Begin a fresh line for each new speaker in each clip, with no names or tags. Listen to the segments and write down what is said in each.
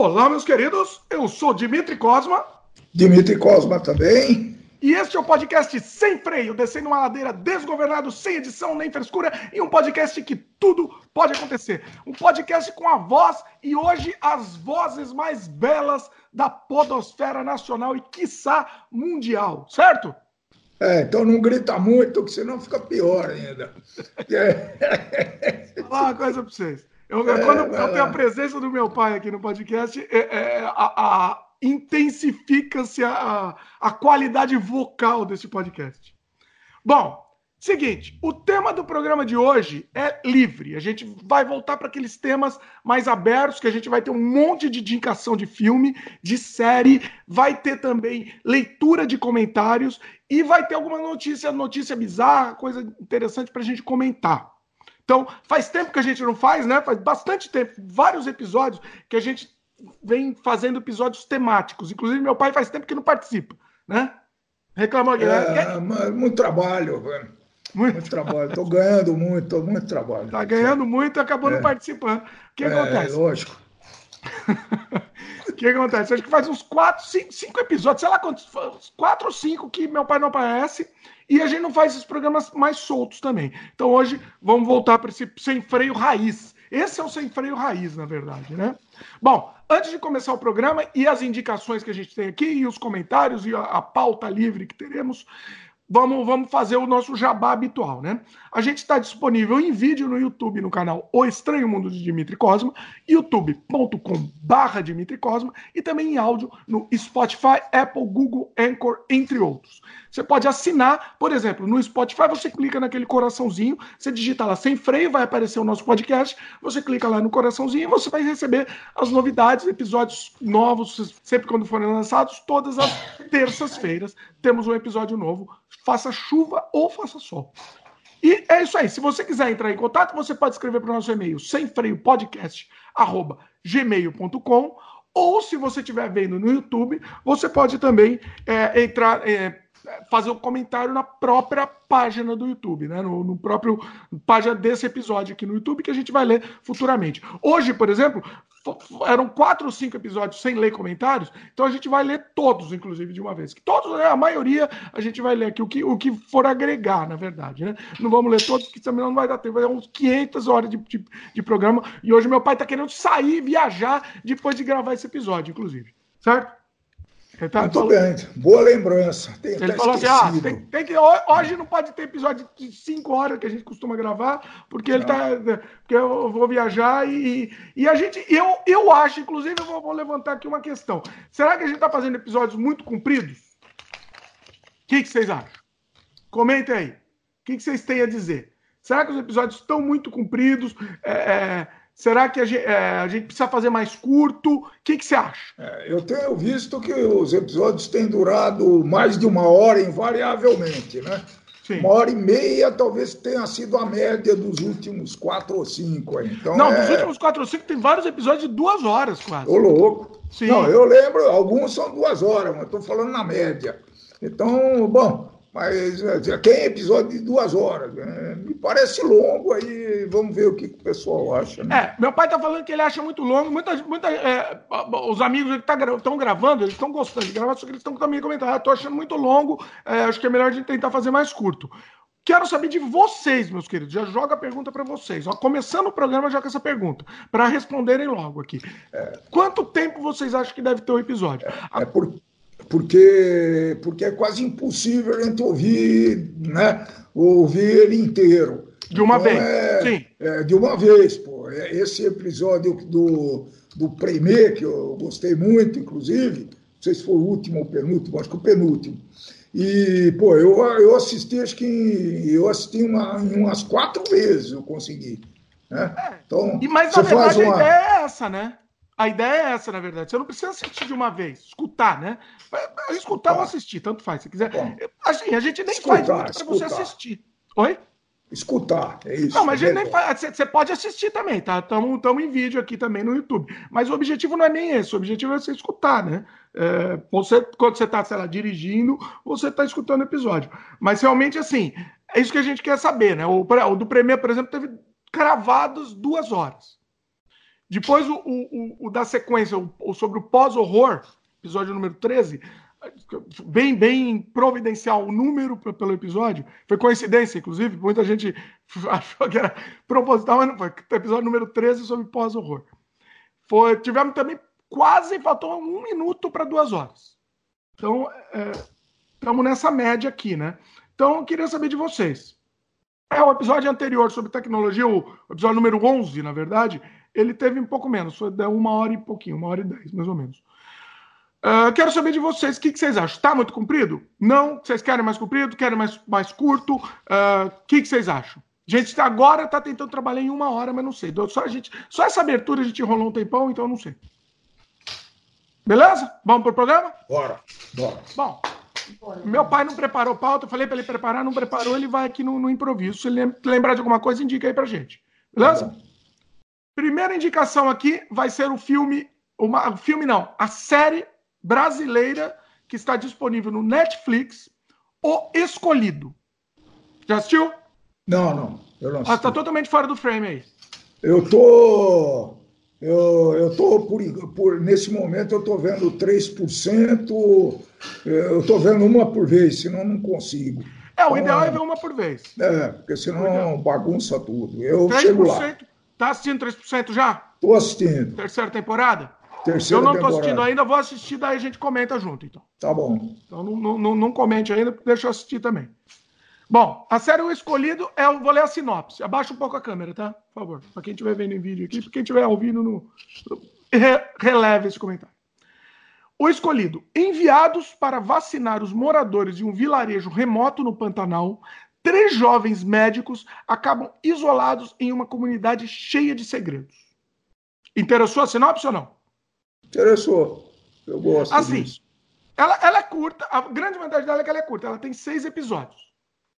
Olá, meus queridos, eu sou Dimitri Cosma.
Dimitri Cosma também.
E este é o podcast Sem Freio, descendo uma ladeira desgovernado, sem edição nem frescura, e um podcast que tudo pode acontecer. Um podcast com a voz e hoje as vozes mais belas da podosfera nacional e, quiçá, mundial, certo?
É, então não grita muito, que senão fica pior ainda.
Vou falar uma coisa para vocês. Eu, é, quando eu tenho a presença do meu pai aqui no podcast, é, é, a, a intensifica-se a, a qualidade vocal desse podcast. Bom, seguinte, o tema do programa de hoje é livre. A gente vai voltar para aqueles temas mais abertos, que a gente vai ter um monte de indicação de filme, de série, vai ter também leitura de comentários e vai ter alguma notícia, notícia bizarra, coisa interessante para a gente comentar. Então, faz tempo que a gente não faz, né? Faz bastante tempo, vários episódios que a gente vem fazendo episódios temáticos. Inclusive, meu pai faz tempo que não participa, né? Reclamou aqui.
É, né? Muito trabalho, velho. Muito, muito trabalho. Estou ganhando muito, muito trabalho.
Está ganhando muito e acabou é. não participando. O que é, acontece?
Lógico.
O que acontece? Acho que faz uns quatro, cinco, cinco episódios, sei lá quantos, quatro ou cinco que meu pai não aparece e a gente não faz esses programas mais soltos também. Então hoje vamos voltar para esse sem freio raiz. Esse é o sem freio raiz, na verdade, né? Bom, antes de começar o programa e as indicações que a gente tem aqui, e os comentários e a, a pauta livre que teremos, vamos, vamos fazer o nosso jabá habitual, né? A gente está disponível em vídeo no YouTube, no canal O Estranho Mundo de Dimitri Cosma, youtube.com/barra Dimitri Cosma, e também em áudio no Spotify, Apple, Google, Anchor, entre outros. Você pode assinar, por exemplo, no Spotify, você clica naquele coraçãozinho, você digita lá sem freio, vai aparecer o nosso podcast, você clica lá no coraçãozinho e você vai receber as novidades, episódios novos, sempre quando forem lançados, todas as terças-feiras temos um episódio novo, faça chuva ou faça sol. E é isso aí. Se você quiser entrar em contato, você pode escrever para o nosso e-mail semfreiopodcast.gmail.com ou se você estiver vendo no YouTube, você pode também é, entrar. É, fazer o um comentário na própria página do YouTube, né? No, no, próprio página desse episódio aqui no YouTube que a gente vai ler futuramente. Hoje, por exemplo, eram quatro ou cinco episódios sem ler comentários, então a gente vai ler todos, inclusive, de uma vez. Todos, né? a maioria, a gente vai ler aqui o que, o que for agregar, na verdade, né? Não vamos ler todos, porque também não vai dar tempo, vai dar uns 500 horas de, de, de programa. E hoje meu pai está querendo sair, viajar, depois de gravar esse episódio, inclusive. Certo?
Tá, Muito bem, boa lembrança.
Tem, ele falou assim: ah, tem, tem, que, hoje não pode ter episódio de 5 horas que a gente costuma gravar, porque ele tá. Porque eu vou viajar e, e a gente. Eu, eu acho, inclusive, eu vou, vou levantar aqui uma questão. Será que a gente está fazendo episódios muito compridos? O que, que vocês acham? Comentem aí. O que, que vocês têm a dizer? Será que os episódios estão muito compridos? É, é, Será que a gente, é, a gente, precisa fazer mais curto? O que, que você acha?
É, eu tenho visto que os episódios têm durado mais de uma hora, invariavelmente, né? Sim. Uma hora e meia talvez tenha sido a média dos últimos quatro ou cinco. Então,
Não, é... dos últimos quatro ou cinco tem vários episódios de duas horas quase.
Ô, louco. Sim. Não, eu lembro, alguns são duas horas, mas estou falando na média. Então, bom, mas é, tem episódio de duas horas. Né? Me parece longo aí. Vamos ver o que, que o pessoal acha. Né?
É, meu pai tá falando que ele acha muito longo. Muita, muita, é, os amigos que estão tá, gravando, eles estão gostando de gravar, só que eles estão também comentando. Ah, tô achando muito longo. É, acho que é melhor a gente tentar fazer mais curto. Quero saber de vocês, meus queridos. Já joga a pergunta para vocês. Ó, começando o programa já com essa pergunta, para responderem logo aqui. É. Quanto tempo vocês acham que deve ter o episódio?
É, é por, porque, porque é quase impossível a gente ouvir, né, ouvir ele inteiro.
De uma então, vez,
é,
sim.
É, de uma vez, pô. É, esse episódio do, do Premier, que eu gostei muito, inclusive, não sei se foi o último ou penúltimo, acho que o penúltimo. E, pô, eu, eu assisti, acho que eu assisti uma, umas quatro vezes, eu consegui. Né?
É. Então, e, mas na verdade uma... a ideia é essa, né? A ideia é essa, na verdade. Você não precisa assistir de uma vez, escutar, né? Escutar ou assistir, tanto faz. Se quiser. Bom, assim, a gente nem escutar, faz muito para você assistir. Oi?
Escutar, é isso.
Não, mas a gente nem faz. Você pode assistir também, tá? Estamos em vídeo aqui também no YouTube. Mas o objetivo não é nem esse. O objetivo é você escutar, né? É, você, quando você está, sei lá, dirigindo, você está escutando o episódio. Mas realmente, assim, é isso que a gente quer saber, né? O, o do Premier, por exemplo, teve cravados duas horas. Depois o, o, o da sequência, o, o sobre o pós-horror, episódio número 13, bem, bem providencial o número pelo episódio. Foi coincidência, inclusive, muita gente achou que era proposital, mas não foi. Episódio número 13 sobre pós-horror. Foi, tivemos também quase, faltou um minuto para duas horas. Então, estamos é, nessa média aqui, né? Então, eu queria saber de vocês. É, o episódio anterior sobre tecnologia, o episódio número 11, na verdade, ele teve um pouco menos, foi uma hora e pouquinho, uma hora e dez, mais ou menos. Uh, quero saber de vocês, o que, que, vocês acham? Está muito comprido? Não? Vocês querem mais comprido? Querem mais, mais curto? O uh, que, que vocês acham? A gente agora está tentando trabalhar em uma hora, mas não sei. Só, a gente, só essa abertura a gente rolou um tempão, então eu não sei. Beleza? Vamos pro programa?
Bora, bora.
Bom, meu pai não preparou pauta, eu falei para ele preparar, não preparou, ele vai aqui no, no improviso. Se ele lembrar de alguma coisa, indica aí pra gente. Beleza? Tá Primeira indicação aqui vai ser o filme, uma, o filme não, a série brasileira que está disponível no Netflix, O Escolhido. Já assistiu?
Não, não.
Eu não ah, tá totalmente fora do frame aí.
Eu tô. Eu, eu tô por, por nesse momento eu tô vendo 3%, eu tô vendo uma por vez, senão não consigo.
É, o então, ideal é ver uma por vez.
É, porque senão bagunça tudo. Eu chego lá.
Tá assistindo 3% já?
Tô assistindo.
Terceira temporada?
Terceira
eu não
estou
assistindo ainda, vou assistir, daí a gente comenta junto, então.
Tá bom.
Então não, não, não comente ainda, deixa eu assistir também. Bom, a série O Escolhido, é, eu vou ler a sinopse. Abaixa um pouco a câmera, tá? Por favor. Para quem estiver vendo em vídeo aqui, para quem estiver ouvindo, no... releve esse comentário. O Escolhido. Enviados para vacinar os moradores de um vilarejo remoto no Pantanal, três jovens médicos acabam isolados em uma comunidade cheia de segredos. Interessou a sinopse ou não?
Interessou. Eu gosto
assim,
disso.
Ela, ela é curta, a grande vantagem dela é que ela é curta. Ela tem seis episódios,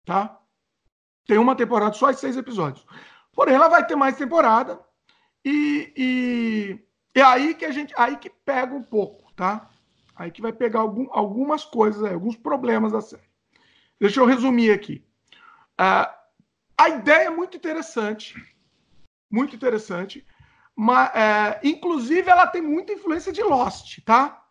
tá? Tem uma temporada só e seis episódios. Porém, ela vai ter mais temporada e, e é aí que a gente, aí que pega um pouco, tá? Aí que vai pegar algum, algumas coisas, aí, alguns problemas da série. Deixa eu resumir aqui. A ideia é muito interessante, muito interessante. Mas, é, inclusive, ela tem muita influência de Lost, tá?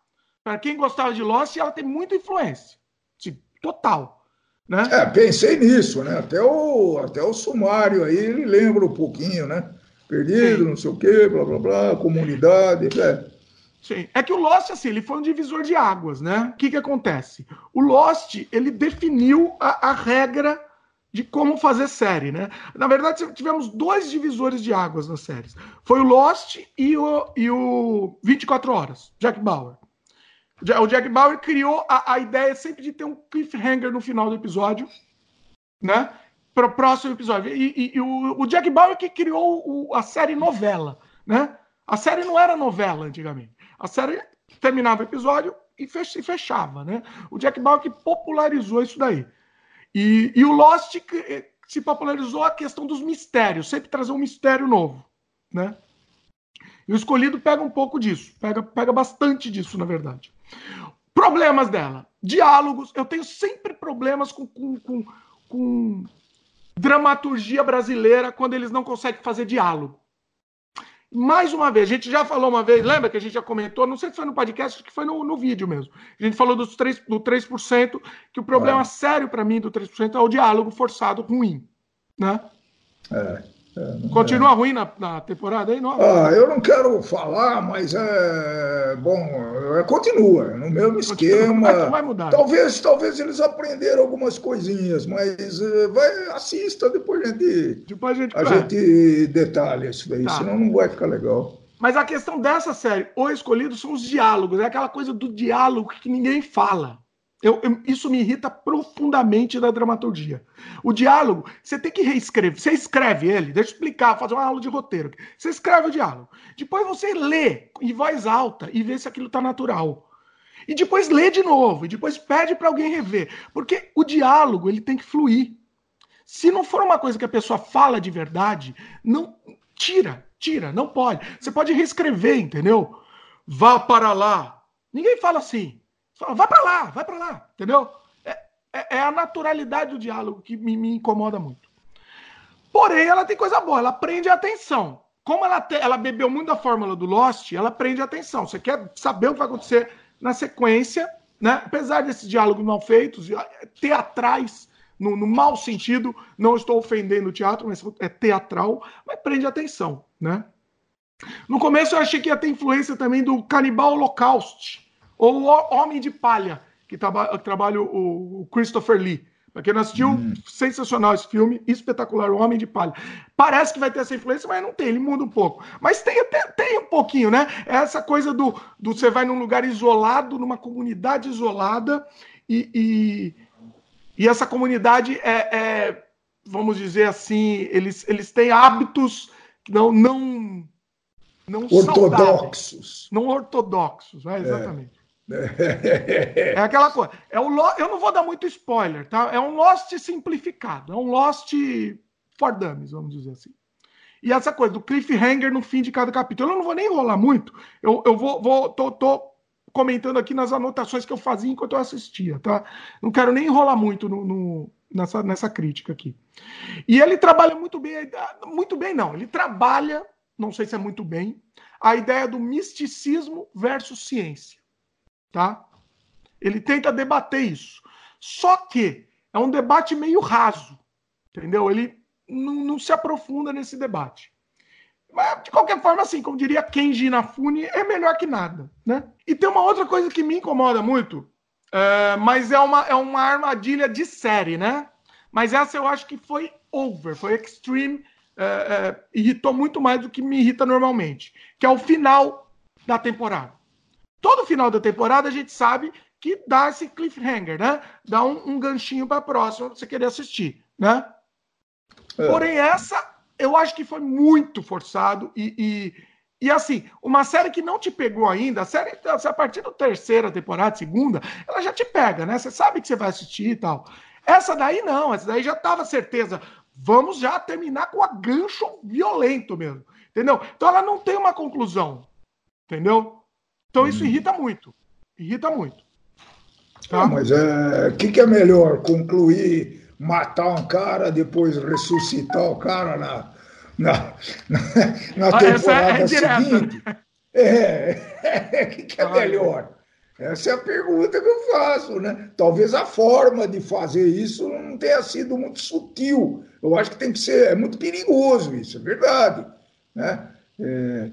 Para quem gostava de Lost, ela tem muita influência. Tipo, total. Né?
É, pensei nisso, né? Até o, até o sumário aí, ele lembra um pouquinho, né? Perdido, Sim. não sei o quê, blá, blá, blá, comunidade, é.
Sim. É que o Lost, assim, ele foi um divisor de águas, né? O que que acontece? O Lost, ele definiu a, a regra de como fazer série, né? Na verdade, tivemos dois divisores de águas nas séries. Foi o Lost e o, e o 24 Horas, Jack Bauer. O Jack Bauer criou a, a ideia sempre de ter um cliffhanger no final do episódio, né? Para o próximo episódio. E, e, e o, o, Jack Bauer que criou o, a série novela, né? A série não era novela antigamente. A série terminava o episódio e fechava, né? O Jack Bauer que popularizou isso daí. E, e o Lost eh, se popularizou a questão dos mistérios, sempre trazer um mistério novo, né? E o escolhido pega um pouco disso, pega, pega bastante disso, na verdade. Problemas dela. Diálogos. Eu tenho sempre problemas com, com, com, com dramaturgia brasileira quando eles não conseguem fazer diálogo. Mais uma vez, a gente já falou uma vez, lembra que a gente já comentou, não sei se foi no podcast, acho que foi no, no vídeo mesmo. A gente falou dos 3, do 3%, que o problema é. sério para mim do 3% é o diálogo forçado ruim. Né?
É.
É, Continua é. ruim na, na, temporada aí, não?
Ah, eu não quero falar, mas é bom, é, continua no mesmo esquema. Vai, vai mudar. Talvez, talvez eles aprenderam algumas coisinhas, mas é, vai assista depois a gente,
depois a gente,
a gente detalha isso daí, tá. senão não vai ficar legal.
Mas a questão dessa série, O Escolhido, são os diálogos, é aquela coisa do diálogo que ninguém fala. Eu, eu, isso me irrita profundamente da dramaturgia. O diálogo, você tem que reescrever. Você escreve ele, deixa eu explicar, fazer uma aula de roteiro. Você escreve o diálogo. Depois você lê em voz alta e vê se aquilo está natural. E depois lê de novo. E depois pede para alguém rever. Porque o diálogo ele tem que fluir. Se não for uma coisa que a pessoa fala de verdade, não tira, tira, não pode. Você pode reescrever, entendeu? Vá para lá. Ninguém fala assim. Fala, vai para lá, vai para lá, entendeu? É, é, é, a naturalidade do diálogo que me, me incomoda muito. Porém, ela tem coisa boa, ela prende a atenção. como ela, te, ela bebeu muito da fórmula do Lost, ela prende a atenção. Você quer saber o que vai acontecer na sequência, né? Apesar desses diálogos mal feitos, teatrais, no, no mau sentido, não estou ofendendo o teatro, mas é teatral, mas prende atenção, né? No começo eu achei que ia ter influência também do Canibal Holocaust, ou o Homem de Palha, que, traba, que trabalha o, o Christopher Lee. Pra quem não assistiu, hum. sensacional esse filme, espetacular, O Homem de Palha. Parece que vai ter essa influência, mas não tem, ele muda um pouco. Mas tem, tem, tem um pouquinho, né? É essa coisa do, do você vai num lugar isolado, numa comunidade isolada, e, e, e essa comunidade é, é, vamos dizer assim, eles, eles têm hábitos não, não,
não ortodoxos.
Saudáveis, não ortodoxos, é, exatamente. É. É aquela coisa. É o Eu não vou dar muito spoiler, tá? É um Lost simplificado. É um Lost for dummies, vamos dizer assim. E essa coisa do cliffhanger no fim de cada capítulo. Eu não vou nem enrolar muito. Eu, eu vou. vou tô, tô comentando aqui nas anotações que eu fazia enquanto eu assistia, tá? Não quero nem enrolar muito no, no, nessa, nessa crítica aqui. E ele trabalha muito bem. Muito bem, não. Ele trabalha, não sei se é muito bem, a ideia do misticismo versus ciência tá? Ele tenta debater isso. Só que é um debate meio raso, entendeu? Ele não, não se aprofunda nesse debate. Mas, de qualquer forma, assim, como diria Kenji Inafune, é melhor que nada, né? E tem uma outra coisa que me incomoda muito, é, mas é uma, é uma armadilha de série, né? Mas essa eu acho que foi over, foi extreme, é, é, irritou muito mais do que me irrita normalmente, que é o final da temporada todo final da temporada a gente sabe que dá esse cliffhanger, né? Dá um, um ganchinho para a próxima você querer assistir, né? É. Porém, essa eu acho que foi muito forçado e, e, e, assim, uma série que não te pegou ainda, a série, a partir da terceira temporada, segunda, ela já te pega, né? Você sabe que você vai assistir e tal. Essa daí não, essa daí já tava certeza. Vamos já terminar com a gancho violento mesmo, entendeu? Então ela não tem uma conclusão, entendeu? Então isso uhum. irrita muito. Irrita muito.
Tá? Ah, mas é, o que, que é melhor? Concluir, matar um cara, depois ressuscitar o cara na, na, na, na ah, é temporada é seguinte? É, o que, que é ah, melhor? Essa é a pergunta que eu faço, né? Talvez a forma de fazer isso não tenha sido muito sutil. Eu acho que tem que ser, é muito perigoso isso, é verdade. Né? É,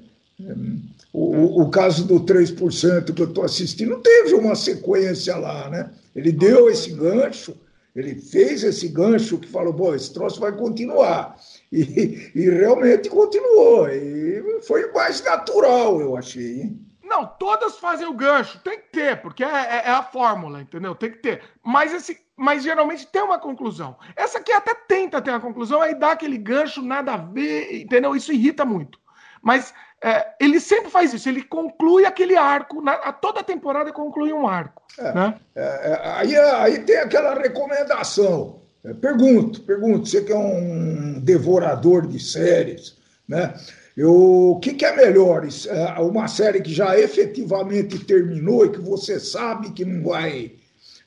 o, o caso do 3% que eu estou assistindo teve uma sequência lá, né? Ele deu esse gancho, ele fez esse gancho que falou, bom, esse troço vai continuar. E, e realmente continuou. E foi mais natural, eu achei. Hein?
Não, todas fazem o gancho, tem que ter, porque é, é, é, a fórmula, entendeu? Tem que ter. Mas, esse, mas geralmente tem uma conclusão. Essa aqui até tenta ter uma conclusão, aí dá aquele gancho, nada a ver, entendeu? Isso irrita muito. Mas é, ele sempre faz isso, ele conclui aquele arco, na, a toda temporada conclui um arco. É, né?
É, é, aí, aí tem aquela recomendação. É, pergunto, pergunto, você que é um devorador de séries, né? Eu, o que, que, é melhor? Uma série que já efetivamente terminou e que você sabe que não vai,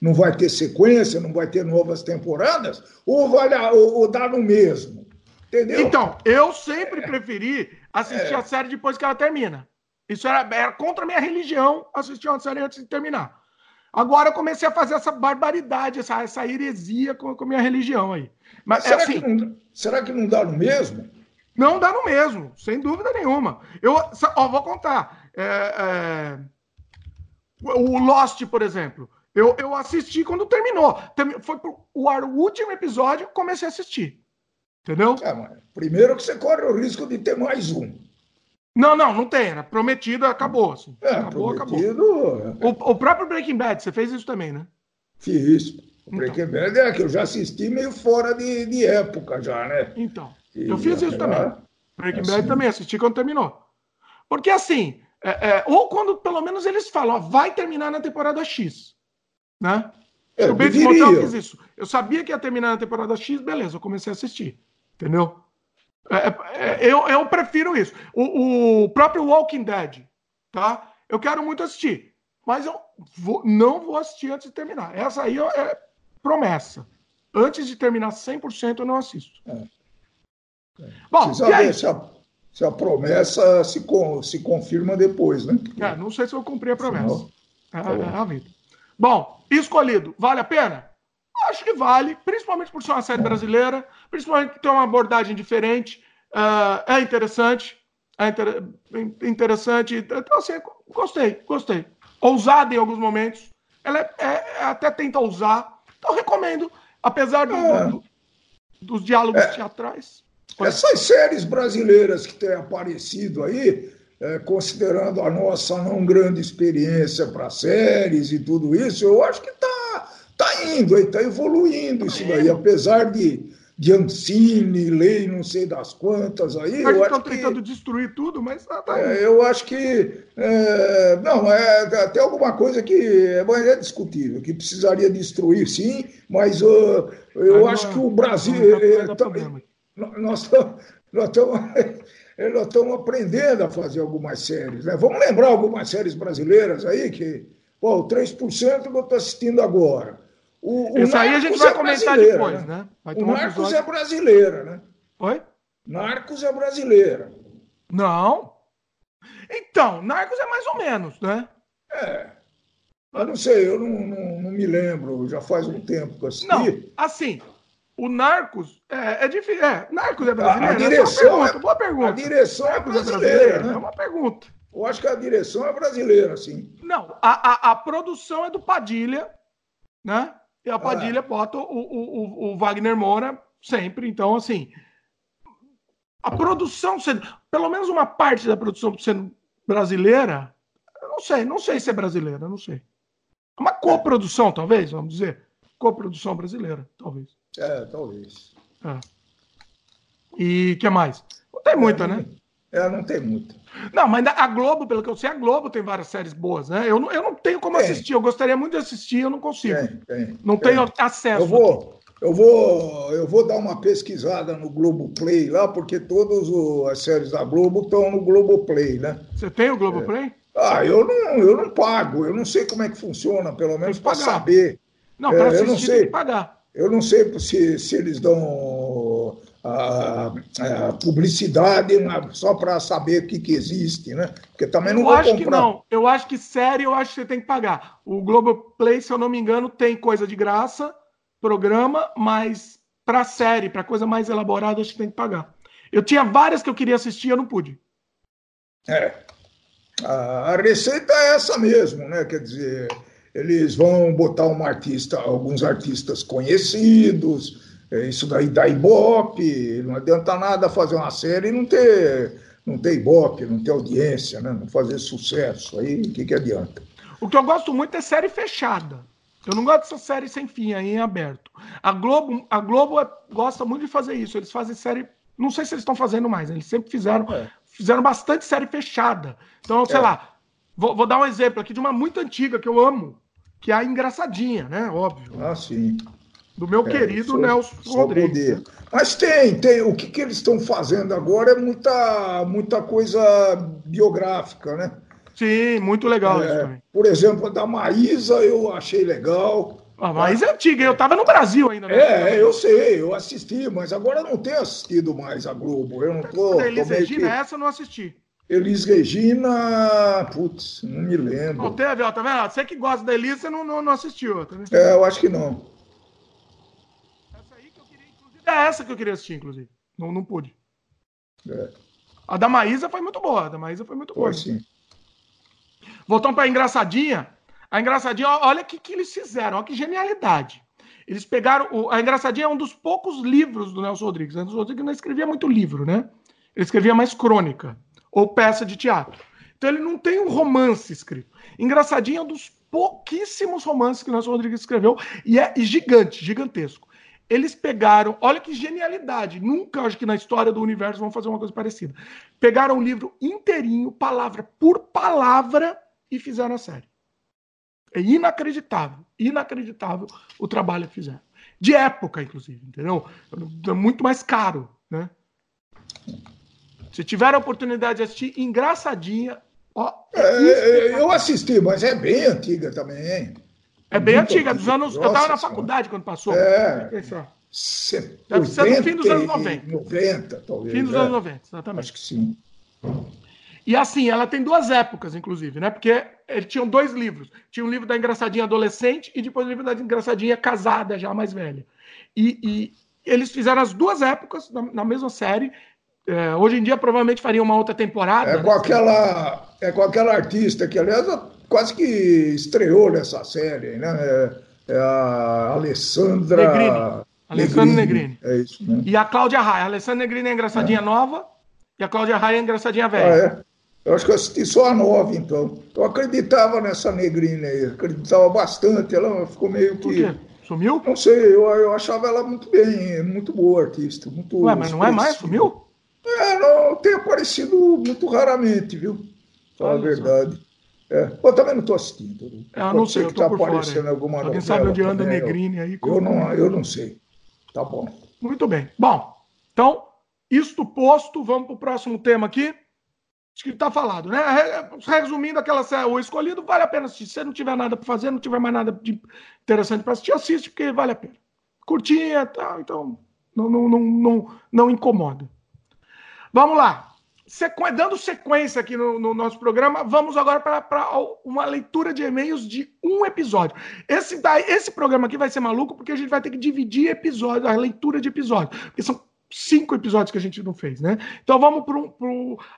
não vai ter sequência, não vai ter novas temporadas, ou, vai, ou, ou dar no mesmo? Entendeu?
Então, eu sempre preferi assistir é. a série depois que ela termina. Isso era, era contra a minha religião assistir uma série antes de terminar. Agora eu comecei a fazer essa barbaridade, essa, essa heresia com, com a minha religião aí.
Mas, será, assim, que não, será que não dá no mesmo?
Não dá no mesmo, sem dúvida nenhuma. Eu ó, vou contar. É, é, o Lost, por exemplo. Eu, eu assisti quando terminou. Foi pro, o, o último episódio, comecei a assistir. Entendeu?
É, primeiro que você corre o risco de ter mais um.
Não, não, não tem. Era prometido, acabou. Assim.
É, acabou, prometido...
acabou. O, o, próprio Breaking Bad, você fez isso também, né?
Fiz. O então. Breaking então. Bad é que eu já assisti meio fora de, de época já, né?
Então. E eu fiz isso também. Breaking assim... Bad também, assisti quando terminou. Porque assim, é, é, ou quando pelo menos eles falam, ó, vai terminar na temporada X. Né? É, o Bates Motel fez isso. Eu sabia que ia terminar na temporada X, beleza, eu comecei a assistir. Entendeu? É, é, é, eu, eu prefiro isso. O, o, próprio Walking Dead, tá? Eu quero muito assistir, mas eu vou, não vou assistir antes de terminar. Essa aí é promessa. Antes de terminar 100%, eu não assisto. É.
Bom, precisa, ver se, se a promessa se, se confirma depois, né?
É, não sei se eu cumpri a promessa. É, tá é a vida. Bom, escolhido, vale a pena? Acho que vale, principalmente por ser uma série brasileira, principalmente por ter uma abordagem diferente. Uh, é interessante. É inter... interessante. Então, assim, gostei, gostei. Ousada em alguns momentos. Ela é, é, até tenta usar. Então, recomendo. Apesar do, é. do, dos diálogos é. teatrais.
Essas séries brasileiras que têm aparecido aí, é, considerando a nossa não grande experiência para séries e tudo isso, eu acho que está tá indo, está evoluindo isso daí, apesar de de Ancine, lei não sei das quantas aí.
Mas estão tentando destruir tudo, mas tá,
tá é, eu acho que é, não é até alguma coisa que é, é discutível, que precisaria destruir sim, mas uh, eu acho que o Brasil é, tá, nós estamos nós estamos aprendendo a fazer algumas séries. Né? Vamos lembrar algumas séries brasileiras aí que pô, o 3% que eu estou assistindo agora.
O, Isso aí a gente vai é comentar depois, né?
né? o Narcos é brasileira, né?
Oi?
Narcos é brasileira.
Não. Então, Narcos é mais ou menos, né?
É. Eu não sei, eu não, não, não me lembro, já faz um tempo que eu assisti. Não,
assim, o Narcos é, é difícil. É, Narcos é brasileiro?
A, a direção
é, boa pergunta. A
direção é brasileira, é, né?
é uma pergunta.
Eu acho que a direção é brasileira, sim.
Não, a, a, a produção é do Padilha, né? E a ah. Padilha bota o, o, o, Wagner Moura sempre. Então, assim, a produção sendo, pelo menos uma parte da produção sendo brasileira, eu não sei, não sei se é brasileira, não sei. É uma coprodução, talvez, vamos dizer. Coprodução brasileira, talvez.
É, talvez. É.
E o que mais? Não tem muita,
é,
né?
É, não tem muita.
Não, mas a Globo, pelo que eu sei, a Globo tem várias séries boas, né? Eu não, eu não tenho como assistir, eu gostaria muito de assistir, eu não consigo. Não tenho acesso.
Eu vou, eu vou, eu vou dar uma pesquisada no Globo Play lá, porque todas as séries da Globo estão no Globo Play, né?
Você tem o Globo é. Play?
Ah, eu não, eu não pago, eu não sei como é que funciona, pelo menos para saber.
Não, para assistir é, eu não sei, tem que pagar.
Eu não sei se, se eles dão a, a publicidade só para saber o que, que existe, né? Porque também não eu vou
acho
comprar.
que não. Eu acho que série, eu acho que você tem que pagar. O Globoplay, se eu não me engano, tem coisa de graça, programa, mas para série, para coisa mais elaborada, acho que tem que pagar. Eu tinha várias que eu queria assistir, eu não pude.
É. A receita é essa mesmo, né? Quer dizer, eles vão botar um artista, alguns artistas conhecidos, isso daí dá ibope, não adianta nada fazer uma série e não ter, não ter ibope, não ter audiência, né? não fazer sucesso. Aí o que, que adianta?
O que eu gosto muito é série fechada. Eu não gosto dessa série sem fim, aí em aberto. A Globo, a Globo é, gosta muito de fazer isso. Eles fazem série. Não sei se eles estão fazendo mais, eles sempre fizeram, é. fizeram bastante série fechada. Então, sei é. lá, vou, vou, dar um exemplo aqui de uma muito antiga que eu amo, que é a Engraçadinha, né? Óbvio.
Ah, sim
do meu é, querido só, Nelson só Rodrigues. Poder.
Mas tem, tem. O que, que eles estão fazendo agora é muita, muita coisa biográfica, né?
Sim, muito legal é, isso também.
Por exemplo, a da Maísa eu achei legal.
A Maísa é antiga, eu estava no Brasil ainda. Né?
É, eu sei, eu assisti, mas agora eu não tenho assistido mais a Globo. Eu não tô.
Elis Regina, que... essa eu não assisti.
Elis Regina, putz, não me lembro.
Não teve, ó, tá vendo? Você que gosta da Elis, você não, não, não assistiu. Tá
é, eu acho que não.
É essa que eu queria assistir, inclusive. Não, não pude. É. A da Maísa foi muito boa. A da Maísa foi muito boa.
Sim.
Voltando para a Engraçadinha. A Engraçadinha, olha o que, que eles fizeram. Olha que genialidade. Eles pegaram. O, a Engraçadinha é um dos poucos livros do Nelson Rodrigues. O Nelson Rodrigues não escrevia muito livro, né? Ele escrevia mais crônica ou peça de teatro. Então ele não tem um romance escrito. Engraçadinho é um dos pouquíssimos romances que o Nelson Rodrigues escreveu e é gigante, gigantesco eles pegaram, olha que genialidade, nunca acho que na história do universo vão fazer uma coisa parecida. Pegaram o livro inteirinho, palavra por palavra, e fizeram a série. É inacreditável, inacreditável o trabalho que fizeram. De época, inclusive, entendeu? É muito mais caro, né? Se tiver a oportunidade de assistir, engraçadinha. Ó,
é, é, eu assisti, mas é bem antiga também, hein?
É bem antiga, dos anos. Nossa, eu estava na faculdade quando passou. É. Deve ser no fim dos anos 90.
90, talvez.
Fim dos
é.
anos 90, exatamente.
Acho que sim.
E assim, ela tem duas épocas, inclusive, né? Porque eles tinham dois livros. Tinha um livro da engraçadinha adolescente e depois o livro da engraçadinha casada, já mais velha. E, e eles fizeram as duas épocas na, na mesma série. É, hoje em dia, provavelmente faria uma outra temporada.
É com, aquela, é com aquela artista que, aliás, quase que estreou nessa série, né? É, é a Alessandra.
Negrini. Alessandra Negrini. É isso, né? E a Cláudia Raia. A Alessandra Negrini é engraçadinha é. nova e a Cláudia Raia é engraçadinha velha.
Ah, é? Eu acho que eu assisti só a nova, então. Eu acreditava nessa Negrini aí, acreditava bastante. Ela ficou meio que. Por quê?
Sumiu?
Não sei, eu, eu achava ela muito bem, muito boa artista. Muito
Ué, mas não é mais? Sumiu?
É, não, tem aparecido muito raramente, viu? Fala a verdade. É, eu também não estou assistindo.
É, eu não sei, eu tô tá por aparecendo fora, alguma Alguém sabe onde anda Negrini aí?
Eu não, eu não sei. Tá bom.
Muito bem. Bom, então, isto posto, vamos para o próximo tema aqui. Acho que está falado, né? Resumindo, aquela série, o escolhido vale a pena assistir. Se você não tiver nada para fazer, não tiver mais nada de interessante para assistir, assiste, porque vale a pena. Curtinha, tá, então não, não, não, não, não incomoda. Vamos lá. Sequ... Dando sequência aqui no, no, nosso programa, vamos agora para uma leitura de e-mails de um episódio. Esse, daí, esse programa aqui vai ser maluco porque a gente vai ter que dividir episódio, a leitura de episódios. Porque são cinco episódios que a gente não fez, né? Então vamos para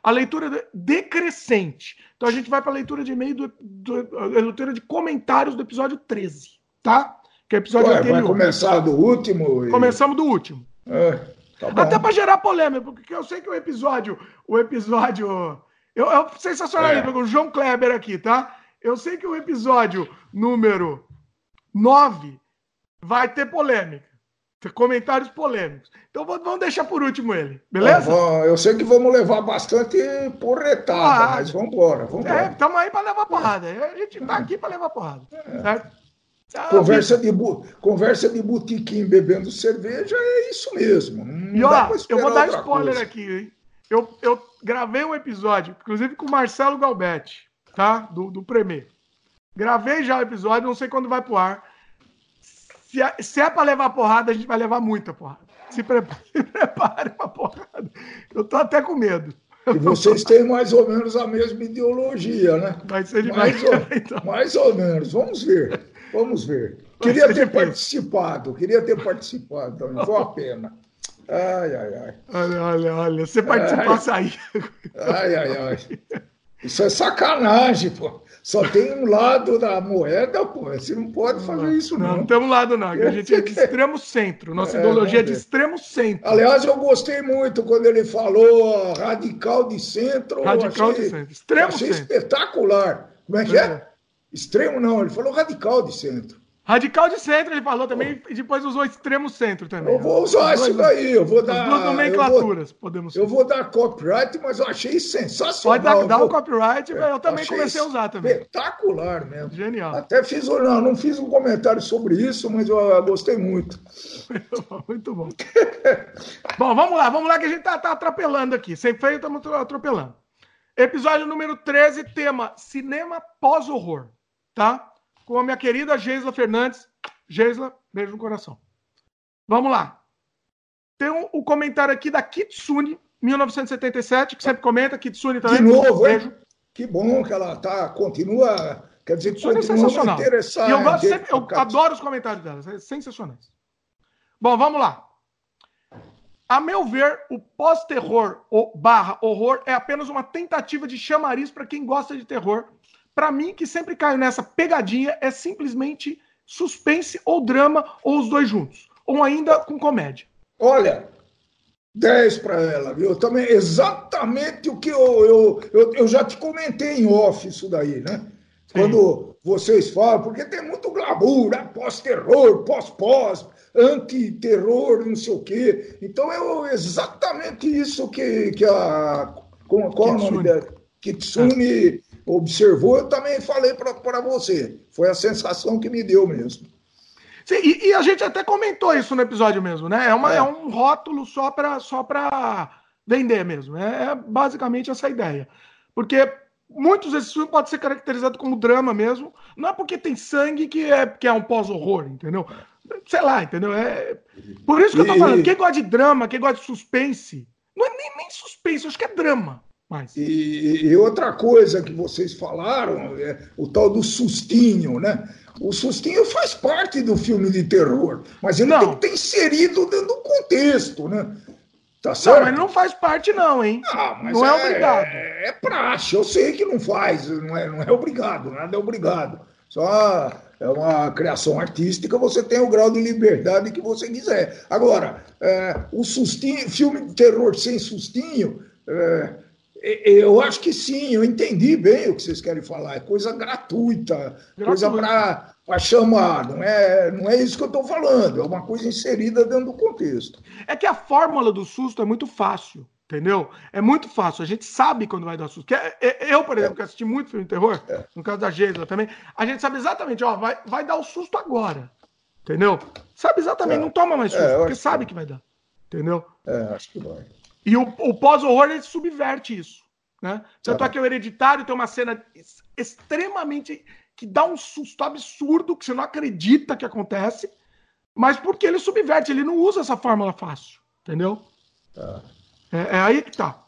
a leitura decrescente. Então a gente vai para a leitura de e-mail, do, do, a leitura de comentários do episódio 13, tá?
Que é o episódio Ué, anterior. Vai começar do último?
E... Começamos do último. É, tá Até para gerar polêmica, porque eu sei que o episódio, o episódio, eu, eu sensacional, é. o João Kleber aqui, tá? Eu sei que o episódio número 9 vai ter polêmica. Comentários polêmicos. Então vamos deixar por último ele, beleza?
eu sei que vamos levar bastante porretada, ah, mas vamos embora.
É, estamos aí para levar porrada. A gente está aqui para levar porrada. É. Certo?
Ah, conversa, de bu... Conversa de botiquim bebendo cerveja é isso mesmo.
Não e ó, eu vou dar spoiler coisa. aqui, hein? Eu, eu gravei um episódio, inclusive com o Marcelo Galbetti, tá? Do, do Premier. Gravei já o episódio, não sei quando vai pro ar. Se é, se é para levar porrada, a gente vai levar muita porrada. Se prepare, se prepare pra porrada. Eu tô até com medo.
E vocês têm mais ou menos a mesma ideologia, né?
Vai ser de
mais, ou, então. mais ou menos. Vamos ver. Vamos ver. Queria ter participado, queria ter participado também. Foi uma pena. Ai, ai, ai.
Olha, olha, olha. Você participasse aí.
Ai, ai, ai. Isso é sacanagem, pô. Só tem um lado da moeda, pô. Você não pode fazer isso, não. Não,
não temos lado, não. A gente é de extremo centro. Nossa é, ideologia é de extremo centro.
Aliás, eu gostei muito quando ele falou radical de centro.
Radical achei, de centro. Extremo
achei
centro.
espetacular. Como é que é? é? Extremo não, ele falou radical de centro.
Radical de centro, ele falou também, e depois usou extremo centro também.
Eu vou usar isso daí, eu vou dar.
duas nomenclaturas, eu vou, podemos
Eu vou dar copyright, mas eu achei sensacional. Pode
dar,
dar
o copyright, eu também comecei a usar também.
Espetacular mesmo.
Genial.
Até fiz, não, não fiz um comentário sobre isso, mas eu gostei muito.
muito bom. bom, vamos lá, vamos lá, que a gente tá, tá atropelando aqui. Sem feio, estamos atropelando. Episódio número 13, tema Cinema Pós-Horror, tá? com a minha querida Geisla Fernandes. Geisla, beijo no coração. Vamos lá. Tem o um, um comentário aqui da Kitsune, 1977, que sempre comenta. Kitsune também.
De novo, beijo. Que bom que ela tá, continua. Quer dizer, continua é sensacional. interessante.
Eu, gosto sempre, eu adoro os comentários dela, é sensacionais. Bom, vamos lá. A meu ver, o pós-terror ou barra horror é apenas uma tentativa de chamariz para quem gosta de terror para mim, que sempre caio nessa pegadinha, é simplesmente suspense ou drama, ou os dois juntos. Ou ainda com comédia.
Olha, 10 para ela, viu? Também exatamente o que eu, eu, eu, eu, já te comentei em off isso daí, né? Sim. Quando vocês falam, porque tem muito glamour, né? pós-terror, pós-pós, anti-terror, não sei o quê. Então é exatamente isso que, que a. Qual, qual Kitsune. o nome dela? Kitsune. Observou, eu também falei para você. Foi a sensação que me deu mesmo.
Sim, e, e, a gente até comentou isso no episódio mesmo, né? É, uma, é. é um rótulo só para só vender mesmo. É, é, basicamente essa ideia. Porque muitos desses filmes podem ser caracterizados como drama mesmo. Não é porque tem sangue que é, que é um pós-horror, entendeu? Sei lá, entendeu? É... Por isso que eu tô falando. Quem gosta de drama, quem gosta de suspense, não é nem, nem suspense, acho que é drama.
Mais. E, e, outra coisa que vocês falaram é o tal do sustinho, né? O sustinho faz parte do filme de terror, mas ele não. tem que ter inserido dentro do contexto, né?
Tá certo? Não, mas não faz parte, não, hein? Ah, não é, é obrigado.
É, é praxe, eu sei que não faz, não é, não é obrigado, nada é obrigado. Só é uma criação artística, você tem o grau de liberdade que você quiser. Agora, é, o sustinho, filme de terror sem sustinho, é, eu acho que sim, eu entendi bem o que vocês querem falar. É coisa gratuita, coisa para chamar. Não é, não é isso que eu estou falando, é uma coisa inserida dentro do contexto.
É que a fórmula do susto é muito fácil. Entendeu? É muito fácil. A gente sabe quando vai dar susto. É, é, eu, por exemplo, que assisti muito filme de terror, é. no caso da Geisla também, a gente sabe exatamente, ó, vai, vai dar o susto agora. Entendeu? Sabe exatamente, é. não toma mais susto, porque sabe que... que vai dar. Entendeu?
É, acho que vai.
E o, o pós-horror, ele subverte isso. Né? Tanto é que o Hereditário tem uma cena extremamente. que dá um susto absurdo, que você não acredita que acontece, mas porque ele subverte, ele não usa essa fórmula fácil. Entendeu? Tá. É, é aí que tá.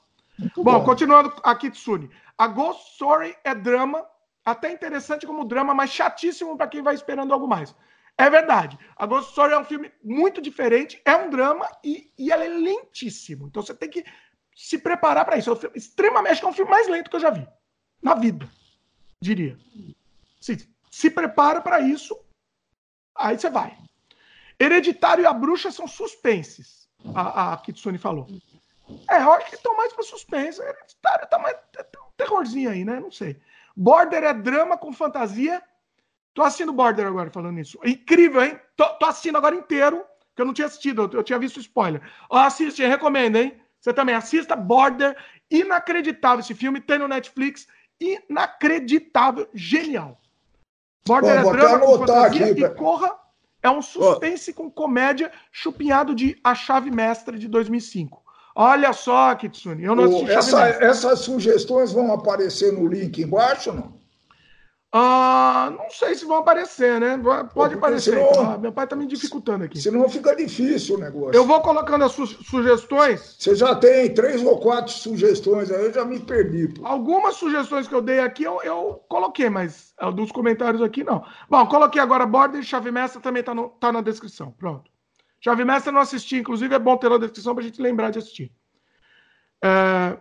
bom, bom, continuando a Kitsune. A Ghost Story é drama, até interessante como drama, mas chatíssimo para quem vai esperando algo mais. É verdade. A Ghost Story é um filme muito diferente, é um drama e, e ela é lentíssimo. Então você tem que se preparar para isso. É um filme, extremamente, é um filme mais lento que eu já vi na vida, diria. Se, se prepara para isso, aí você vai. Hereditário e a Bruxa são suspenses, a, a Kitsune falou. É, eu acho que estão mais para suspense. Hereditário tá mais tá um terrorzinho aí, né? Não sei. Border é drama com fantasia Tô assistindo Border agora, falando isso. Incrível, hein? Tô, tô, assistindo agora inteiro, que eu não tinha assistido, eu, eu tinha visto spoiler. Ó, assiste, recomendo, hein? Você também assista Border. Inacreditável esse filme, tem no Netflix. Inacreditável, genial.
Border Bom, é drama com fantasia
aqui, e Corra é um suspense com comédia chupinhado de A Chave Mestra de 2005. Olha só, Kitsune, eu não
assisti essa, Essas sugestões vão aparecer no link embaixo, não?
Ah, não sei se vão aparecer, né? Pode aparecer. Senão, meu pai tá me dificultando aqui.
Senão fica difícil o negócio.
Eu vou colocando as su sugestões.
Você já tem três ou quatro sugestões aí, eu já me perdi.
Pô. Algumas sugestões que eu dei aqui eu, eu coloquei, mas é, dos comentários aqui não. Bom, coloquei agora Border e Chave Mestra também tá, no, tá na descrição. Pronto. Chave Mestra não assisti, inclusive é bom ter na descrição pra gente lembrar de assistir. É,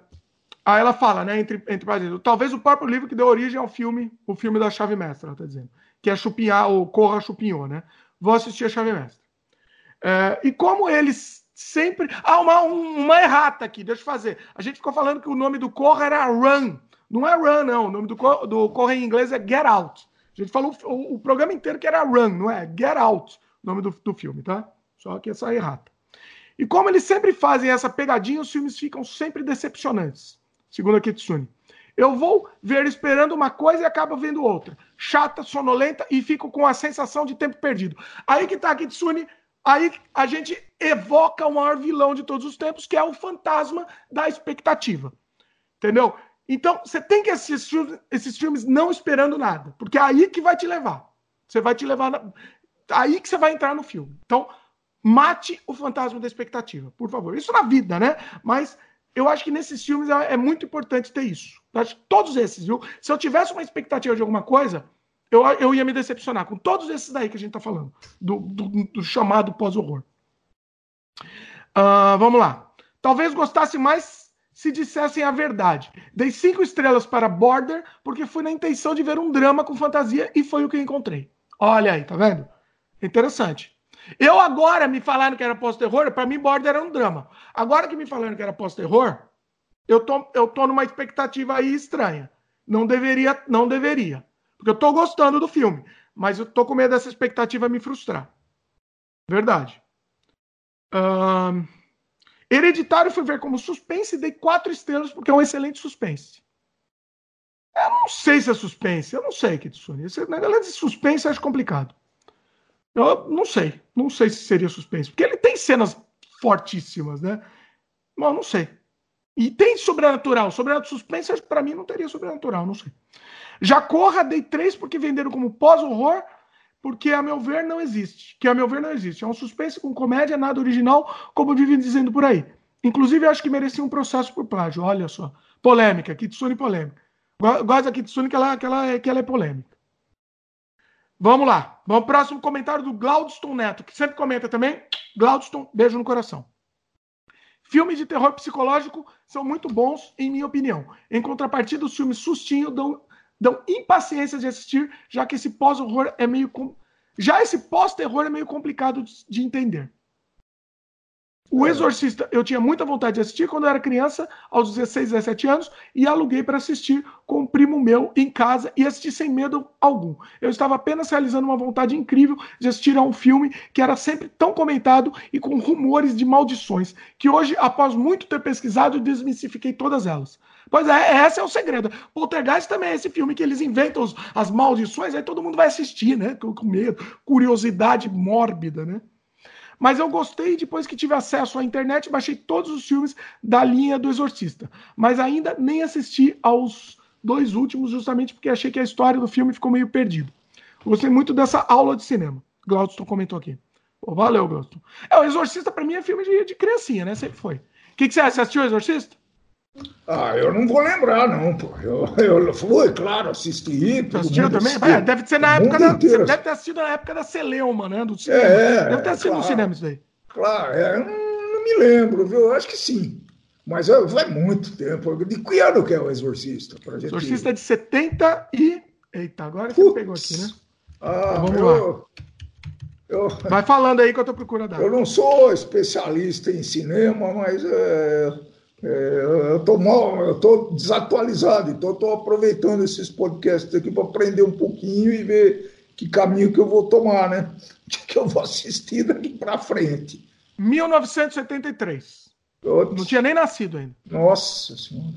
Aí ela fala, né, entre, entre talvez o próprio livro que deu origem ao filme, o filme da Chave Mestra, ela tá dizendo, que é Chupinhar, ou Corra Chupinhou, né? Vou assistir a Chave Mestra. É, e como eles sempre. Ah, uma, uma errata aqui, deixa eu fazer. A gente ficou falando que o nome do Corra era Run. Não é Run, não. O nome do, do Corra em inglês é Get Out. A gente falou o, o programa inteiro que era Run, não é? Get Out, o nome do, do filme, tá? Só que essa errata. E como eles sempre fazem essa pegadinha, os filmes ficam sempre decepcionantes segundo a Kitsune. Eu vou ver esperando uma coisa e acabo vendo outra. Chata, sonolenta e fico com a sensação de tempo perdido. Aí que tá a Kitsune, aí a gente evoca o maior vilão de todos os tempos, que é o fantasma da expectativa. Entendeu? Então, você tem que assistir esses filmes não esperando nada, porque é aí que vai te levar. Você vai te levar. Na... Aí que você vai entrar no filme. Então, mate o fantasma da expectativa, por favor. Isso na vida, né? Mas eu acho que nesses filmes é, é muito importante ter isso. todos esses, viu? Se eu tivesse uma expectativa de alguma coisa, eu, eu ia me decepcionar com todos esses daí que a gente está falando, do, do, do, chamado pós-horror. Uh, vamos lá. Talvez gostasse mais se dissessem a verdade. Dei cinco estrelas para Border porque fui na intenção de ver um drama com fantasia e foi o que encontrei. Olha aí, tá vendo? Interessante. Eu agora me falaram que era pós-terror, para mim Border era um drama. Agora que me falaram que era pós-terror, eu tô, eu tô numa expectativa aí estranha. Não deveria, não deveria. Porque eu tô gostando do filme, mas eu tô com medo dessa expectativa me frustrar. Verdade. Um, Hereditário fui ver como suspense e dei quatro estrelas porque é um excelente suspense. Eu não sei se é suspense, eu não sei, Kitsune. Esse negócio de suspense eu acho complicado. Eu não sei. Não sei se seria suspense. Porque ele tem cenas fortíssimas, né? Mas não sei. E tem sobrenatural. Sobrenatural suspense, para mim, não teria sobrenatural, não sei. Já Corra, dei três porque venderam como pós-horror, porque, a meu ver, não existe. Que, a meu ver, não existe. É um suspense com comédia, nada original, como vivem dizendo por aí. Inclusive, acho que merecia um processo por plágio. Olha só. Polêmica, Kitsune polêmica. Gosto da Kitsune que ela, que, ela, que ela é polêmica. Vamos lá. Vamos pro próximo comentário do Glaudston Neto, que sempre comenta também. Glaudston, beijo no coração. Filmes de terror psicológico são muito bons, em minha opinião. Em contrapartida, os filmes sustinho dão, dão impaciência de assistir, já que esse pós-horror é meio. Com... Já esse pós-terror é meio complicado de entender. O é. Exorcista, eu tinha muita vontade de assistir quando eu era criança, aos 16, 17 anos, e aluguei para assistir com um primo meu em casa e assisti sem medo algum. Eu estava apenas realizando uma vontade incrível de assistir a um filme que era sempre tão comentado e com rumores de maldições, que hoje, após muito ter pesquisado, desmistifiquei todas elas. Pois é, esse é o segredo. Poltergeist também é esse filme que eles inventam as maldições, aí todo mundo vai assistir, né? Com medo, curiosidade mórbida, né? Mas eu gostei depois que tive acesso à internet, baixei todos os filmes da linha do Exorcista. Mas ainda nem assisti aos dois últimos, justamente porque achei que a história do filme ficou meio perdida. Gostei muito dessa aula de cinema. Glaudston comentou aqui. Pô, valeu, Glaudston. É, o Exorcista para mim é filme de, de criancinha, né? Sempre foi. O que, que você? Você assistiu o Exorcista?
Ah, eu não vou lembrar, não, pô. Eu, eu fui, claro, assisti.
Assistiu também? É, deve ser na época da. Você deve ter assistido na época da Celeuma, né? Do cinema. É, deve ter assistido claro, no cinema isso aí.
Claro, é, não, não, me lembro, viu? Acho que sim. Mas é, vai muito tempo. De que ano que é o Exorcista?
O Exorcista é de 70 e. Eita, agora você pegou aqui, né?
Ah, então, vamos eu, lá.
Eu, Vai falando aí que eu tô procurando.
Eu não sou especialista em cinema, mas. É, é, eu estou mal, eu estou desatualizado, então estou aproveitando esses podcasts aqui para aprender um pouquinho e ver que caminho que eu vou tomar, né? Que eu vou assistir daqui para frente.
1973. Outros. Não tinha nem nascido ainda.
Nossa Senhora.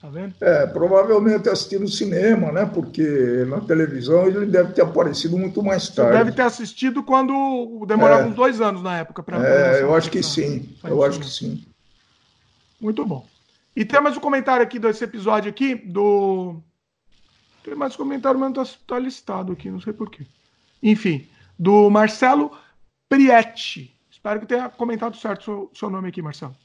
Tá vendo?
É, provavelmente assisti no cinema, né? Porque na televisão ele deve ter aparecido muito mais tarde. Você
deve ter assistido quando demorava é. uns dois anos na época
para. É, eu acho que sim. Eu acho que sim.
Muito bom. E tem mais um comentário aqui desse episódio aqui do. Tem mais um comentário, mas não está tá listado aqui, não sei porquê. Enfim, do Marcelo Prietti. Espero que tenha comentado certo o seu, seu nome aqui, Marcelo.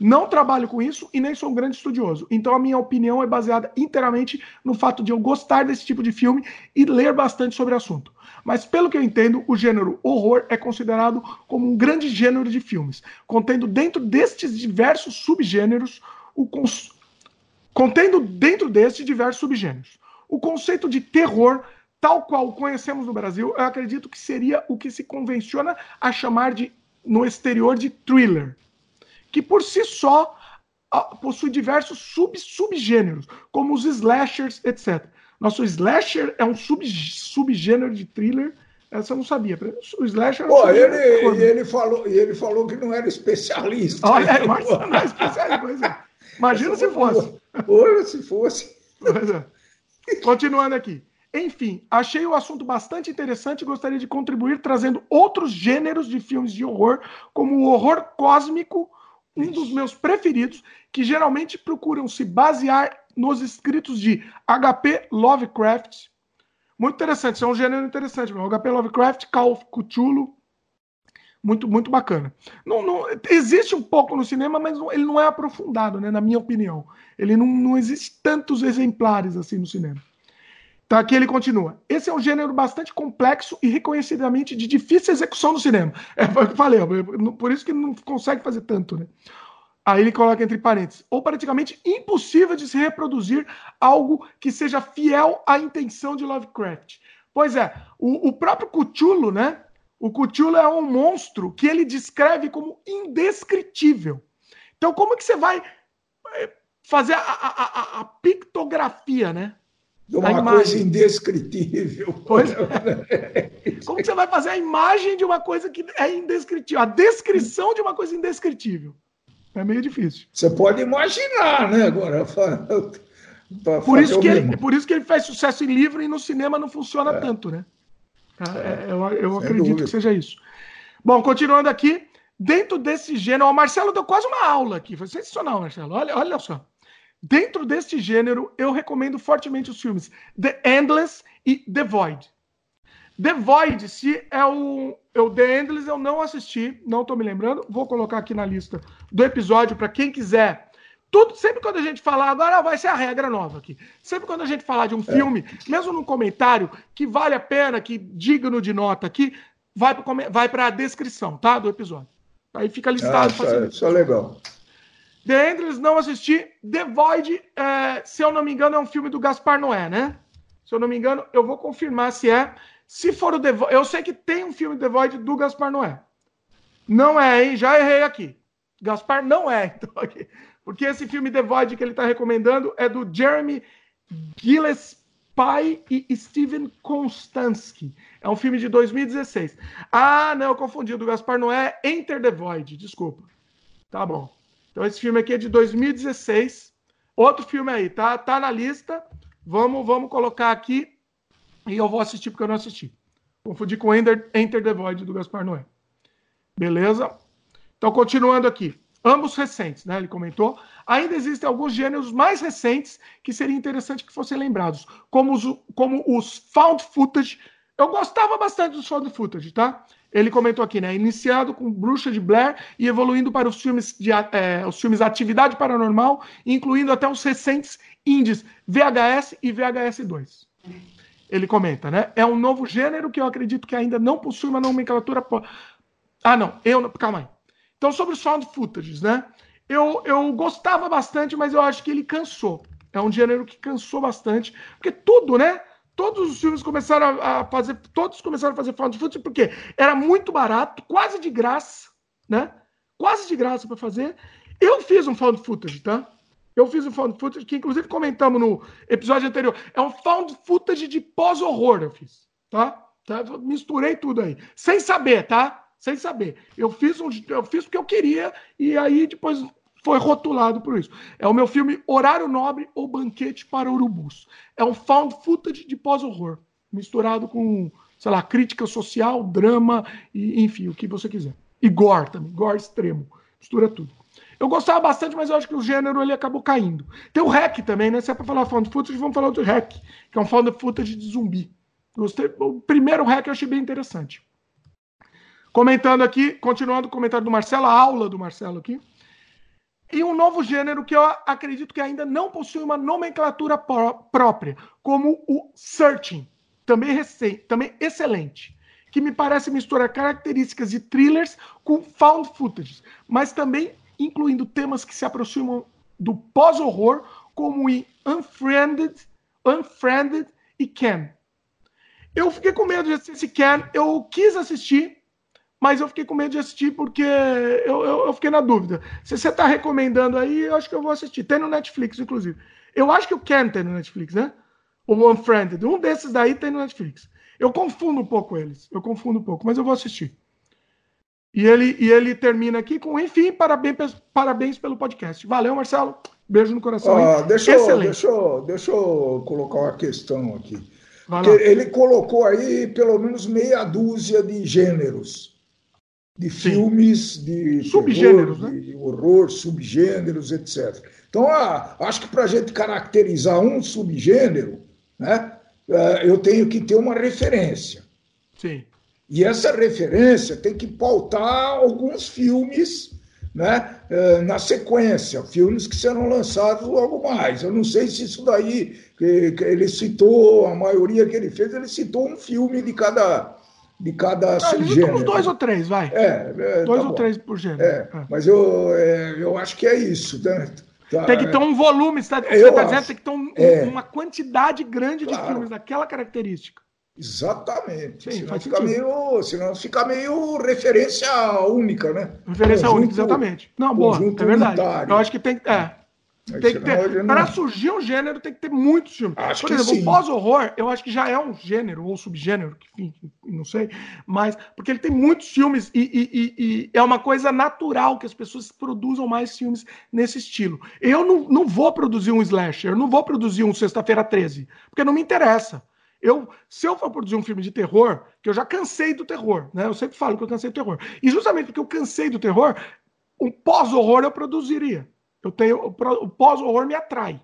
Não trabalho com isso e nem sou um grande estudioso. Então a minha opinião é baseada inteiramente no fato de eu gostar desse tipo de filme e ler bastante sobre o assunto. Mas pelo que eu entendo, o gênero horror é considerado como um grande gênero de filmes, contendo dentro destes diversos subgêneros o cons... contendo dentro destes diversos subgêneros. O conceito de terror tal qual conhecemos no Brasil, eu acredito que seria o que se convenciona a chamar de no exterior de thriller, que por si só possui diversos sub subgêneros, como os slashers, etc. Nosso slasher é um sub, subgênero de thriller. Essa eu não sabia. O slasher.
Pô, ele, e ele, falou, e ele falou que não era especialista.
Olha, mas não é especialista. É. Imagina se fosse.
Olha, se fosse.
É. Continuando aqui. Enfim, achei o assunto bastante interessante e gostaria de contribuir trazendo outros gêneros de filmes de horror, como o horror cósmico, um dos meus preferidos, que geralmente procuram se basear nos escritos de HP Lovecraft. Muito interessante, isso é um gênero interessante. Meu. HP Lovecraft, Call Cthulhu. Muito, muito bacana. Não, não, existe um pouco no cinema, mas ele não é aprofundado, né, na minha opinião. Ele não, não existe tantos exemplares assim no cinema. Então aqui ele continua. Esse é um gênero bastante complexo e reconhecidamente de difícil execução no cinema. É o que eu falei, por isso que não consegue fazer tanto, né? Aí ele coloca entre parênteses, ou praticamente impossível de se reproduzir algo que seja fiel à intenção de Lovecraft. Pois é, o, o próprio Cthulhu, né? O Cthulhu é um monstro que ele descreve como indescritível. Então, como que você vai eh, fazer a, a, a, a pictografia, né?
De uma coisa indescritível.
Pois é. Como você vai fazer a imagem de uma coisa que é indescritível? A descrição de uma coisa indescritível. É meio difícil.
Você pode imaginar, né? Agora.
por, isso que ele, por isso que ele faz sucesso em livro e no cinema não funciona é. tanto, né? É, é eu, eu acredito dúvida. que seja isso. Bom, continuando aqui, dentro desse gênero, o Marcelo deu quase uma aula aqui, foi sensacional, Marcelo. Olha, olha só. Dentro deste gênero, eu recomendo fortemente os filmes The Endless e The Void. The Void se é o, eu The Endless eu não assisti, não estou me lembrando. Vou colocar aqui na lista do episódio para quem quiser. Tudo, sempre quando a gente falar, agora vai ser a regra nova aqui. Sempre quando a gente falar de um é. filme, mesmo num comentário que vale a pena, que digno de nota aqui, vai para vai a descrição, tá? Do episódio. Aí fica listado. Ah,
isso, isso é legal.
The Endless não assisti. The Void, é, se eu não me engano, é um filme do Gaspar Noé, né? Se eu não me engano, eu vou confirmar se é. Se for o The Void, eu sei que tem um filme The Void do Gaspar Noé. Não é, hein? Já errei aqui. Gaspar não é, então aqui. Porque esse filme The Void que ele está recomendando é do Jeremy Gillespie e Steven Konstansky. É um filme de 2016. Ah, não, eu confundi. O do Gaspar Noé Enter the Void. Desculpa. Tá bom. Então esse filme aqui é de 2016. Outro filme aí, tá? Tá na lista. Vamos, vamos colocar aqui e eu vou assistir porque eu não assisti. Confundi com Enter, Enter the Void do Gaspar Noé. Beleza? Então, continuando aqui. Ambos recentes, né? Ele comentou. Ainda existem alguns gêneros mais recentes que seria interessante que fossem lembrados, como os, como os found footage. Eu gostava bastante dos found footage, tá? Ele comentou aqui, né? Iniciado com Bruxa de Blair e evoluindo para os filmes de é, os filmes Atividade Paranormal, incluindo até os recentes indies VHS e VHS 2. Ele comenta, né? É um novo gênero que eu acredito que ainda não possui uma nomenclatura. Ah, não, eu calma aí. Então, sobre os found footages, né? Eu, eu gostava bastante, mas eu acho que ele cansou. É um gênero que cansou bastante, porque tudo, né? Todos os filmes começaram a fazer, todos começaram a fazer found footage porque era muito barato, quase de graça, né? Quase de graça para fazer. Eu fiz um found footage, tá? Eu fiz um found footage que, inclusive, comentamos no episódio anterior. É um found footage de pós-horror, eu fiz. Tá? tá? Misturei tudo aí. Sem saber, tá? Sem saber. Eu fiz, um, eu fiz porque eu queria e aí depois foi rotulado por isso. É o meu filme Horário Nobre ou Banquete para Urubus. É um found footage de pós-horror, misturado com, sei lá, crítica social, drama e, enfim, o que você quiser. E gore também, gore extremo. Mistura tudo. Eu gostava bastante, mas eu acho que o gênero ele acabou caindo. Tem o Hack também, né? Se é pra falar found footage, vamos falar do Hack, que é um found footage de zumbi. Gostei. O primeiro Hack eu achei bem interessante. Comentando aqui, continuando o comentário do Marcelo, a aula do Marcelo aqui. E um novo gênero que eu acredito que ainda não possui uma nomenclatura própria, como o searching, também recente, também excelente, que me parece misturar características de thrillers com found footage, mas também incluindo temas que se aproximam do pós-horror, como em Unfriended, Unfriended e Ken. Eu fiquei com medo de assistir esse Ken, eu quis assistir, mas eu fiquei com medo de assistir porque eu, eu, eu fiquei na dúvida. Se você está recomendando aí, eu acho que eu vou assistir. Tem no Netflix, inclusive. Eu acho que o Ken tem no Netflix, né? O Unfriended. Um desses daí tem no Netflix. Eu confundo um pouco eles. Eu confundo um pouco, mas eu vou assistir. E ele, e ele termina aqui com, enfim, parabéns, parabéns pelo podcast. Valeu, Marcelo. Beijo no coração.
Ah, deixa, eu, deixa, eu, deixa eu colocar uma questão aqui. Ele colocou aí pelo menos meia dúzia de gêneros. De Sim. filmes, de
subgêneros,
terror, né? de horror, subgêneros, etc. Então, ah, acho que para a gente caracterizar um subgênero, né, eh, eu tenho que ter uma referência.
Sim.
E essa referência tem que pautar alguns filmes né, eh, na sequência, filmes que serão lançados logo mais. Eu não sei se isso daí, ele citou, a maioria que ele fez, ele citou um filme de cada, de cada
ah, subgênero. Uns dois ou três, vai.
É,
é dois tá ou bom. três por gênero.
É, é. Mas eu, é, eu acho que é isso. Né?
Tá, tem que ter um volume, você está tá dizendo, tem que ter um, é. uma quantidade grande de filmes daquela característica.
Exatamente. Sim, senão, fica meio, senão fica meio referência única, né?
Referência conjunto, única, exatamente. Não, boa, é verdade. Unitário. Eu acho que tem, é, tem que ter, para surgir um gênero, tem que ter muitos filmes.
Acho
Por
exemplo,
o pós-horror, eu acho que já é um gênero, ou subgênero, enfim, não sei, mas porque ele tem muitos filmes e, e, e, e, é uma coisa natural que as pessoas produzam mais filmes nesse estilo. Eu não, não vou produzir um slasher, eu não vou produzir um Sexta-feira 13, porque não me interessa. Eu, se eu for produzir um filme de terror, que eu já cansei do terror, né? Eu sempre falo que eu cansei do terror. E justamente porque eu cansei do terror, um pós-horror eu produziria. Eu tenho o pós-horror me atrai.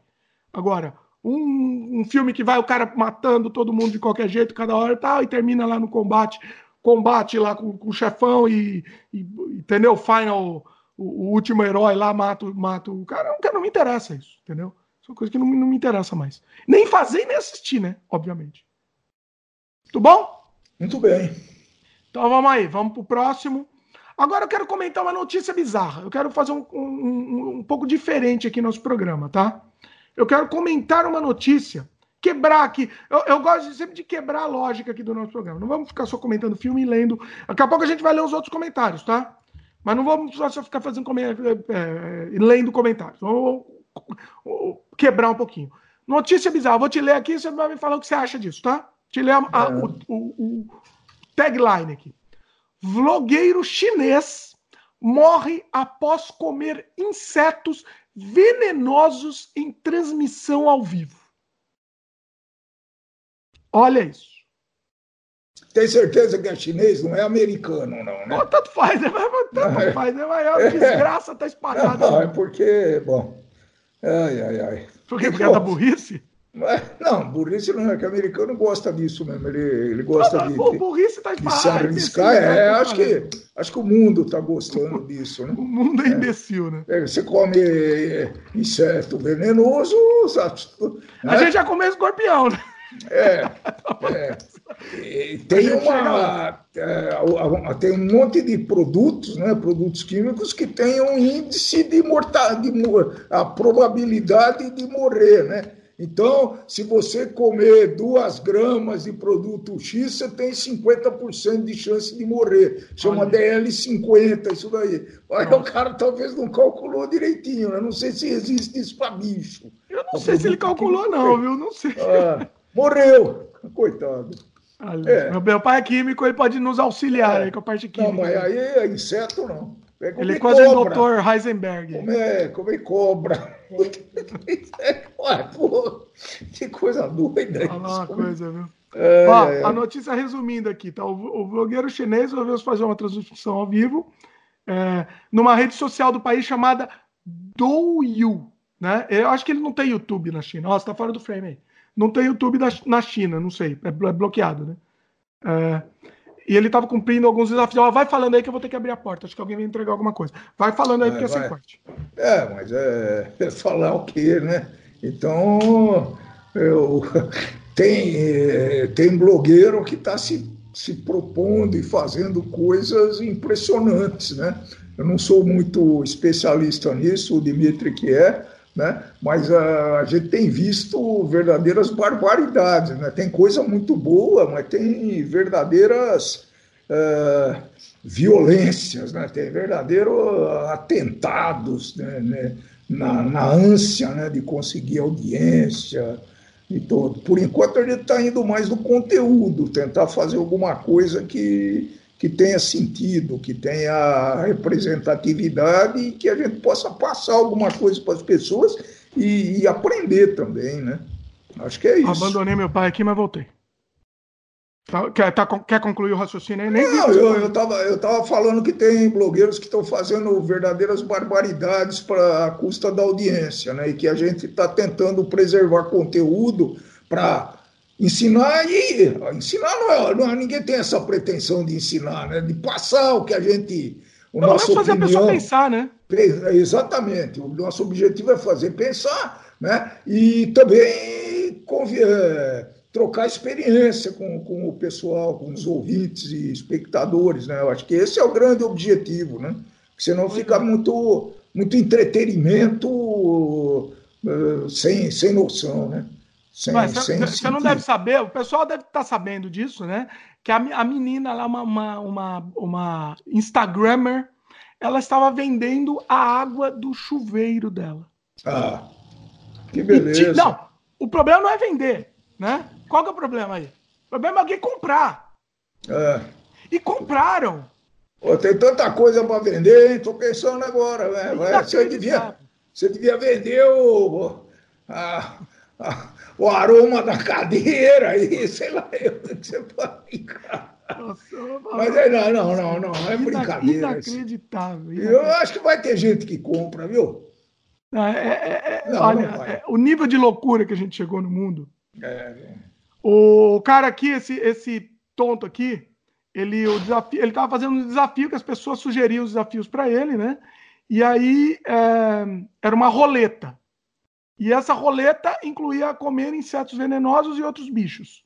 Agora, um, um, filme que vai o cara matando todo mundo de qualquer jeito, cada hora e tal, e termina lá no combate combate lá com, com o chefão e, e, entendeu? Final, o, o, último herói lá mata, mata o cara. Não, não me interessa isso, entendeu? São coisas que não, não me interessa mais. Nem fazer nem assistir, né? Obviamente. Tudo bom?
Muito bem.
Então vamos aí, vamos pro próximo. Agora eu quero comentar uma notícia bizarra. Eu quero fazer um, um, um pouco diferente aqui no nosso programa, tá? Eu quero comentar uma notícia quebrar aqui. Eu, eu, gosto sempre de quebrar a lógica aqui do nosso programa. Não vamos ficar só comentando filme e lendo. Daqui a pouco a gente vai ler os outros comentários, tá? Mas não vamos só ficar fazendo é, é, lendo comentários. Vamos quebrar um pouquinho. Notícia bizarra. Vou te ler aqui você vai me falar o que você acha disso, tá? Te ler a, a, o, o, o tagline aqui. Vlogueiro chinês morre após comer insetos venenosos em transmissão ao vivo. Olha isso.
Tem certeza que é chinês, não é americano, não, né? Oh,
tanto faz, né? Tanto é. faz, né? Mas a desgraça tá espalhada.
Não, é porque, bom. Ai, ai, ai.
Por quê? Porque é da burrice?
Não, burrice não é que o americano gosta disso mesmo. Ele, ele gosta não, de,
não, burrice tá
de se arriscar. É, acho que, acho que o mundo está gostando disso. Né?
O mundo é, é imbecil, né?
É, você come inseto venenoso. Sabe?
A gente já comeu escorpião, né?
É, é. Tem, uma, é, tem um monte de produtos, né, produtos químicos que têm um índice de mortalidade, a probabilidade de morrer, né? Então, se você comer duas gramas de produto X, você tem 50% de chance de morrer. Chama DL50, isso daí. Aí o cara talvez não calculou direitinho, né? Não sei se existe isso para bicho.
Eu não sei se ele calculou, não, viu? Não sei.
Ah. Morreu. Coitado.
É. Meu pai é químico, ele pode nos auxiliar é. aí com a parte química.
Não, mas aí é inseto não.
É ele é quase o doutor Heisenberg.
Comer, comer cobra. Ué, pô, que coisa doida.
Fala uma coisa, viu? É, Ó, é. A notícia resumindo aqui, tá? O, o blogueiro chinês resolveu fazer uma transmissão ao vivo é, numa rede social do país chamada Douyu. Né? Eu acho que ele não tem YouTube na China. Nossa, tá fora do frame aí. Não tem YouTube na China, não sei, é bloqueado, né? É, e ele estava cumprindo alguns desafios. Ó, vai falando aí que eu vou ter que abrir a porta. Acho que alguém vai entregar alguma coisa. Vai falando aí, é, porque é sem corte.
É, mas é, é falar o quê, né? Então, eu, tem, é, tem blogueiro que está se, se propondo e fazendo coisas impressionantes, né? Eu não sou muito especialista nisso, o Dimitri que é, né? mas a, a, gente tem visto verdadeiras barbaridades. Né? Tem coisa muito boa, mas tem verdadeiras uh, violências, né? tem verdadeiros atentados né? Na, na, ânsia né? de conseguir audiência e todo. Por enquanto, gente está indo mais no conteúdo, tentar fazer alguma coisa que que tenha sentido, que tenha representatividade e que a gente possa passar alguma coisa para as pessoas e, e, aprender também, né? Acho que é isso.
Abandonei meu pai aqui, mas voltei. Tá, quer, tá, quer concluir o raciocínio aí? Nem
Não, eu, estava eu tava falando que tem blogueiros que estão fazendo verdadeiras barbaridades para a custa da audiência, né? E que a gente está tentando preservar conteúdo para Ensinar e ensinar não é, não é, ninguém tem essa pretensão de ensinar, né? De passar o que a gente o
não, nosso é fazer opinião, a pessoa pensar, né?
Exatamente. O nosso objetivo é fazer pensar, né? E também é, trocar experiência com, com o pessoal, com os ouvintes e espectadores, né? Eu acho que esse é o grande objetivo, né? Porque senão fica muito muito entretenimento uh, sem, sem noção, né?
Sem, Mas, sem você não deve saber, o pessoal deve estar tá sabendo disso, né? Que a, a menina lá, uma, uma, uma, uma Instagrammer, ela estava vendendo a água do chuveiro dela.
Ah, que beleza.
Não, o problema não é vender, né? Qual que é o problema aí? O problema é alguém comprar.
É.
E compraram.
Pô, tem tanta coisa para vender, hein? Tô pensando agora, né? Você devia, você devia vender o, a, a, o aroma da cadeira e sei lá, eu você pode ficar. Mas é, não, não, não, não, é brincadeira.
Inacreditável,
inacreditável. Eu acho que vai ter gente que compra, viu?
É, é, é, não, olha, não é, o nível de loucura que a gente chegou no mundo.
É.
O cara aqui, esse, esse tonto aqui, ele o desafio, ele estava fazendo um desafio que as pessoas sugeriam os desafios para ele, né? E aí é, era uma roleta. E essa roleta incluía comer insetos venenosos e outros bichos.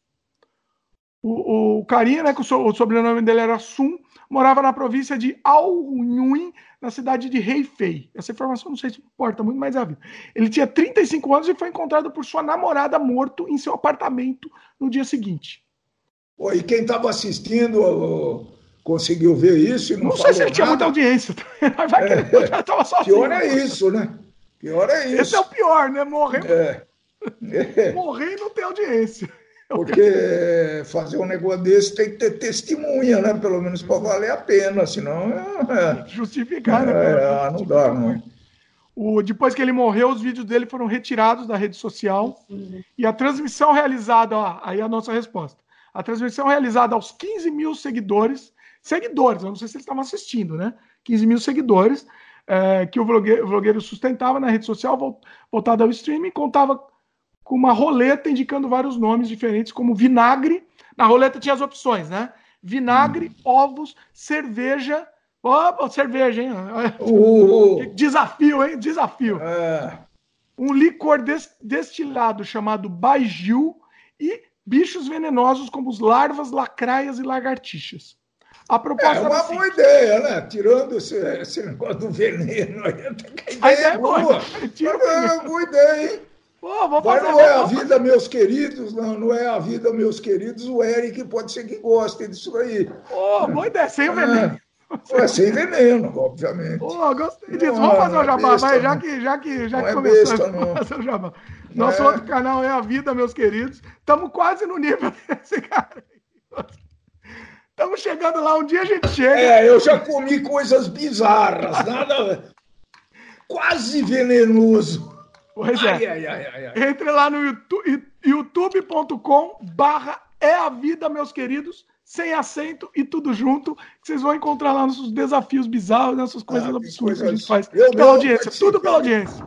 O, o carinha, né, que o, so, o sobrenome dele era Sun, morava na província de Alnhuin, na cidade de Heifei. Essa informação não sei se importa muito, mas é a vida. Ele tinha 35 anos e foi encontrado por sua namorada morto em seu apartamento no dia seguinte.
Pô, e quem estava assistindo conseguiu ver isso?
não, não sei se ele nada. tinha muita audiência. Vai que ele
estava sozinho. Pior é isso, né? Pior é isso.
Esse é o pior, né? Morrer, é. É. Morrer e não ter audiência.
Porque fazer um negócio desse tem que ter testemunha, né? Pelo menos para valer a pena, senão.
É, Justificar, né?
É, não dá, não.
O, depois que ele morreu, os vídeos dele foram retirados da rede social. E a transmissão realizada, ó, aí a nossa resposta. A transmissão realizada aos 15 mil seguidores, seguidores, eu não sei se eles estavam assistindo, né? 15 mil seguidores, é, que o vlogueiro, o vlogueiro, sustentava na rede social, voltada ao streaming, contava com uma roleta indicando vários nomes diferentes, como vinagre. Na roleta tinha as opções, né? Vinagre, hum. ovos, cerveja. Opa, cerveja, hein? Uh, Desafio, hein? Desafio. Uh. Um licor des destilado chamado Baiju e bichos venenosos como os larvas, lacraias e lagartixas.
A proposta é uma assim. boa ideia, né? Tirando esse, esse negócio do veneno. A ideia, a ideia é boa. boa. É uma boa ideia, hein? Pô, vou Mas não é a vida, meus queridos, não, não é a vida, meus queridos. O Eric pode ser que goste disso aí.
Pô, boa ideia, sem o veneno.
É, sem veneno, obviamente.
Pô, gostei disso. Vamos fazer o jabá, vai, já que, já que, já que é começou a fazer o jabá. Nosso é. outro canal é A Vida, meus queridos. Estamos quase no nível desse cara. Estamos chegando lá, um dia a gente chega.
É, eu já comi coisas bizarras, nada. quase venenoso.
Pois é. Ai, ai, ai, Entre lá no youtube.com barra é a vida, meus queridos, sem acento e tudo junto, que vocês vão encontrar lá nossos desafios bizarros, nossas coisas ah, absurdas coisas... que a gente faz eu pela audiência, tudo pela audiência.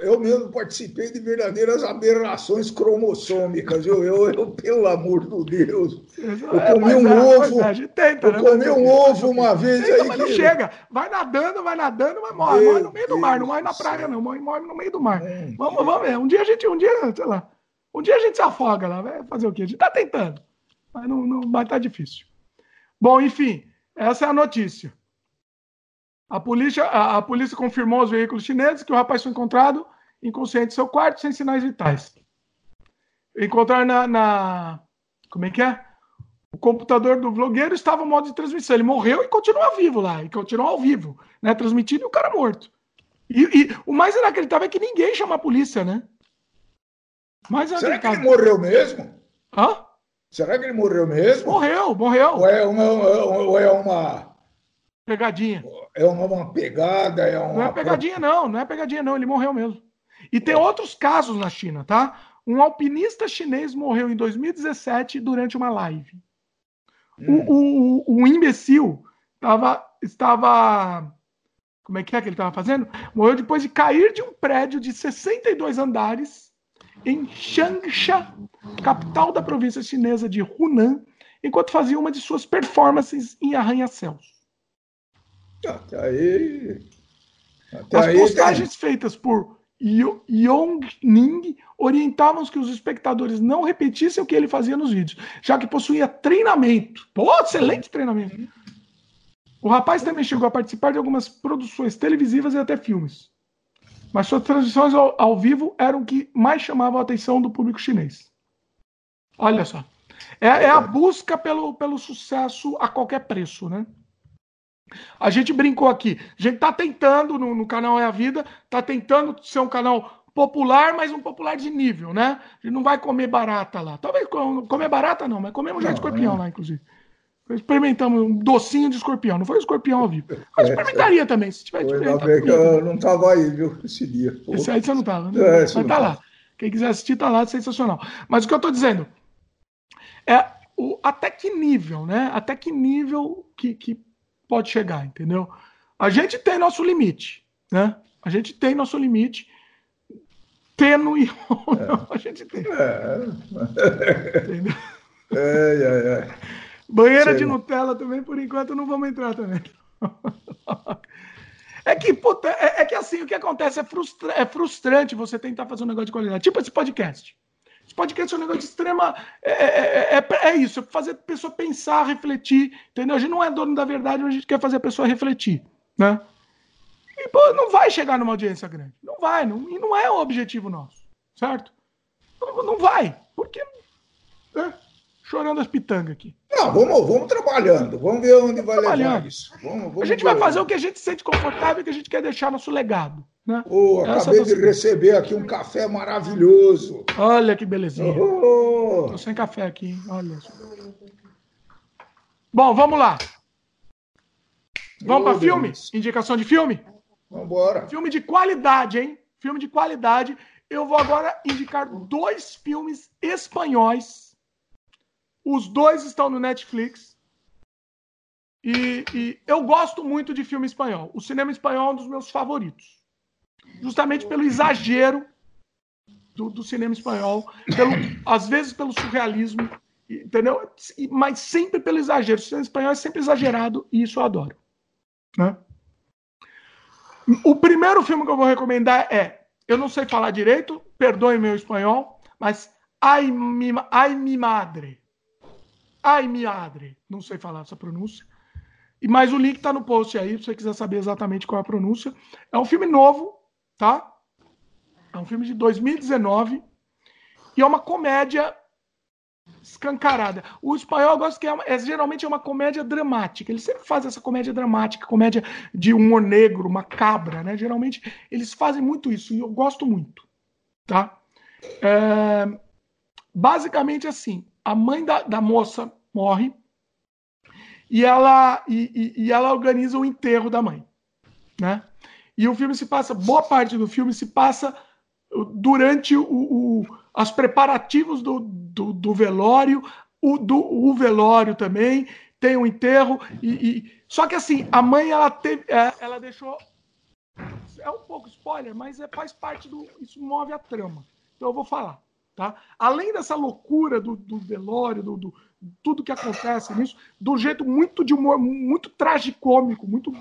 Eu mesmo participei de verdadeiras aberrações cromossômicas. Eu, eu, eu pelo amor de Deus. Eu é, comi um é, ovo. É, tenta, eu né? comi um ovo uma vez.
Tenta, aí mas não chega. Vai nadando, vai nadando, mas morre. Meu morre no meio do mar. Não morre na praia, não. Morre, morre no meio do mar. Hum, vamos, vamos ver. Um dia a gente, um dia, sei lá. Um dia a gente se afoga lá. Vai fazer o quê? A gente tá tentando. Mas não, não vai estar tá difícil. Bom, enfim, essa é a notícia. A polícia, a, a, polícia confirmou aos veículos chineses que o rapaz foi encontrado inconsciente em seu quarto, sem sinais vitais. Encontraram na, na, Como é que é? O computador do vlogueiro estava em modo de transmissão. Ele morreu e continua vivo lá, e continua ao vivo, né? Transmitindo e o cara morto. E, e o mais inacreditável é que ninguém chama a polícia, né?
Mais Será que ele morreu mesmo? Hã? Será que ele morreu mesmo?
Morreu, morreu.
Ou é uma, ou é uma
Pegadinha.
É uma pegada, é uma.
Não é pegadinha, não, não é pegadinha, não. Ele morreu mesmo. E tem outros casos na China, tá? Um alpinista chinês morreu em 2017 durante uma live. Hum. O, o, o, imbecil tava, estava. Como é que é que ele estava fazendo? Morreu depois de cair de um prédio de 62 andares em Changsha, capital da província chinesa de Hunan, enquanto fazia uma de suas performances em arranha-céus.
Até aí.
Até As aí postagens tem... feitas por Yongning orientavam que os espectadores não repetissem o que ele fazia nos vídeos, já que possuía treinamento. Pô, excelente treinamento. O rapaz também chegou a participar de algumas produções televisivas e até filmes. Mas suas transmissões ao, ao vivo eram o que mais chamavam a atenção do público chinês. Olha só. É, é a busca pelo, pelo sucesso a qualquer preço, né? A gente brincou aqui. A gente tá tentando, no, no, canal É a Vida, tá tentando ser um canal popular, mas um popular de nível, né? A gente não vai comer barata lá. Talvez comer barata não, mas comemos já de escorpião é. lá, inclusive. Experimentamos um docinho de escorpião. Não foi escorpião ao vivo. Mas experimentaria é, também, se tiver
diferente. Eu não tava aí, viu, esse dia.
Esse aí você não tava, né? É, mas tá tava. lá. Quem quiser assistir, tá lá, sensacional. Mas o que eu tô dizendo é o, até que nível, né? Até que nível que, que pode chegar, entendeu? A gente tem nosso limite, né? A gente tem nosso limite. Tênue ou não, a gente tem. É.
Entendeu? É, é, é.
Banheira Sei. de Nutella também, por enquanto, não vamos entrar também. É que, puta, é, é, que assim, o que acontece é, frustra é frustrante você tentar fazer um negócio de qualidade. Tipo esse podcast. Esse podcast é um negócio de extrema. É, é, é, é isso, é fazer a pessoa pensar, refletir. Entendeu? A gente não é dono da verdade, mas a gente quer fazer a pessoa refletir. Né? E, pô, não vai chegar numa audiência grande. Não vai. Não, e não é o objetivo nosso. Certo? Não, não vai. Porque. Né? chorando as pitangas aqui.
Não, vamos, vamos trabalhando, vamos ver onde vai levar isso. Vamos,
vamos a gente vai fazer o que a gente sente confortável e que a gente quer deixar nosso legado. Né?
Oh, acabei de receber aqui um café maravilhoso.
Olha que belezinha. Oh. Tô sem café aqui, hein? olha. Bom, vamos lá. Vamos oh, para filme? Indicação de filme?
Vamos embora.
Filme de qualidade, hein? Filme de qualidade. Eu vou agora indicar dois filmes espanhóis os dois estão no Netflix. E, e, eu gosto muito de filme espanhol. O cinema espanhol é um dos meus favoritos. Justamente pelo exagero do, do cinema espanhol, pelo, às vezes pelo surrealismo, entendeu? Mas sempre pelo exagero. O cinema espanhol é sempre exagerado e isso eu adoro. Né? O primeiro filme que eu vou recomendar é, eu não sei falar direito, perdoe meu espanhol, mas Ai mi, Ai mi Madre. Ai, Miadre. Não sei falar essa pronúncia. E mais o link tá no post aí, se você quiser saber exatamente qual é a pronúncia. É um filme novo, tá? É um filme de 2019 e é uma comédia escancarada. O espanhol gosta que é, é, geralmente é uma comédia dramática. Ele sempre faz essa comédia dramática, comédia de humor negro, macabra, né? Geralmente eles fazem muito isso e eu gosto muito, tá? É, basicamente assim, a mãe da, da moça morre e ela, e, e, e, ela organiza o enterro da mãe. Né? E o filme se passa, boa parte do filme se passa durante o, o as preparativos do, do, do velório, o, do, o velório também, tem o um enterro. E, e, só que assim, a mãe ela, teve, é, ela deixou. É um pouco spoiler, mas é, faz parte do. Isso move a trama. Então eu vou falar. Tá? Além dessa loucura do, do velório, do, do, tudo que acontece nisso, do jeito muito de humor, muito tragicômico, muito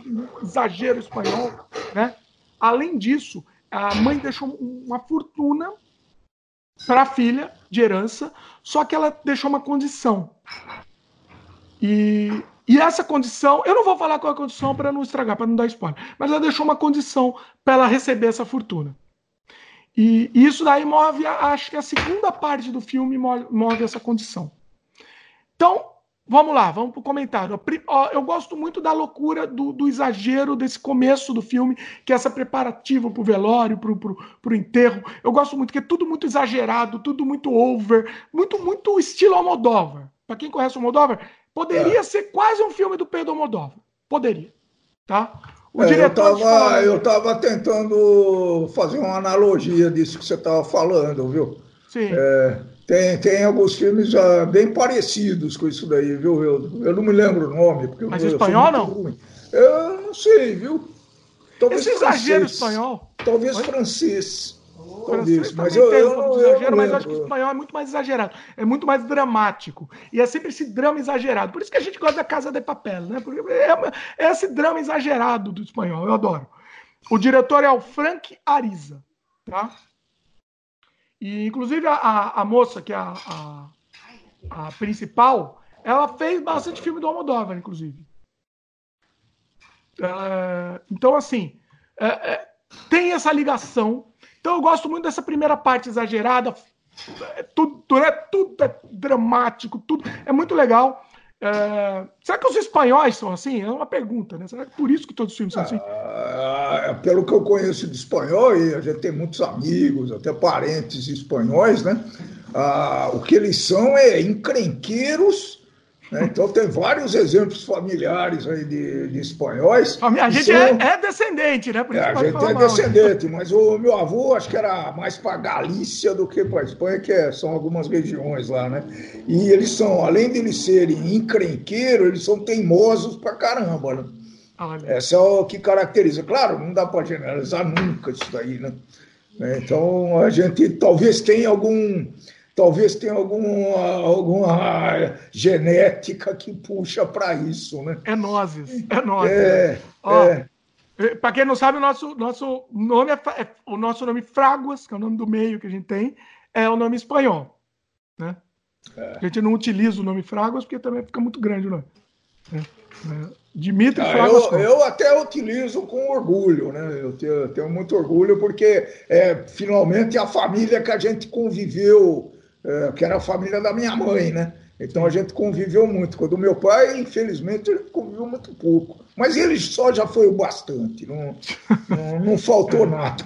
exagero espanhol, né? Além disso, a mãe deixou uma fortuna para a filha de herança, só que ela deixou uma condição. E, e essa condição, eu não vou falar qual é a condição para não estragar, para não dar spoiler, mas ela deixou uma condição para ela receber essa fortuna. E, isso daí move, acho que a segunda parte do filme move, move essa condição. Então, vamos lá, vamos para o comentário. Eu gosto muito da loucura, do, do, exagero desse começo do filme, que é essa preparativa para o velório, para o enterro. Eu gosto muito, que é tudo muito exagerado, tudo muito over, muito, muito estilo Almodóvar. Para quem conhece o Almodóvar, poderia é. ser quase um filme do Pedro Almodóvar. Poderia. Tá?
O é, diretor eu estava tentando fazer uma analogia disso que você estava falando, viu? Sim. É, tem, tem alguns filmes já bem parecidos com isso daí, viu? Eu, eu não me lembro o nome. Porque
Mas
eu,
espanhol não? Ruim.
Eu não sei, viu?
Talvez Esse exagero espanhol.
Talvez Oi? francês. Talvez, mas eu, eu, um eu, exagero,
mas eu acho que o espanhol é muito mais exagerado, é muito mais dramático. E é sempre esse drama exagerado. Por isso que a gente gosta da Casa de Papel, né? Porque é, é esse drama exagerado do espanhol, eu adoro. O diretor é o Frank Ariza, tá? E, inclusive, a, a moça, que é a, a, a, principal, ela fez bastante filme do Almodóvar, inclusive. É, então, assim, é, é, tem essa ligação então eu gosto muito dessa primeira parte exagerada. É tudo, é, tudo é dramático, tudo é muito legal. É... Será que os espanhóis são assim? É uma pergunta, né? Será que por isso que todos os filmes são assim?
Ah, pelo que eu conheço de espanhol, e a gente tem muitos amigos, até parentes espanhóis, né? Ah, o que eles são é encrenqueiros? Então, tem vários exemplos familiares aí de, de espanhóis.
A gente são... é, é, descendente, né?
É, a gente é mal. descendente, mas o meu avô acho que era mais para Galícia do que para Espanha, que é, são algumas regiões lá, né? E eles são, além de eles serem encrenqueiros, eles são teimosos para caramba, né? Olha. Essa é o que caracteriza. Claro, não dá para generalizar nunca isso daí, né? Então, a gente talvez tenha algum talvez tenha alguma, alguma genética que puxa para isso, né?
É nozes, é nozes.
É, é.
é para quem não sabe, o nosso, nosso nome é, é, o nosso nome Fraguas, que é o nome do meio que a gente tem, é o nome espanhol, né? É. A gente não utiliza o nome Fraguas porque também fica muito grande o nome. Né? É. Dimitri ah,
Fraguas. Eu, eu, até utilizo com orgulho, né? Eu tenho, eu tenho muito orgulho porque é finalmente a família que a gente conviveu que era a família da minha mãe, né? Então a gente conviveu muito. Quando o meu pai, infelizmente, ele conviveu muito pouco. Mas ele só já foi o bastante, não, não, não faltou nada.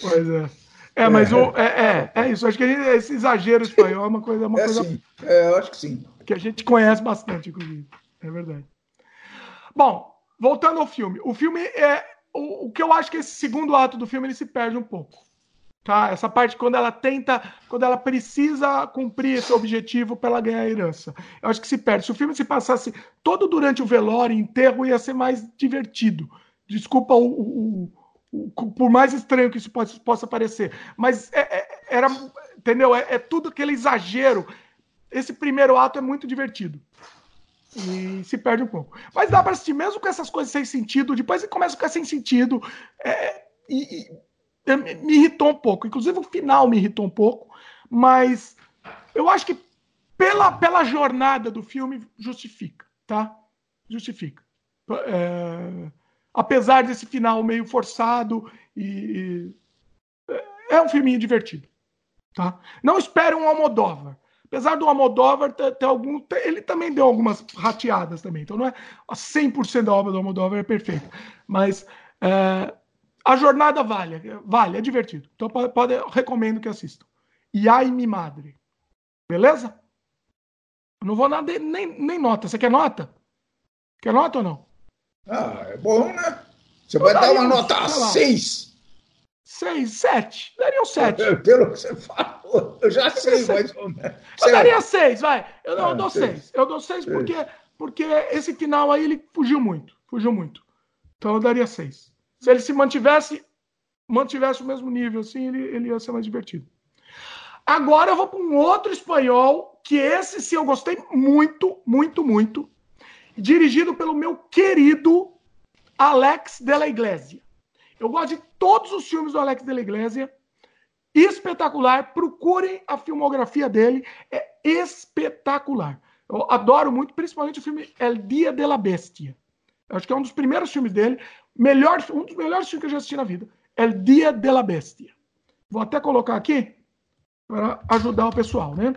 Pois é. É, mas é, o, é, é, é isso. Acho que gente, esse exagero espanhol é uma coisa. Uma
é
coisa
sim. É, eu acho que sim.
Que a gente conhece bastante, inclusive. É verdade. Bom, voltando ao filme. O filme é. O, o que eu acho que esse segundo ato do filme ele se perde um pouco. Tá? Essa parte quando ela tenta, quando ela precisa cumprir esse objetivo para ela ganhar a herança. Eu acho que se perde. Se o filme se passasse todo durante o velório, enterro, ia ser mais divertido. Desculpa o, o, o, por mais estranho que isso possa, possa parecer. Mas é, é, era, entendeu? É, é tudo aquele exagero. Esse primeiro ato é muito divertido e se perde um pouco. Mas dá para assistir mesmo com essas coisas sem sentido. Depois ele começa a ficar sem sentido. É, e, me irritou um pouco. Inclusive o final me irritou um pouco, mas eu acho que pela, pela jornada do filme justifica, tá? Justifica. É, apesar desse final meio forçado e, é um filminho divertido, tá? Não espere um Almodóvar. Apesar do Almodóvar ter, ter algum, ter, ele também deu algumas rateadas também. Então não é 100% da obra do Almodóvar é perfeita, mas é, a jornada vale, vale, é divertido. Então pode, pode recomendo que assistam. E ai mi madre. Beleza? Não vou nada, nem, nem nota. Você quer nota? Quer nota ou não?
Ah, é bom, né? Você vai dar uma nota 6.
6, 7. Daria um 7.
Pelo que você falou, eu já sei mais ou menos.
Eu daria 6, vai. Eu, não, ah, eu dou 6. Eu dou 6 porque, porque esse final aí ele fugiu muito. Fugiu muito. Então eu daria 6 se ele se mantivesse, mantivesse o mesmo nível, assim, ele, ele ia ser mais divertido. Agora eu vou para um outro espanhol, que esse sim eu gostei muito, muito, muito, dirigido pelo meu querido Alex de la Iglesia. Eu gosto de todos os filmes do Alex de la Iglesia. Espetacular. Procurem a filmografia dele. É espetacular. Eu adoro muito, principalmente o filme El Dia de la Bestia. Eu acho que é um dos primeiros filmes dele. Melhor, um dos melhores filmes que eu já assisti na vida. El Dia de la Bestia. Vou até colocar aqui para ajudar o pessoal, né?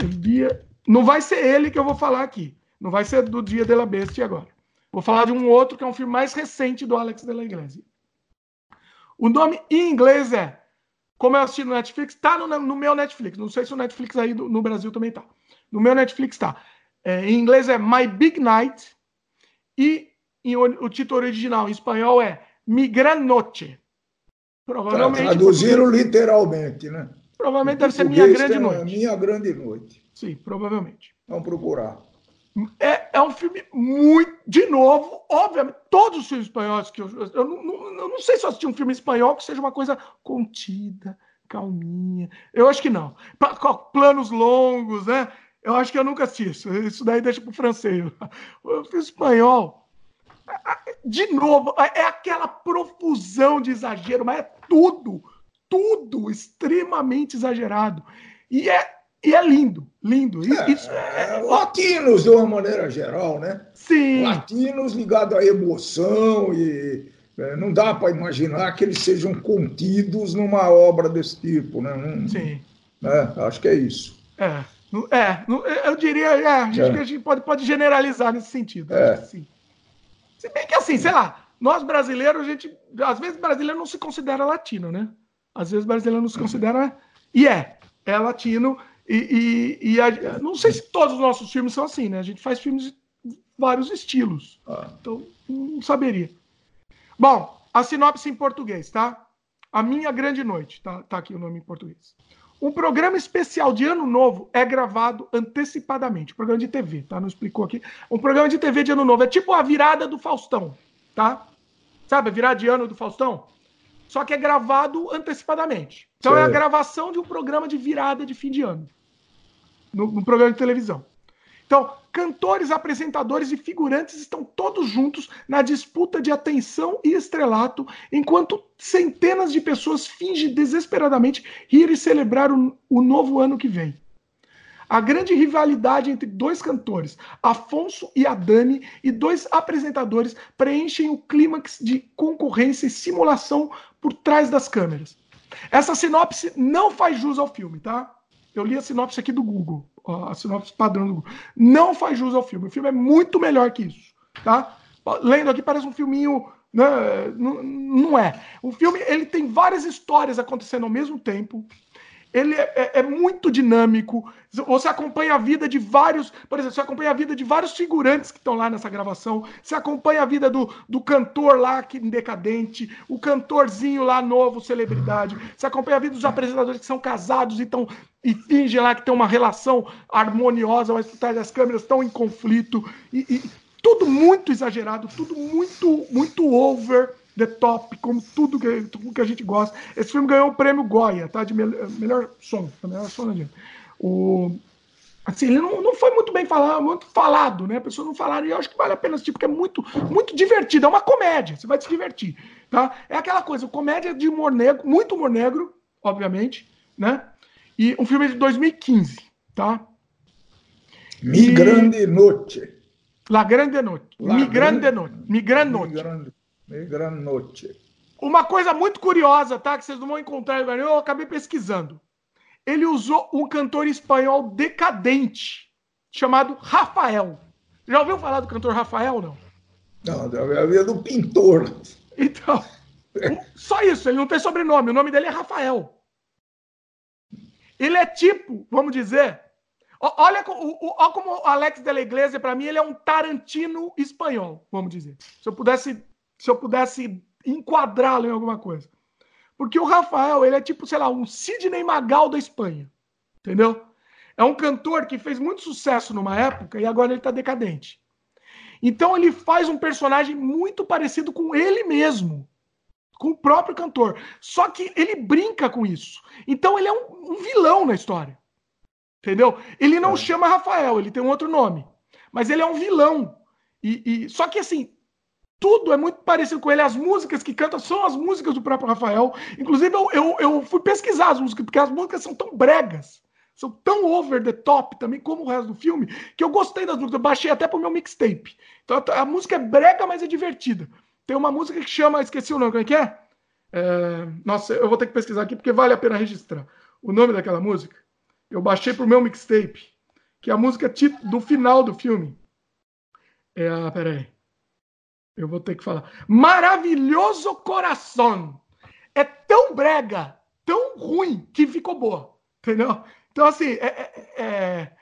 El Dia. Não vai ser ele que eu vou falar aqui. Não vai ser do Dia de la Bestia agora. Vou falar de um outro que é um filme mais recente do Alex de la Iglesia. O nome em inglês é, como eu assisti no Netflix, tá no, no meu Netflix. Não sei se o Netflix aí do, no Brasil também tá. No meu Netflix tá. É, em inglês é My Big Night e o, título original em espanhol é Mi Gran Noche.
Provavelmente. Traduziram literalmente, né?
Provavelmente deve ser Minha Grande Noite.
Minha Grande Noite.
Sim, provavelmente.
Vamos procurar.
É, é um filme muito. De novo, obviamente, todos os filmes espanhóis que eu. Eu não, não, eu não sei se eu assisti um filme espanhol que seja uma coisa contida, calminha. Eu acho que não. Planos longos, né? Eu acho que eu nunca assisti isso. Isso daí deixa para o francês. O filme espanhol de novo, é aquela profusão de exagero, mas é tudo, tudo extremamente exagerado. E é, e é lindo, lindo.
É, Isso é, é... Latinos, de uma maneira geral, né?
Sim.
Latinos ligados à emoção e é, não dá para imaginar que eles sejam contidos numa obra desse tipo, né? Não,
Sim.
É, acho que é isso.
É, é eu diria, é, a gente, é. a gente pode, pode generalizar nesse sentido.
É.
Sim. Se bem que assim, sei lá, nós brasileiros, a gente. Às vezes brasileiro não se considera latino, né? Às vezes brasileiro não se considera. E é, é latino. E, e, e a, não sei se todos os nossos filmes são assim, né? A gente faz filmes de vários estilos. Ah. Então, não saberia. Bom, a sinopse em português, tá? A Minha Grande Noite, tá, tá aqui o nome em português. Um programa especial de Ano Novo é gravado antecipadamente. Programa de TV, tá? Não explicou aqui. Um programa de TV de Ano Novo. É tipo a virada do Faustão, tá? Sabe, a virada de ano do Faustão? só que é gravado antecipadamente. Então é a gravação de um programa de virada de fim de ano. No, no programa de televisão. Então, cantores, apresentadores e figurantes estão todos juntos na disputa de atenção e estrelato, enquanto centenas de pessoas fingem desesperadamente rir e celebrar o, o novo ano que vem. A grande rivalidade entre dois cantores, Afonso e Adani, e dois apresentadores preenchem o clímax de concorrência e simulação por trás das câmeras. Essa sinopse não faz jus ao filme, tá? Eu li a sinopse aqui do Google, a sinopse padrão do Google. Não faz jus ao filme. O filme é muito melhor que isso, tá? Lendo aqui parece um filminho né? não, não é. O filme ele tem várias histórias acontecendo ao mesmo tempo ele é, é, é, muito dinâmico. Você acompanha a vida de vários, por exemplo, você acompanha a vida de vários figurantes que estão lá nessa gravação. Você acompanha a vida do, do cantor lá que decadente, o cantorzinho lá novo, celebridade. Você acompanha a vida dos apresentadores que são casados e estão e fingem lá que tem uma relação harmoniosa, mas por trás das câmeras estão em conflito e, e tudo muito exagerado, tudo muito muito over The Top, como tudo que, tudo que a gente gosta. Esse filme ganhou o prêmio Goya, tá? De melhor, melhor som, melhor som de o Assim, ele não, não foi muito bem falado, muito falado, né? A pessoa não falaram, e eu acho que vale a pena assistir, porque é muito, muito divertido, é uma comédia, você vai se divertir, tá? É aquela coisa, comédia de humor negro, muito humor negro, obviamente, né? E um filme de 2015, tá?
Mi Grande Noite.
La Grande Noite. Mi Grande Noite. Mi Grande Noite.
Noite.
Uma coisa muito curiosa, tá? Que vocês não vão encontrar eu acabei pesquisando. Ele usou um cantor espanhol decadente, chamado Rafael. Já ouviu falar do cantor Rafael, não?
Não, eu havia do pintor.
Então, só isso, ele não tem sobrenome, o nome dele é Rafael. Ele é tipo, vamos dizer, olha, olha como o Alex de la Iglesia, para mim, ele é um Tarantino espanhol, vamos dizer. Se eu pudesse se eu pudesse enquadrá-lo em alguma coisa. Porque o Rafael, ele é tipo, sei lá, um Sidney Magal da Espanha. Entendeu? É um cantor que fez muito sucesso numa época e agora ele está decadente. Então ele faz um personagem muito parecido com ele mesmo, com o próprio cantor. Só que ele brinca com isso. Então ele é um, um vilão na história. Entendeu? Ele não é. chama Rafael, ele tem um outro nome. Mas ele é um vilão. E, e, só que assim, tudo é muito parecido com ele. As músicas que canta são as músicas do próprio Rafael. Inclusive, eu, eu, eu, fui pesquisar as músicas, porque as músicas são tão bregas, são tão over the top também, como o resto do filme, que eu gostei das músicas. Eu baixei até pro meu mixtape. Então a, música é brega, mas é divertida. Tem uma música que chama, esqueci o nome, como é que é? é? Nossa, eu vou ter que pesquisar aqui porque vale a pena registrar. O nome daquela música, eu baixei pro meu mixtape, que é a música do final do filme. É. Peraí. Eu vou ter que falar. Maravilhoso coração. É tão brega, tão ruim, que ficou boa. Entendeu? Então, assim, é, é, é,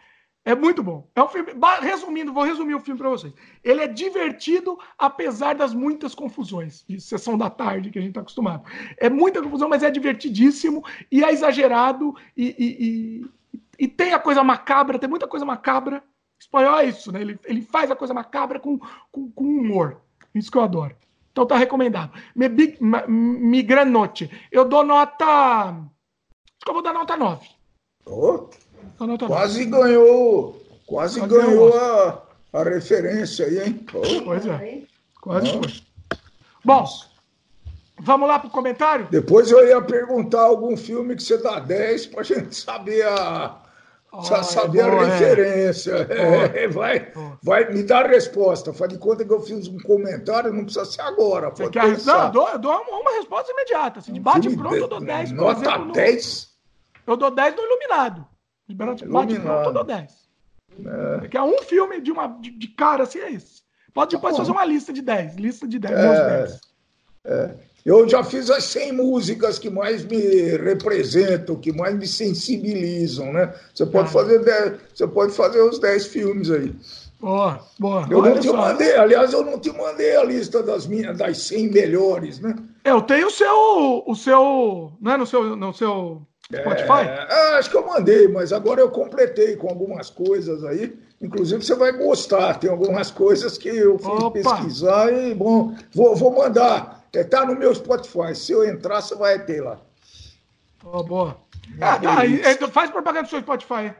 é muito bom. É um filme. Resumindo, vou resumir o filme para vocês. Ele é divertido, apesar das muitas confusões de sessão da tarde que a gente está acostumado. É muita confusão, mas é divertidíssimo e é exagerado e, e, e, e tem a coisa macabra, tem muita coisa macabra. espanhol é isso, né? Ele, ele faz a coisa macabra com, com, com humor. Isso que eu adoro. Então tá recomendado. Migranote. Eu dou nota. Acho que eu vou dar nota 9.
Oh, nota quase 9. ganhou. Quase, quase ganhou a, a referência aí, hein?
Oh. Pois é. Quase foi. Bom, vamos lá pro comentário?
Depois eu ia perguntar algum filme que você dá 10 pra gente saber a, já sabia a é. referência. É. É, vai, vai me dar a resposta. Faz de conta que eu fiz um comentário, não precisa ser agora. Pode
quer... Não, eu dou, eu dou uma resposta imediata. Assim, de bate pronto, eu dou 10.
Nota exemplo, 10?
No... Eu dou 10 no Iluminado. De bate pronto, eu dou 10. É. Que é um filme de, uma, de, de cara assim, é esse. Pode depois tá fazer uma lista de 10. Lista de 10. É, 10.
é. Eu já fiz as 100 músicas que mais me representam, que mais me sensibilizam, né? Você pode, ah. fazer, 10, você pode fazer os 10 filmes aí.
Boa, boa.
Eu não te só. mandei, aliás, eu não te mandei a lista das minhas, das 100 melhores, né?
É, eu tenho o seu, o seu, não é no seu, no seu Spotify?
É, acho que eu mandei, mas agora eu completei com algumas coisas aí. Inclusive, você vai gostar. Tem algumas coisas que eu fui Opa. pesquisar e, bom, vou, vou mandar. Está no meu Spotify. Se eu entrar, você vai ter lá.
Oh, boa. Ah, tá, faz propaganda do seu Spotify.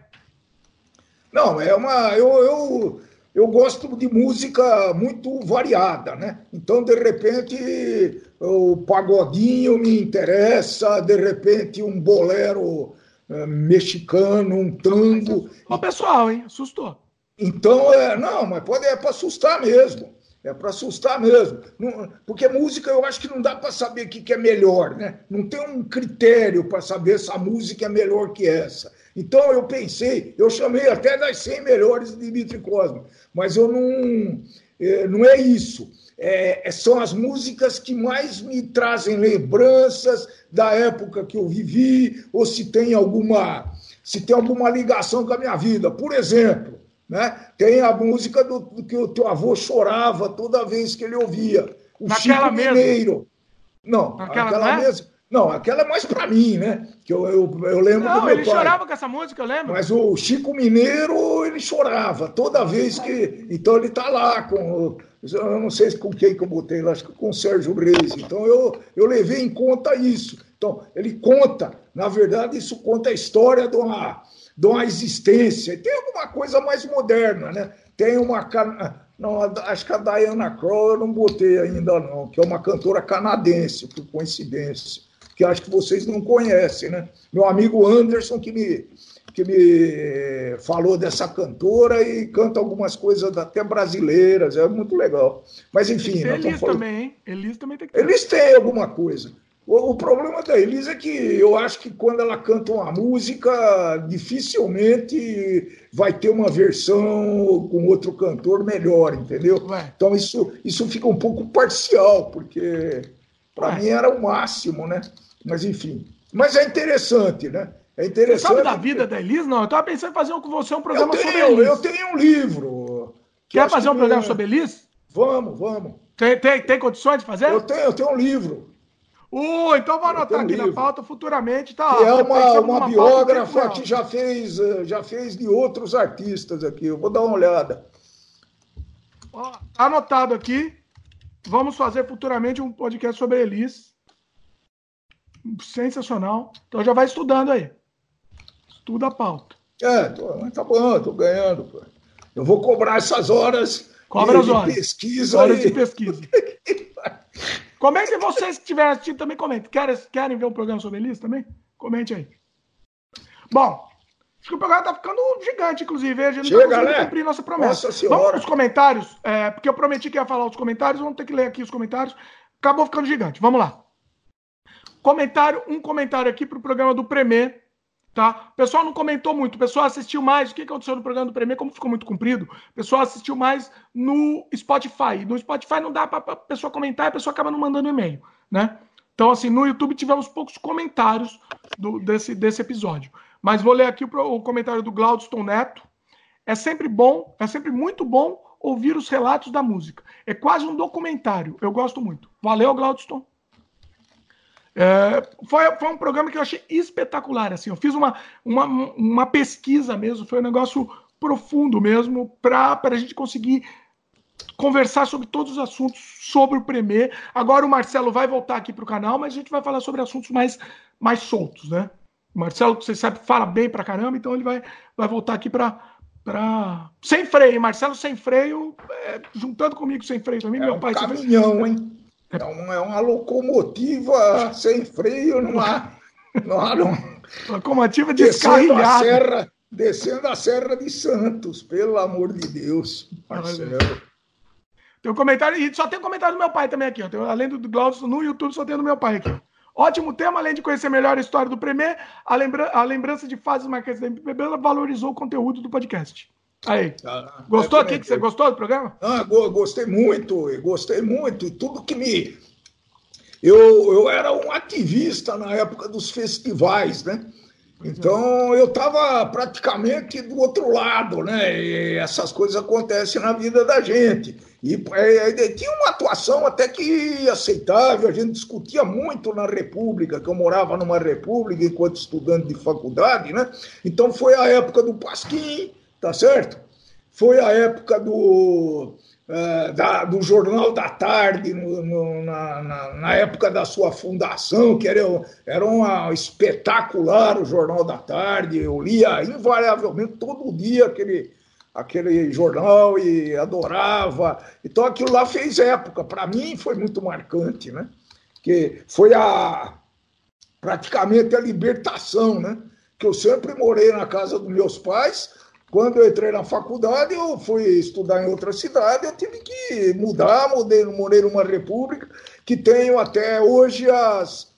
Não, é uma. Eu, eu, eu gosto de música muito variada, né? Então, de repente, o pagodinho me interessa, de repente, um bolero uh, mexicano, um tango.
Ó, pessoal, hein? Assustou.
Então, é, não, mas pode é para assustar mesmo. É para assustar mesmo. Não, porque música eu acho que não dá para saber o que, que é melhor, né? Não tem um critério para saber se a música é melhor que essa. Então eu pensei, eu chamei até das 100 melhores de Dimitri Cosma, mas eu não, é, não é isso. É, é, são as músicas que mais me trazem lembranças da época que eu vivi, ou se tem alguma, se tem alguma ligação com a minha vida. Por exemplo, né? Tem a música do, do, que o teu avô chorava toda vez que ele ouvia. O
Naquela Chico. Mineiro.
Não, Naquela, aquela é? mesmo. Não, aquela é mais para mim, né? Que eu, eu, eu lembro
não,
do meu
ele pai. chorava com essa música, eu lembro.
Mas o Chico Mineiro, ele chorava toda vez que. Então ele tá lá com. Eu não sei com quem que eu botei lá, acho que com o Sérgio Reis. Então eu, eu levei em conta isso. Então, ele conta, na verdade, isso conta a história de uma, de uma existência. Tem alguma coisa mais moderna, né? Tem uma. Não, acho que a Diana Kroll eu não botei ainda, não, que é uma cantora canadense, por coincidência, que acho que vocês não conhecem, né? Meu amigo Anderson, que me, que me falou dessa cantora e canta algumas coisas até brasileiras, é muito legal. Mas enfim.
Elis falando... também, hein? Elis também tem que ter.
Eles têm alguma coisa. O, o, problema da Elisa é que eu acho que quando ela canta uma música, dificilmente vai ter uma versão com outro cantor melhor, entendeu? Ué. Então isso, isso fica um pouco parcial, porque para mim era o máximo, né? Mas enfim. Mas é interessante, né? É interessante. Você
sabe da vida da Elisa? Não, eu estava pensando em fazer com você um programa
tenho,
sobre Elis.
Eu tenho um livro.
Quer fazer um programa sobre Elis?
Vamos, vamos.
Tem, tem, tem condições de fazer?
Eu tenho, eu tenho um livro.
Uh, então vou anotar aqui livro. na pauta futuramente. Tá,
que é uma, uma biógrafa que já fez, eh, já fez de outros artistas aqui. Eu vou dar uma olhada.
Ó, tá anotado aqui. Vamos fazer futuramente um podcast sobre Elis. Sensacional. Então já vai estudando aí. Estuda a pauta.
É, tô, tá bom, tô ganhando. Pô. Eu vou cobrar essas horas
Cobra de, as horas.
pesquisa.
Horas de pesquisa. Comente vocês que tiverem assistindo também, comente. Querem, querem ver um programa sobre Elis também? Comente aí. Bom, acho que o programa tá ficando gigante, inclusive. A gente
Chega, não tá né?
cumprir nossa promessa. Nossa Vamos para os comentários, é, porque eu prometi que ia falar os comentários, vamos ter que ler aqui os comentários. Acabou ficando gigante. Vamos lá. Comentário, um comentário aqui para o programa do Premier. Tá? O pessoal não comentou muito, o pessoal assistiu mais. O que aconteceu no programa do Premier? Como ficou muito comprido, o pessoal assistiu mais no Spotify. No Spotify não dá para a pessoa comentar e a pessoa acaba não mandando e-mail. Né? Então, assim, no YouTube tivemos poucos comentários do, desse, desse episódio. Mas vou ler aqui o, o comentário do Glaudston Neto. É sempre bom, é sempre muito bom ouvir os relatos da música. É quase um documentário. Eu gosto muito. Valeu, Glaudston. É, foi, foi um programa que eu achei espetacular. Assim, eu fiz uma, uma, uma pesquisa mesmo, foi um negócio profundo mesmo, para a gente conseguir conversar sobre todos os assuntos sobre o Premier. Agora o Marcelo vai voltar aqui para o canal, mas a gente vai falar sobre assuntos mais, mais soltos, né? O Marcelo, que você sabe, fala bem para caramba, então ele vai, vai voltar aqui para. Pra... Sem freio, Marcelo sem freio, é, juntando comigo sem freio também,
é
meu
um
pai.
Caminhão, hein? É uma, é uma locomotiva sem freio, não há. Não há não.
Locomotiva descarrilhada. Descendo a,
serra, descendo a Serra de Santos, pelo amor de Deus, Marcelo.
Tem um comentário, e só tem um comentário do meu pai também aqui, ó. Tem, além do Glaucio no YouTube, só tem do meu pai aqui. Ótimo tema, além de conhecer melhor a história do Premier, a, lembra a lembrança de fases marcantes da MPB, ela valorizou o conteúdo do podcast. Aí. Ah, gostou aqui? Que você gostou do programa?
Ah, gostei muito, gostei muito. E tudo que me. Eu, eu era um ativista na época dos festivais, né? Então eu estava praticamente do outro lado, né? E essas coisas acontecem na vida da gente. E é, tinha uma atuação até que aceitável, a gente discutia muito na República, que eu morava numa República enquanto estudante de faculdade, né? Então foi a época do Pasquim, tá certo? Foi a época do, uh, da, do Jornal da Tarde, no, no, na, na, na, época da sua fundação, que era, era uma espetacular o Jornal da Tarde. Eu lia invariavelmente todo dia aquele, aquele jornal e adorava. Então aquilo lá fez época. Para mim foi muito marcante, né? Que foi a praticamente a libertação, né? Que eu sempre morei na casa dos meus pais quando eu entrei na faculdade, eu fui estudar em outra cidade, eu tive que mudar, mudei, morei numa república que tenho até hoje as.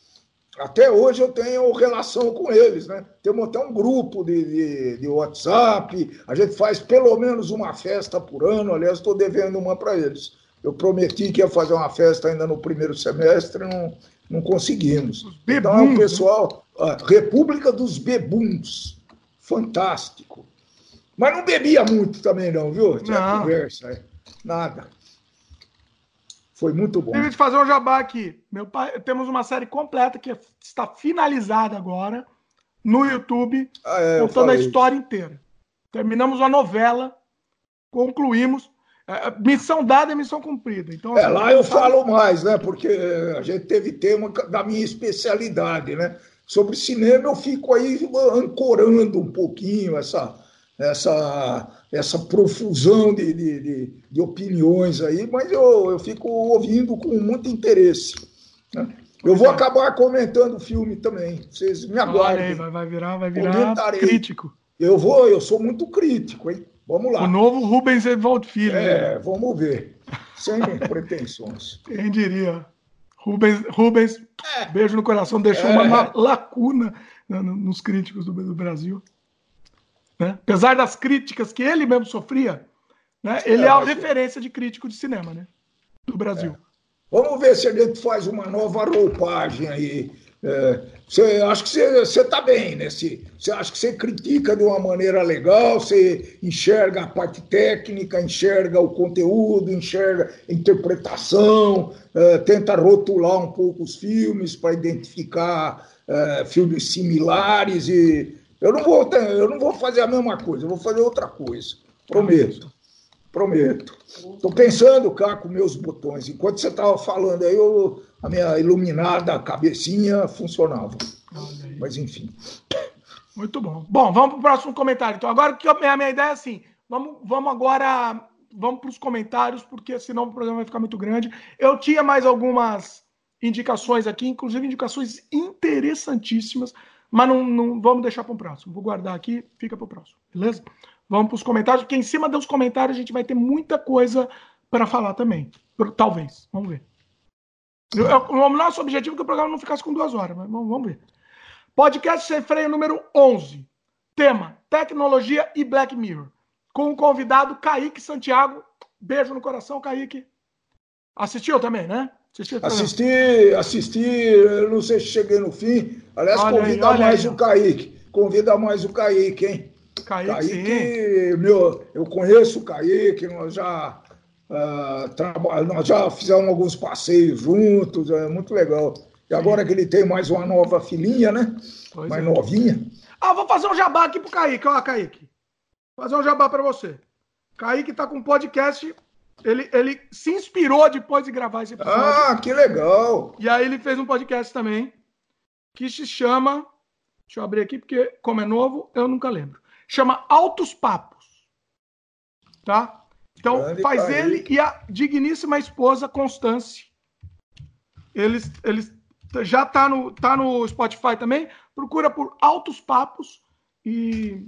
Até hoje eu tenho relação com eles, né? Temos até um grupo de, de, de WhatsApp, a gente faz pelo menos uma festa por ano, aliás, estou devendo uma para eles. Eu prometi que ia fazer uma festa ainda no primeiro semestre, não, não conseguimos. Então é o né? pessoal, República dos Bebuns, fantástico. Mas não bebia muito também, não, viu? Tinha não. conversa, é. nada. Foi muito bom.
Deixa eu fazer um jabá aqui. Meu pai, temos uma série completa que está finalizada agora no YouTube, ah, é, contando a história inteira. Terminamos a novela, concluímos. É, é, missão dada é missão cumprida. Então,
é, assim, lá eu falo mais, né? Porque a gente teve tema da minha especialidade, né? Sobre cinema eu fico aí ancorando um pouquinho essa essa, essa profusão de, de, de, de opiniões aí, mas eu, eu fico ouvindo com muito interesse. Né? Eu vou acabar comentando o filme também. Vocês me aguardem.
Vai, vai virar, vai virar crítico.
Eu vou, eu sou muito crítico, hein? Vamos lá.
O novo Rubens Evaldo Filho.
É, né? vamos ver. Sem pretensões.
Quem diria? Rubens, Rubens é. beijo no coração, deixou é. uma lacuna nos críticos do Brasil. Né? Apesar das críticas que ele mesmo sofria, né? ele é, é a referência de crítico de cinema né? do Brasil. É.
Vamos ver se a gente faz uma nova roupagem aí. É, você, acho que você está bem, né? Você, você acha que você critica de uma maneira legal, você enxerga a parte técnica, enxerga o conteúdo, enxerga a interpretação, é, tenta rotular um pouco os filmes para identificar é, filmes similares e eu não vou, eu não vou fazer a mesma coisa, eu vou fazer outra coisa. Prometo. Prometo. Estou pensando cá com meus botões. Enquanto você estava falando aí, eu, a minha iluminada cabecinha funcionava. Mas enfim.
Muito bom. Bom, vamos para o próximo comentário. Então, agora que a minha ideia é assim: vamos, vamos agora vamos para os comentários, porque senão o programa vai ficar muito grande. Eu tinha mais algumas indicações aqui, inclusive indicações interessantíssimas. Mas não, não vamos deixar para o próximo. Vou guardar aqui, fica para o próximo, beleza? Vamos para os comentários, porque em cima dos comentários a gente vai ter muita coisa para falar também. Talvez, vamos ver. Eu, eu, o nosso objetivo é que o programa não ficasse com duas horas, mas vamos ver. Podcast Sem Freio número 11. Tema: Tecnologia e Black Mirror. Com o convidado Kaique Santiago. Beijo no coração, Kaique. Assistiu também, né?
Assisti, assisti, não sei se cheguei no fim. Aliás, olha convida aí, mais aí. o Kaique. Convida mais o Kaique, hein? Kaique, Kaique meu, eu conheço o Kaique, nós já, uh, nós já fizemos alguns passeios juntos, é muito legal. E agora que ele tem mais uma nova filhinha, né? Pois mais é. novinha.
Ah, vou fazer um jabá aqui pro Kaique, ó, Kaique. Vou fazer um jabá para você. Kaique tá com um podcast ele, ele se inspirou depois de gravar esse
episódio. Ah, que legal!
E aí ele fez um podcast também que se chama. Deixa eu abrir aqui, porque, como é novo, eu nunca lembro. Chama Altos Papos. Tá? Então, Grande faz ele e a digníssima esposa Constance. Eles, eles já tá no, tá no Spotify também. Procura por Altos Papos e,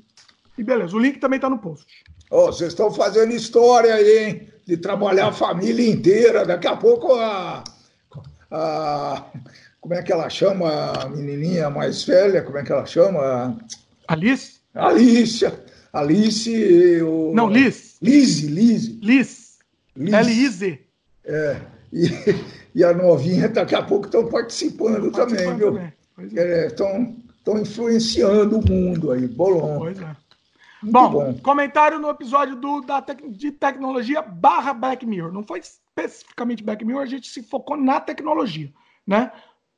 e beleza. O link também tá no post.
Oh, vocês estão fazendo história aí, hein? De trabalhar a família inteira. Daqui a pouco a, a. Como é que ela chama a menininha mais velha? Como é que ela chama?
Alice?
Alicia. Alice. O...
Não, Liz.
Lise, Lise.
Liz. L-I-Z.
É. E, e a novinha, daqui a pouco estão participando, também, viu? Estão é, influenciando o mundo aí, bolão. Pois é.
Bom, bom, comentário no episódio do, da de tecnologia barra Black Mirror. Não foi especificamente Black Mirror, a gente se focou na tecnologia, né?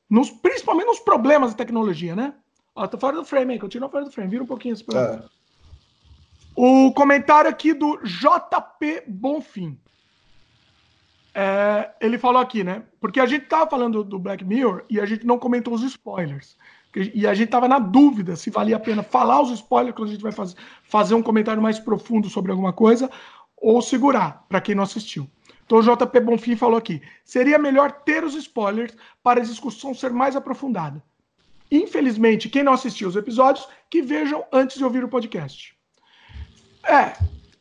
Nos, principalmente nos problemas da tecnologia, né? Ó, tô fora do frame aí, continua fora do frame. Vira um pouquinho esse programa. É. O comentário aqui do JP Bonfim. É, ele falou aqui, né? Porque a gente tava falando do Black Mirror e a gente não comentou os spoilers. E a gente tava na dúvida se valia a pena falar os spoilers quando a gente vai fazer, fazer um comentário mais profundo sobre alguma coisa ou segurar, para quem não assistiu. Então o JP Bonfim falou aqui: seria melhor ter os spoilers para a discussão ser mais aprofundada. Infelizmente, quem não assistiu os episódios, que vejam antes de ouvir o podcast. É,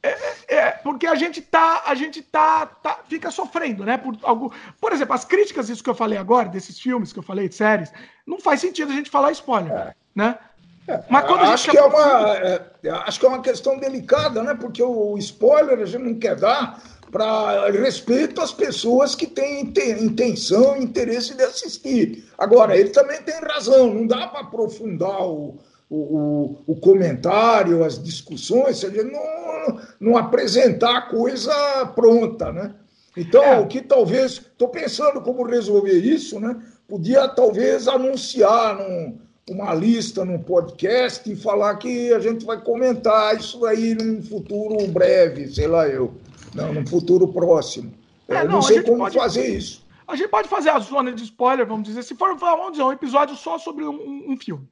é, é, porque a gente tá, a gente tá, tá, fica sofrendo, né? Por, algo, por exemplo, as críticas, isso que eu falei agora, desses filmes que eu falei, de séries, não faz sentido a gente falar spoiler, é. né?
É, Mas quando acho, que é uma, é, acho que é uma questão delicada, né? Porque o spoiler a gente não quer dar para respeito às pessoas que têm intenção, interesse de assistir. Agora, ele também tem razão, não dá para aprofundar o, o, o, comentário, as discussões, se a gente não, não apresentar a coisa pronta, né? Então, é. o que talvez, estou pensando como resolver isso, né? Podia talvez anunciar num, uma lista num podcast e falar que a gente vai comentar isso aí num futuro breve, sei lá eu, não, num futuro próximo. É, não, não sei como pode, fazer isso.
A gente pode fazer a zona de spoiler, vamos dizer, se for vamos dizer, um episódio só sobre um, um filme.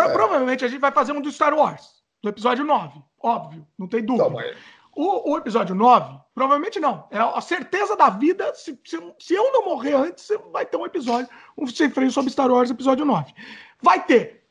É. Provavelmente a gente vai fazer um do Star Wars, do episódio 9, óbvio, não tem dúvida. Então, mas... o, o, episódio 9, provavelmente não. É a certeza da vida. Se, se, se eu não morrer antes, vai ter um episódio, um sem freio sobre Star Wars, episódio 9. Vai ter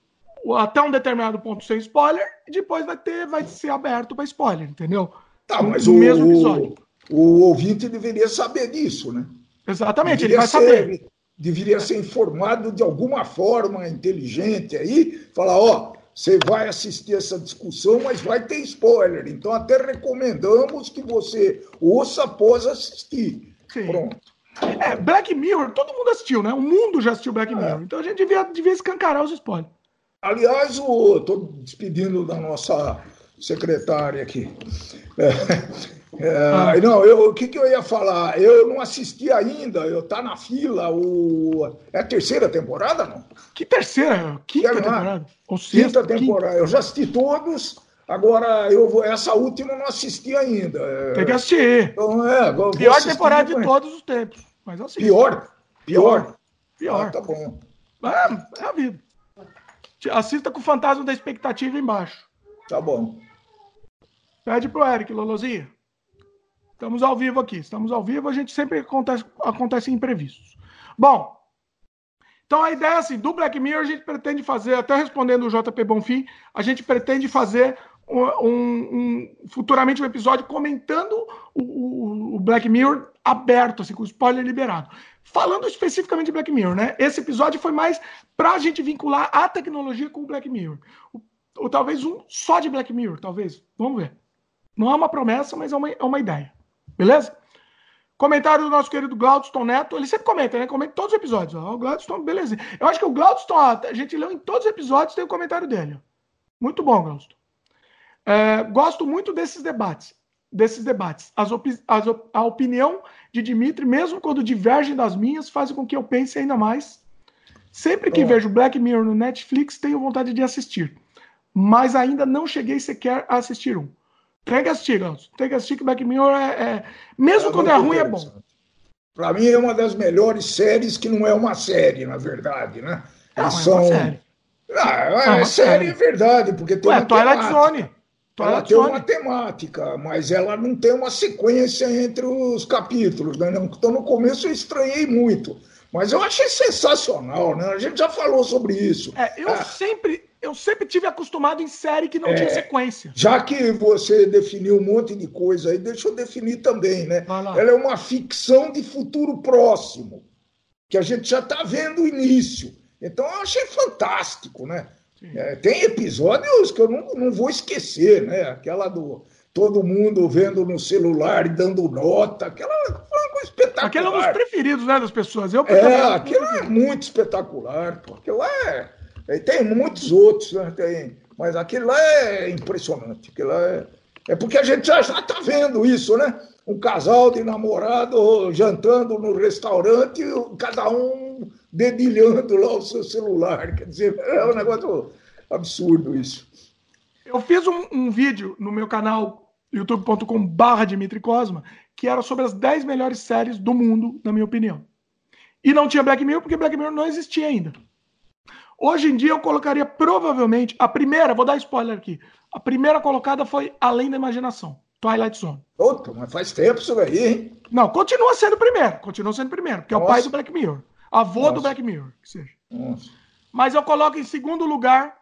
até um determinado ponto sem spoiler, e depois vai ter, vai ser aberto para spoiler, entendeu?
Tá, mas o, mesmo episódio. O, o ouvinte deveria saber disso, né?
Exatamente, deveria ele vai ser, saber
deveria ser informado de alguma forma inteligente aí, falar, ó, você vai assistir essa discussão, mas vai ter spoiler. Então até recomendamos que você ouça após assistir. Sim. Pronto.
É, Black Mirror, todo mundo assistiu, né? O mundo já assistiu Black é. Mirror. Então a gente devia, devia escancarar os spoilers.
Aliás, estou despedindo da nossa secretária aqui. É, é, ah. Não, eu, o que, que eu ia falar? Eu não assisti ainda, eu tá na fila. O... É a terceira temporada, não?
Que terceira? Quinta é, temporada?
Ou sexta, quinta temporada. Quinta. Eu já assisti todos. Agora, eu vou, essa última eu não assisti ainda.
Tem que assistir. Então, é, Pior temporada de todos os tempos. Mas
eu Pior? Pior?
Pior. Ah,
tá bom.
É, é a vida. Assista com o fantasma da expectativa embaixo.
Tá bom.
Pede pro Eric, Lolozinha. Estamos ao vivo aqui. Estamos ao vivo, a gente sempre acontece, acontece imprevistos. Bom, então a ideia é assim, do Black Mirror a gente pretende fazer, até respondendo o JP Bonfim, a gente pretende fazer um, um, futuramente um episódio comentando o, o, o, Black Mirror aberto, assim, com spoiler liberado. Falando especificamente de Black Mirror, né? Esse episódio foi mais para a gente vincular a tecnologia com o Black Mirror. Ou talvez um só de Black Mirror, talvez. Vamos ver. Não é uma promessa, mas é uma, é uma ideia. Beleza? Comentário do nosso querido Glaudston Neto. Ele sempre comenta, né? Comenta todos os episódios. Ó. O Glaudston, beleza. Eu acho que o Glaudston, a gente leu em todos os episódios, tem o comentário dele. Muito bom, Glaudston. É, gosto muito desses debates. Desses debates. As as a opinião de Dimitri, mesmo quando divergem das minhas, faz com que eu pense ainda mais. Sempre que vejo Black Mirror no Netflix, tenho vontade de assistir. Mas ainda não cheguei sequer a assistir um. Tem que assistir, Ganso. Tem que assistir que Black Mirror é. é... Mesmo é quando é ruim, é bom.
Para mim é uma das melhores séries que não é uma série, na verdade, né? Não, Eles é são. Série. Ah, é, é série, é verdade, porque tem Ué, uma
Twilight Zone.
Twilight ela tem Zone. uma temática, mas ela não tem uma sequência entre os capítulos. Né? Então, no começo eu estranhei muito. Mas eu achei sensacional, né? A gente já falou sobre isso.
É, eu é. sempre eu sempre tive acostumado em série que não é, tinha sequência.
Já que você definiu um monte de coisa aí, deixa eu definir também, né? Ela é uma ficção de futuro próximo, que a gente já está vendo o início. Então eu achei fantástico, né? É, tem episódios que eu não, não vou esquecer, né? Aquela do todo mundo vendo no celular e dando nota, aquela foi uma coisa espetacular. Aquele é um dos
preferidos, né, das pessoas. Eu,
é, aquilo é muito espetacular, porque lá é tem muitos outros, né? Tem, mas aquilo lá é impressionante. Lá é, é porque a gente já está vendo isso, né? Um casal de namorado jantando no restaurante, cada um dedilhando lá o seu celular. Quer dizer, é um negócio absurdo isso.
Eu fiz um, um vídeo no meu canal youtube.com/barra Dimitri Cosma, que era sobre as 10 melhores séries do mundo, na minha opinião. E não tinha Black Mirror porque Black Mirror não existia ainda. Hoje em dia eu colocaria provavelmente a primeira, vou dar spoiler aqui. A primeira colocada foi Além da Imaginação, Twilight Zone.
Puta, mas faz tempo isso aí, hein?
Não, continua sendo primeiro, continua sendo primeiro, porque Nossa. é o pai do Black Mirror. Avô Nossa. do Black Mirror, que seja. Nossa. Mas eu coloco em segundo lugar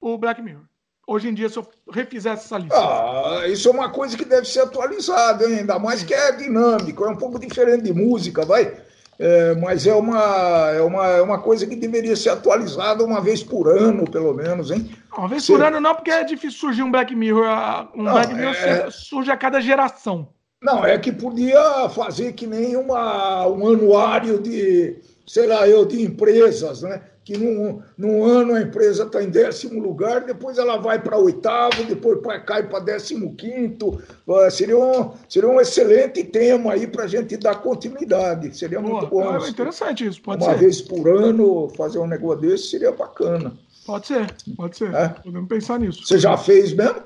o Black Mirror. Hoje em dia, se eu refizesse essa lista.
Ah, isso é uma coisa que deve ser atualizada, hein? ainda mais que é dinâmico, é um pouco diferente de música, vai. É, mas é uma, é, uma, é uma coisa que deveria ser atualizada uma vez por ano, pelo menos, hein?
Uma vez por ano não, porque é difícil surgir um Black Mirror. Um não, Black Mirror é... surge a cada geração.
Não, é que podia fazer que nem uma, um anuário de, sei lá, eu, de empresas, né? Que num, num ano a empresa está em décimo lugar, depois ela vai para oitavo, depois cai para décimo quinto. Seria um, seria um excelente tema aí para a gente dar continuidade. Seria muito bom.
É interessante isso, pode
uma
ser.
Uma vez por ano fazer um negócio desse seria bacana.
Pode ser, pode ser. É? Podemos pensar nisso.
Você já fez mesmo?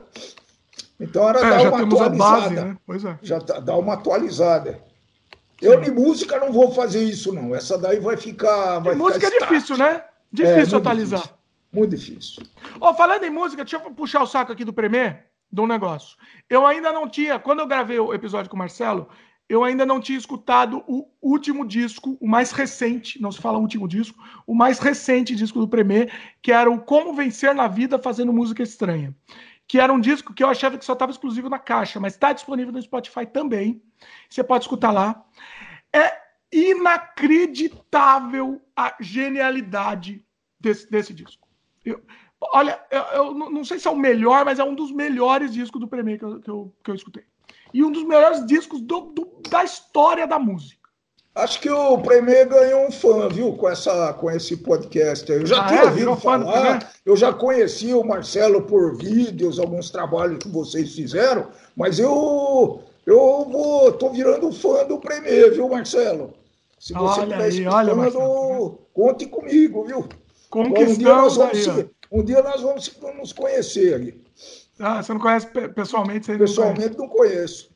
Então era é, dar uma atualizada. Base, né?
Pois é.
Já tá, dá uma atualizada. Eu de música não vou fazer isso, não. Essa daí vai ficar. Vai
música
ficar
é difícil, né? Difícil é, atualizar.
Difícil. Muito difícil.
Oh, falando em música, deixa eu puxar o saco aqui do Premier de um negócio. Eu ainda não tinha, quando eu gravei o episódio com o Marcelo, eu ainda não tinha escutado o último disco, o mais recente, não se fala último disco, o mais recente disco do Premier, que era o Como Vencer na Vida Fazendo Música Estranha que era um disco que eu achava que só estava exclusivo na caixa, mas está disponível no Spotify também. Você pode escutar lá. É inacreditável a genialidade desse, desse disco. Eu, olha, eu, eu, não sei se é o melhor, mas é um dos melhores discos do Premier que eu, que eu, que eu escutei. E um dos melhores discos do, do, da história da música.
Acho que o Premier ganhou um fã, viu, com, essa, com esse podcast. Eu já ah, tinha é? ouvido falar, eu já conhecia o Marcelo por vídeos, alguns trabalhos que vocês fizeram, mas eu eu vou, tô virando fã do Premier, viu, Marcelo?
Se você olha estiver escutando, olha,
conte comigo, viu?
Conquistamos um dia nós
vamos, se, um dia nós vamos nos conhecer ali.
Ah, você não conhece pessoalmente? Você
pessoalmente não, não conheço.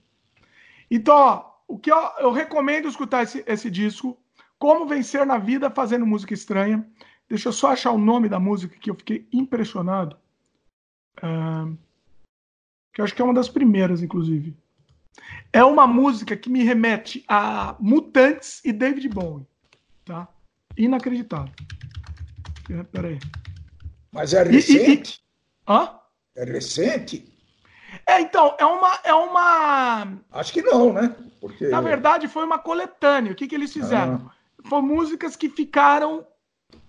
Então, ó, o que eu, eu recomendo escutar esse, esse, disco, Como Vencer na Vida Fazendo Música Estranha. Deixa eu só achar o nome da música que eu fiquei impressionado. Uh, que eu acho que é uma das primeiras, inclusive. É uma música que me remete a Mutantes e David Bowie. Tá? Inacreditável. Peraí.
Mas é recente?
E, e, hã?
É recente?
É, então, é uma, é uma.
Acho que não, né?
Porque... Na verdade, foi uma coletânea. O que, que eles fizeram? Ah. Foram músicas que ficaram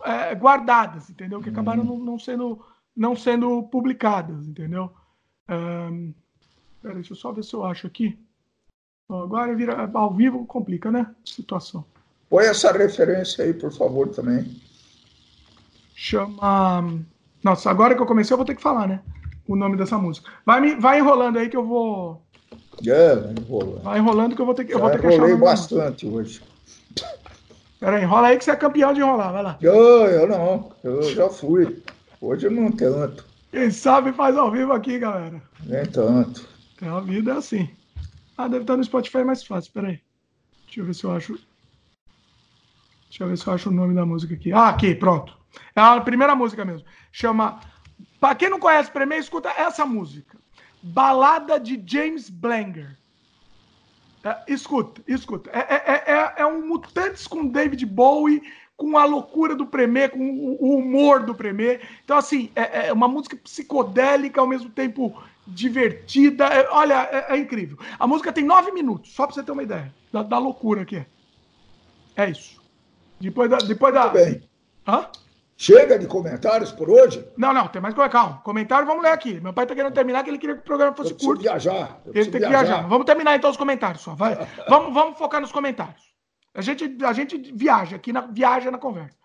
é, guardadas, entendeu? Que acabaram hum. não, sendo, não sendo publicadas, entendeu? Um... Pera, deixa eu só ver se eu acho aqui. Agora vira ao vivo complica, né? Situação.
Põe essa referência aí, por favor, também.
Chama. Nossa, agora que eu comecei, eu vou ter que falar, né? o nome dessa música. Vai, me, vai enrolando aí que eu vou.
É, enrola.
Vai enrolando que eu vou ter que, eu vou ter que achar.
Eu bastante hoje.
Pera enrola aí que você é campeão de enrolar, vai lá.
Eu, eu não, eu já fui. Hoje eu não tanto.
Quem sabe faz ao vivo aqui, galera.
Nem tanto.
É, a vida é assim. Ah, deve estar no Spotify mais fácil, peraí. Deixa eu ver se eu acho. Deixa eu ver se eu acho o nome da música aqui. Ah, aqui, pronto. É a primeira música mesmo. Chama para quem não conhece Premier, escuta essa música. Balada de James Blanger. É, escuta, escuta. É, é, é, é, um Mutantes com David Bowie, com a loucura do Premier, com o, humor do Premier. Então, assim, é, é, uma música psicodélica, ao mesmo tempo divertida. É, olha, é, incrível. A música tem nove minutos, só para você ter uma ideia da, da loucura que é. É isso. Depois da. Depois da...
Muito bem.
Hã?
Chega de comentários por hoje?
Não, não, tem mais coisa. Calma. Comentário, vamos ler aqui. Meu pai tá querendo terminar, que ele queria que o programa fosse eu curto.
viajar.
Eu ele tem que viajar. viajar. Vamos terminar então os comentários só. Vai. vamos, vamos focar nos comentários. A gente, a gente viaja aqui, na, viaja na conversa.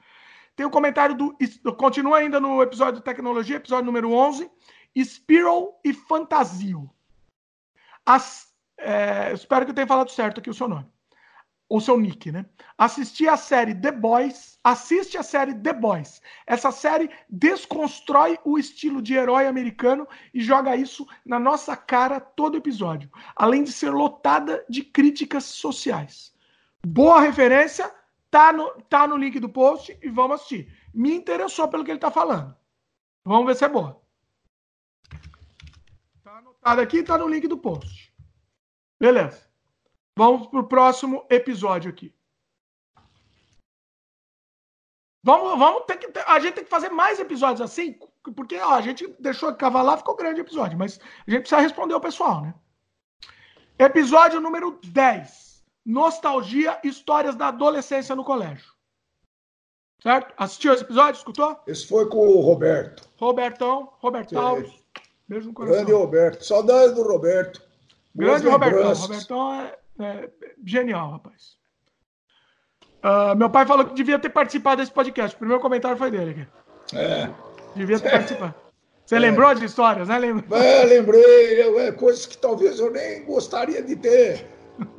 Tem o um comentário do. Continua ainda no episódio de tecnologia, episódio número 11. Spiral e Fantasio. As, é, espero que eu tenha falado certo aqui o seu nome. Ou seu nick, né? Assistir a série The Boys, assiste a série The Boys. Essa série desconstrói o estilo de herói americano e joga isso na nossa cara todo episódio, além de ser lotada de críticas sociais. Boa referência, tá no, tá no link do post e vamos assistir. Me interessou pelo que ele tá falando. Vamos ver se é boa. Tá anotado aqui, tá no link do post. Beleza. Vamos pro próximo episódio aqui. Vamos, vamos ter que. A gente tem que fazer mais episódios assim, porque ó, a gente deixou de cavalar, ficou grande o episódio, mas a gente precisa responder o pessoal, né? Episódio número 10. Nostalgia, histórias da adolescência no colégio. Certo? Assistiu esse episódio? Escutou?
Esse foi com o Roberto.
Robertão, Robertão.
Beijo no coração. Grande Roberto. Saudade do Roberto.
Grande Robertão. Robertão é é, genial, rapaz. Uh, meu pai falou que devia ter participado desse podcast. O primeiro comentário foi dele. É. Devia ter é. participado. Você é. lembrou de histórias, né?
Lembrou? É, lembrei. É, coisas que talvez eu nem gostaria de ter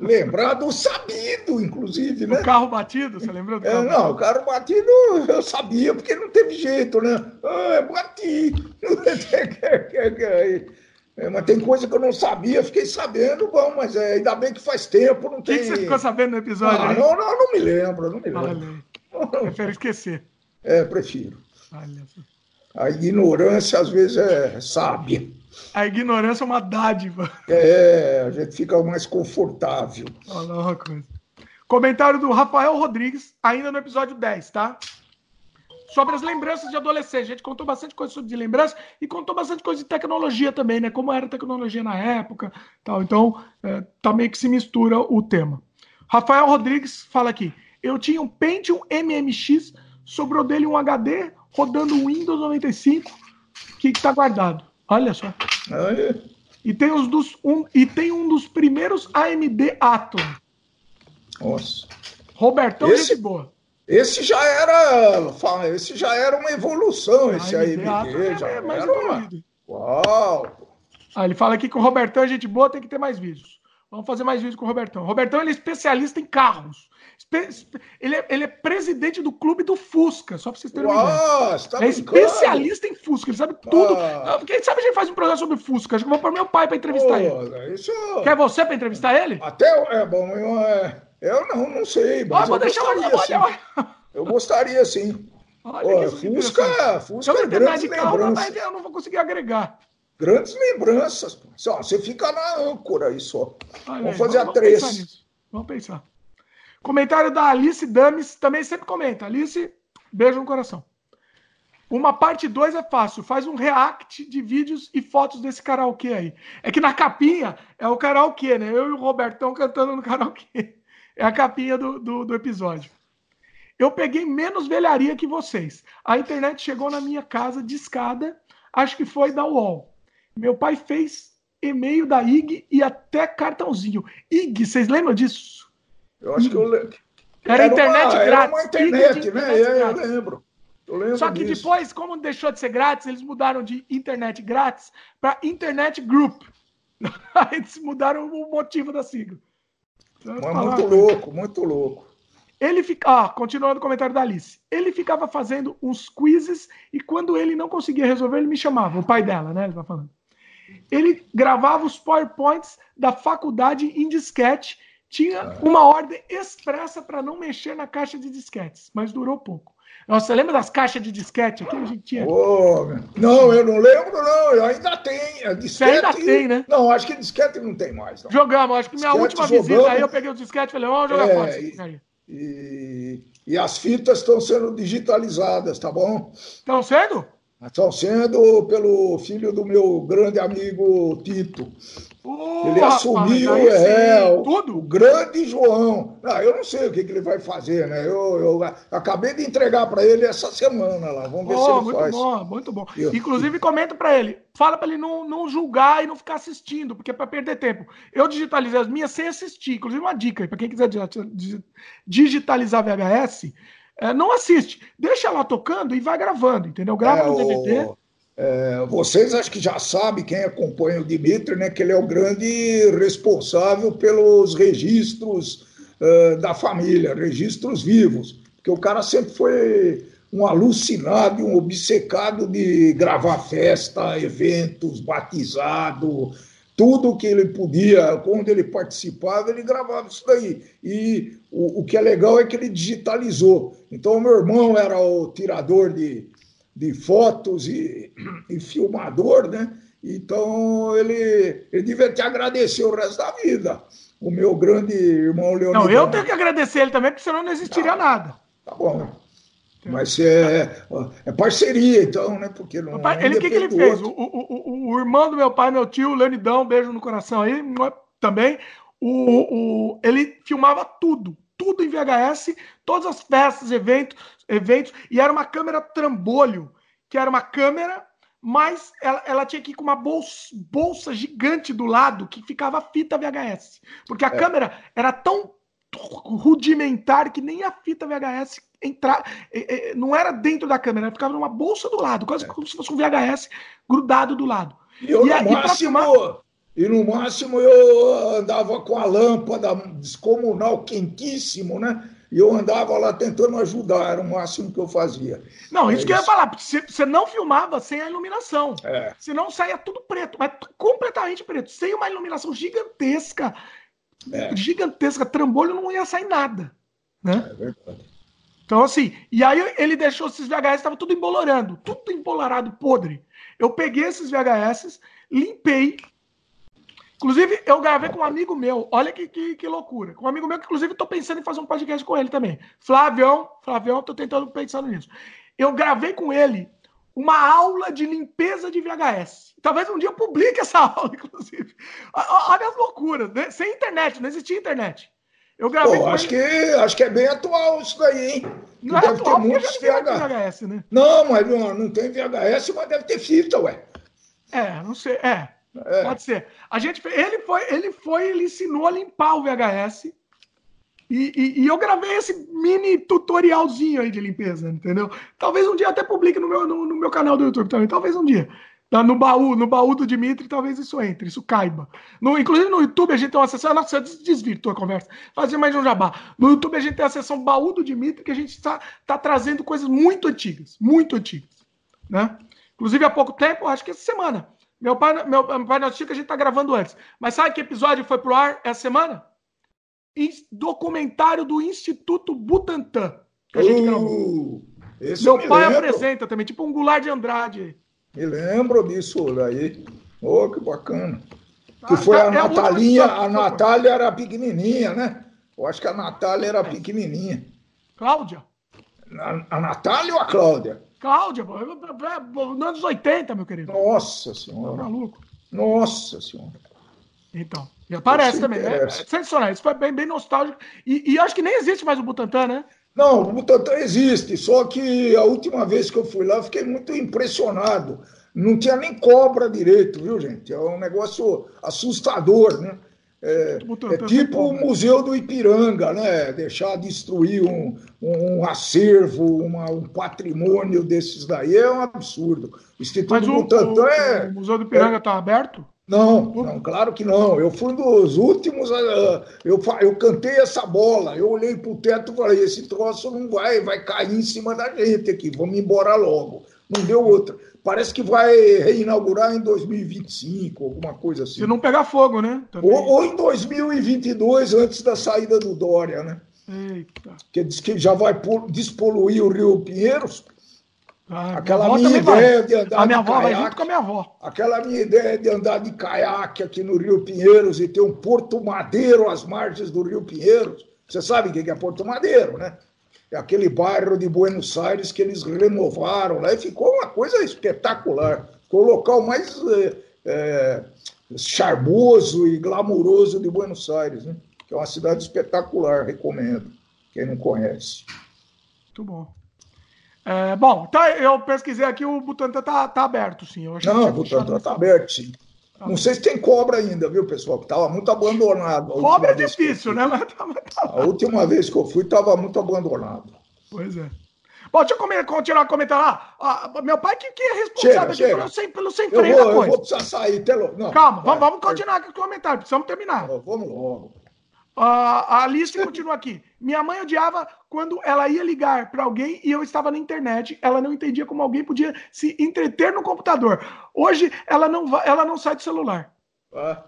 lembrado ou sabido, inclusive, né?
O carro batido, você lembrou do
é,
carro
é, Não, o carro batido eu sabia, porque não teve jeito, né? Ah, bati. É, mas tem coisa que eu não sabia, fiquei sabendo, bom, mas é, ainda bem que faz tempo, não tem. O
que, você ficou sabendo no episódio?
Ah, não, não, não me lembro, não me lembro.
Prefiro esquecer.
É, prefiro. A ignorância às vezes é sábia.
A ignorância é uma dádiva.
É, a gente fica mais confortável.
Olha uma coisa. Comentário do Rafael Rodrigues, ainda no episódio 10, tá? Sobre as lembranças de adolescente. A gente contou bastante coisa sobre de lembrança e contou bastante coisa de tecnologia também, né? Como era a tecnologia na época, tal. Então, é, tá meio que se mistura o tema. Rafael Rodrigues fala aqui: eu tinha um Pentium MMX, sobrou dele um HD rodando Windows 95, que está guardado. Olha só. E tem, os dos, um, e tem um dos primeiros AMD Atom.
Nossa.
Robertão, Esse... gente boa.
Esse já era, esse já era uma evolução, esse aí, já é mais era uma... Uau!
Ah, ele fala aqui que o Robertão é gente boa, tem que ter mais vídeos. Vamos fazer mais vídeos com o Robertão. O Robertão ele é especialista em carros. Ele é, ele é presidente do clube do Fusca, só para vocês terem uma ideia. Tá é especialista em Fusca, ele sabe tudo. Ah. Quem sabe a gente faz um programa sobre Fusca? Acho que vou pôr meu pai para entrevistar ele. Isso... Quer você para entrevistar ele?
Até é bom, eu, é... Eu não, não sei. Mas ah,
vou deixar uma
assim. Eu gostaria sim. Olha, Fusca, Fusca
é grande lembrança. eu não vou conseguir agregar.
Grandes lembranças. Só, você fica na âncora aí só. Olha vamos fazer vamos, a três.
Vamos pensar, vamos pensar. Comentário da Alice Dames, também sempre comenta. Alice, beijo no coração. Uma parte 2 é fácil, faz um react de vídeos e fotos desse karaokê aí. É que na capinha é o karaokê, né? Eu e o Robertão cantando no karaokê. É a capinha do, do, do episódio. Eu peguei menos velharia que vocês. A internet chegou na minha casa de escada, acho que foi da UOL. Meu pai fez e-mail da IG e até cartãozinho. IG, vocês lembram disso?
Eu acho IG. que eu lembro.
Era, era internet uma, grátis. Era
uma internet, né? Internet eu, lembro. Eu lembro
Só que
disso.
depois, como deixou de ser grátis, eles mudaram de internet grátis para internet group. Eles mudaram o motivo da sigla.
Mas muito louco, muito louco.
Ele fica, ah, continuando o comentário da Alice. Ele ficava fazendo uns quizzes e quando ele não conseguia resolver, ele me chamava, o pai dela, né? Ele tá falando. Ele gravava os PowerPoints da faculdade em disquete, tinha ah. uma ordem expressa para não mexer na caixa de disquetes, mas durou pouco. Nossa, você lembra das caixas de disquete aqui? A gente tinha.
Oh, não, eu não lembro, não. Eu ainda tenho. Disquete, você
ainda tem, né?
Não, acho que disquete não tem mais. Não.
Jogamos, acho que minha disquete última jogamos. visita aí eu peguei o disquete e falei, vamos jogar é, fora.
E, e, e, as fitas estão sendo digitalizadas, tá bom?
Estão sendo?
Estão sendo pelo filho do meu grande amigo Tito. Uh, ele assumiu rapaz, é, o, tudo? o grande João. Ah, eu não sei o que, que ele vai fazer, né? Eu, eu acabei de entregar para ele essa semana lá. Vamos ver oh, se ele
muito
faz.
Muito bom, muito bom. Eu, Inclusive, comenta para ele. Fala para ele não, não julgar e não ficar assistindo, porque é para perder tempo. Eu digitalizei as minhas sem assistir. Inclusive, uma dica aí, para quem quiser digitalizar VHS é, não assiste. Deixa lá tocando e vai gravando, entendeu? Grava é, no DVD. O,
é, vocês acho que já sabem, quem acompanha o Dimitri, né, que ele é o grande responsável pelos registros uh, da família, registros vivos, porque o cara sempre foi um alucinado, um obcecado de gravar festa, eventos, batizado, tudo que ele podia, quando ele participava, ele gravava isso daí. E o, o que é legal é que ele digitalizou. Então, meu irmão era o tirador de, de fotos e, e filmador, né? Então, ele, ele devia te agradecer o resto da vida. O meu grande irmão Leonardo.
Não, eu tenho que agradecer ele também, porque senão não existiria tá, nada.
Tá bom. Mas é, é parceria, então, né? Porque não.
Pai, ele, o que, que ele fez? O, o, o, o, irmão do meu pai, meu tio, Leonidão, beijo no coração aí, também. O, o, ele filmava tudo, tudo em VHS, todas as festas, eventos, eventos, e era uma câmera trambolho, que era uma câmera, mas ela, ela tinha que ir com uma bolsa, bolsa gigante do lado que ficava fita VHS. Porque a é. câmera era tão rudimentar que nem a fita VHS entrar, é, é, não era dentro da câmera, ficava numa bolsa do lado, quase como se fosse um VHS grudado do lado.
E, eu, e, no máximo, filmar... e no máximo eu andava com a lâmpada descomunal quentíssimo, né? E eu andava lá tentando ajudar, era o máximo que eu fazia.
Não, isso é que eu ia falar, você não filmava sem a iluminação. É. Senão saía tudo preto, mas completamente preto, sem uma iluminação gigantesca. É. Gigantesca, trambolho não ia sair nada. Né? É verdade. Então, assim, e aí ele deixou esses VHS, estava tudo embolorando, tudo embolorado, podre. Eu peguei esses VHS, limpei. Inclusive, eu gravei com um amigo meu, olha que, que, que loucura. Com um amigo meu, que inclusive estou pensando em fazer um podcast com ele também. Flavião, Flavião, estou tentando pensando nisso. Eu gravei com ele uma aula de limpeza de VHS. Talvez um dia eu publique essa aula, inclusive. Olha as loucuras, né? Sem internet, não existia internet.
Eu gravei. Pô, acho, que, acho que é bem atual isso daí, hein?
Não é deve é atual, ter muitos VHS. VHS né?
Não, mas não, não tem VHS, mas deve ter fita, ué.
É, não sei. É, é. Pode ser. A gente, ele foi, ele foi, ele ensinou a limpar o VHS. E, e, e, eu gravei esse mini tutorialzinho aí de limpeza, entendeu? Talvez um dia até publique no meu, no, no meu canal do YouTube também, talvez um dia. Tá no baú, no baú do Dimitri, talvez isso entre, isso caiba. No, inclusive no YouTube a gente tem uma sessão. Nossa, desvirtou a conversa. Fazer mais um jabá. No YouTube a gente tem a sessão baú do Dimitri, que a gente está tá trazendo coisas muito antigas. Muito antigas. Né? Inclusive há pouco tempo, acho que essa semana. Meu pai, meu, meu pai notifica que a gente está gravando antes. Mas sabe que episódio foi pro ar essa semana? Documentário do Instituto Butantan. Que a gente uh, gravou. Meu pai lembro. apresenta também, tipo um Goulart de Andrade.
Me lembro disso daí. Oh, que bacana. Que ah, foi a é Natalinha, a Natália era pequenininha, né? Eu acho que a Natália era pequenininha.
Cláudia?
A, a Natália ou a Cláudia?
Cláudia, nos anos 80, meu querido.
Nossa Senhora. Tá maluco. Nossa Senhora.
Então, e aparece também. Né? É sensacional. Isso foi bem, bem nostálgico. E, e acho que nem existe mais o Butantan, né?
Não, o Butantan existe, só que a última vez que eu fui lá, fiquei muito impressionado. Não tinha nem cobra direito, viu, gente? É um negócio assustador, né? É, é tipo o Museu do Ipiranga, né? Deixar destruir um, um acervo, uma, um patrimônio desses daí é um absurdo.
O Instituto Mas o, Butantan o, é. O Museu do Ipiranga está é, aberto?
Não, não, claro que não. Eu fui um dos últimos. Uh, eu, eu cantei essa bola. Eu olhei para o teto e falei: esse troço não vai, vai cair em cima da gente aqui. Vamos embora logo. Não deu outra. Parece que vai reinaugurar em 2025, alguma coisa assim.
Se não pegar fogo, né?
Ou, ou, em 2022, antes da saída do Dória, né? Eita. Que diz que já vai despoluir o Rio Pinheiros.
Ah, aquela minha, minha ideia vai. de andar a minha avó caiaque, vai junto com a minha avó.
Aquela minha ideia de andar de caiaque aqui no Rio Pinheiros e ter um Porto Madeiro às margens do Rio Pinheiros. Você sabe o que é Porto Madeiro, né? É aquele bairro de Buenos Aires que eles renovaram lá e ficou uma coisa espetacular. Ficou o local mais é, é, charmoso e glamuroso de Buenos Aires, né? Que é uma cidade espetacular, recomendo. Quem não conhece.
Muito bom. É, bom, tá, eu pesquisei aqui, o Butantan tá, tá aberto, sim. Eu
não, o Butantan tá aberto, sim. Não sei se tem cobra ainda, viu, pessoal? Que estava muito abandonado.
Cobra é difícil, né? Mas
tá, a última vez que eu fui, estava muito abandonado.
Pois é. Bom, deixa eu continuar comentando lá. Ah, meu pai que, que é responsável chega, chega. Pelo, sem, pelo sem freio
da coisa. Eu vou precisar sair. Telo...
Não, Calma, é, vamos, vamos continuar com o comentário. Precisamos terminar.
Vamos logo.
A Alice continua aqui. Minha mãe odiava quando ela ia ligar para alguém e eu estava na internet. Ela não entendia como alguém podia se entreter no computador. Hoje ela não, ela não sai do celular. Ah.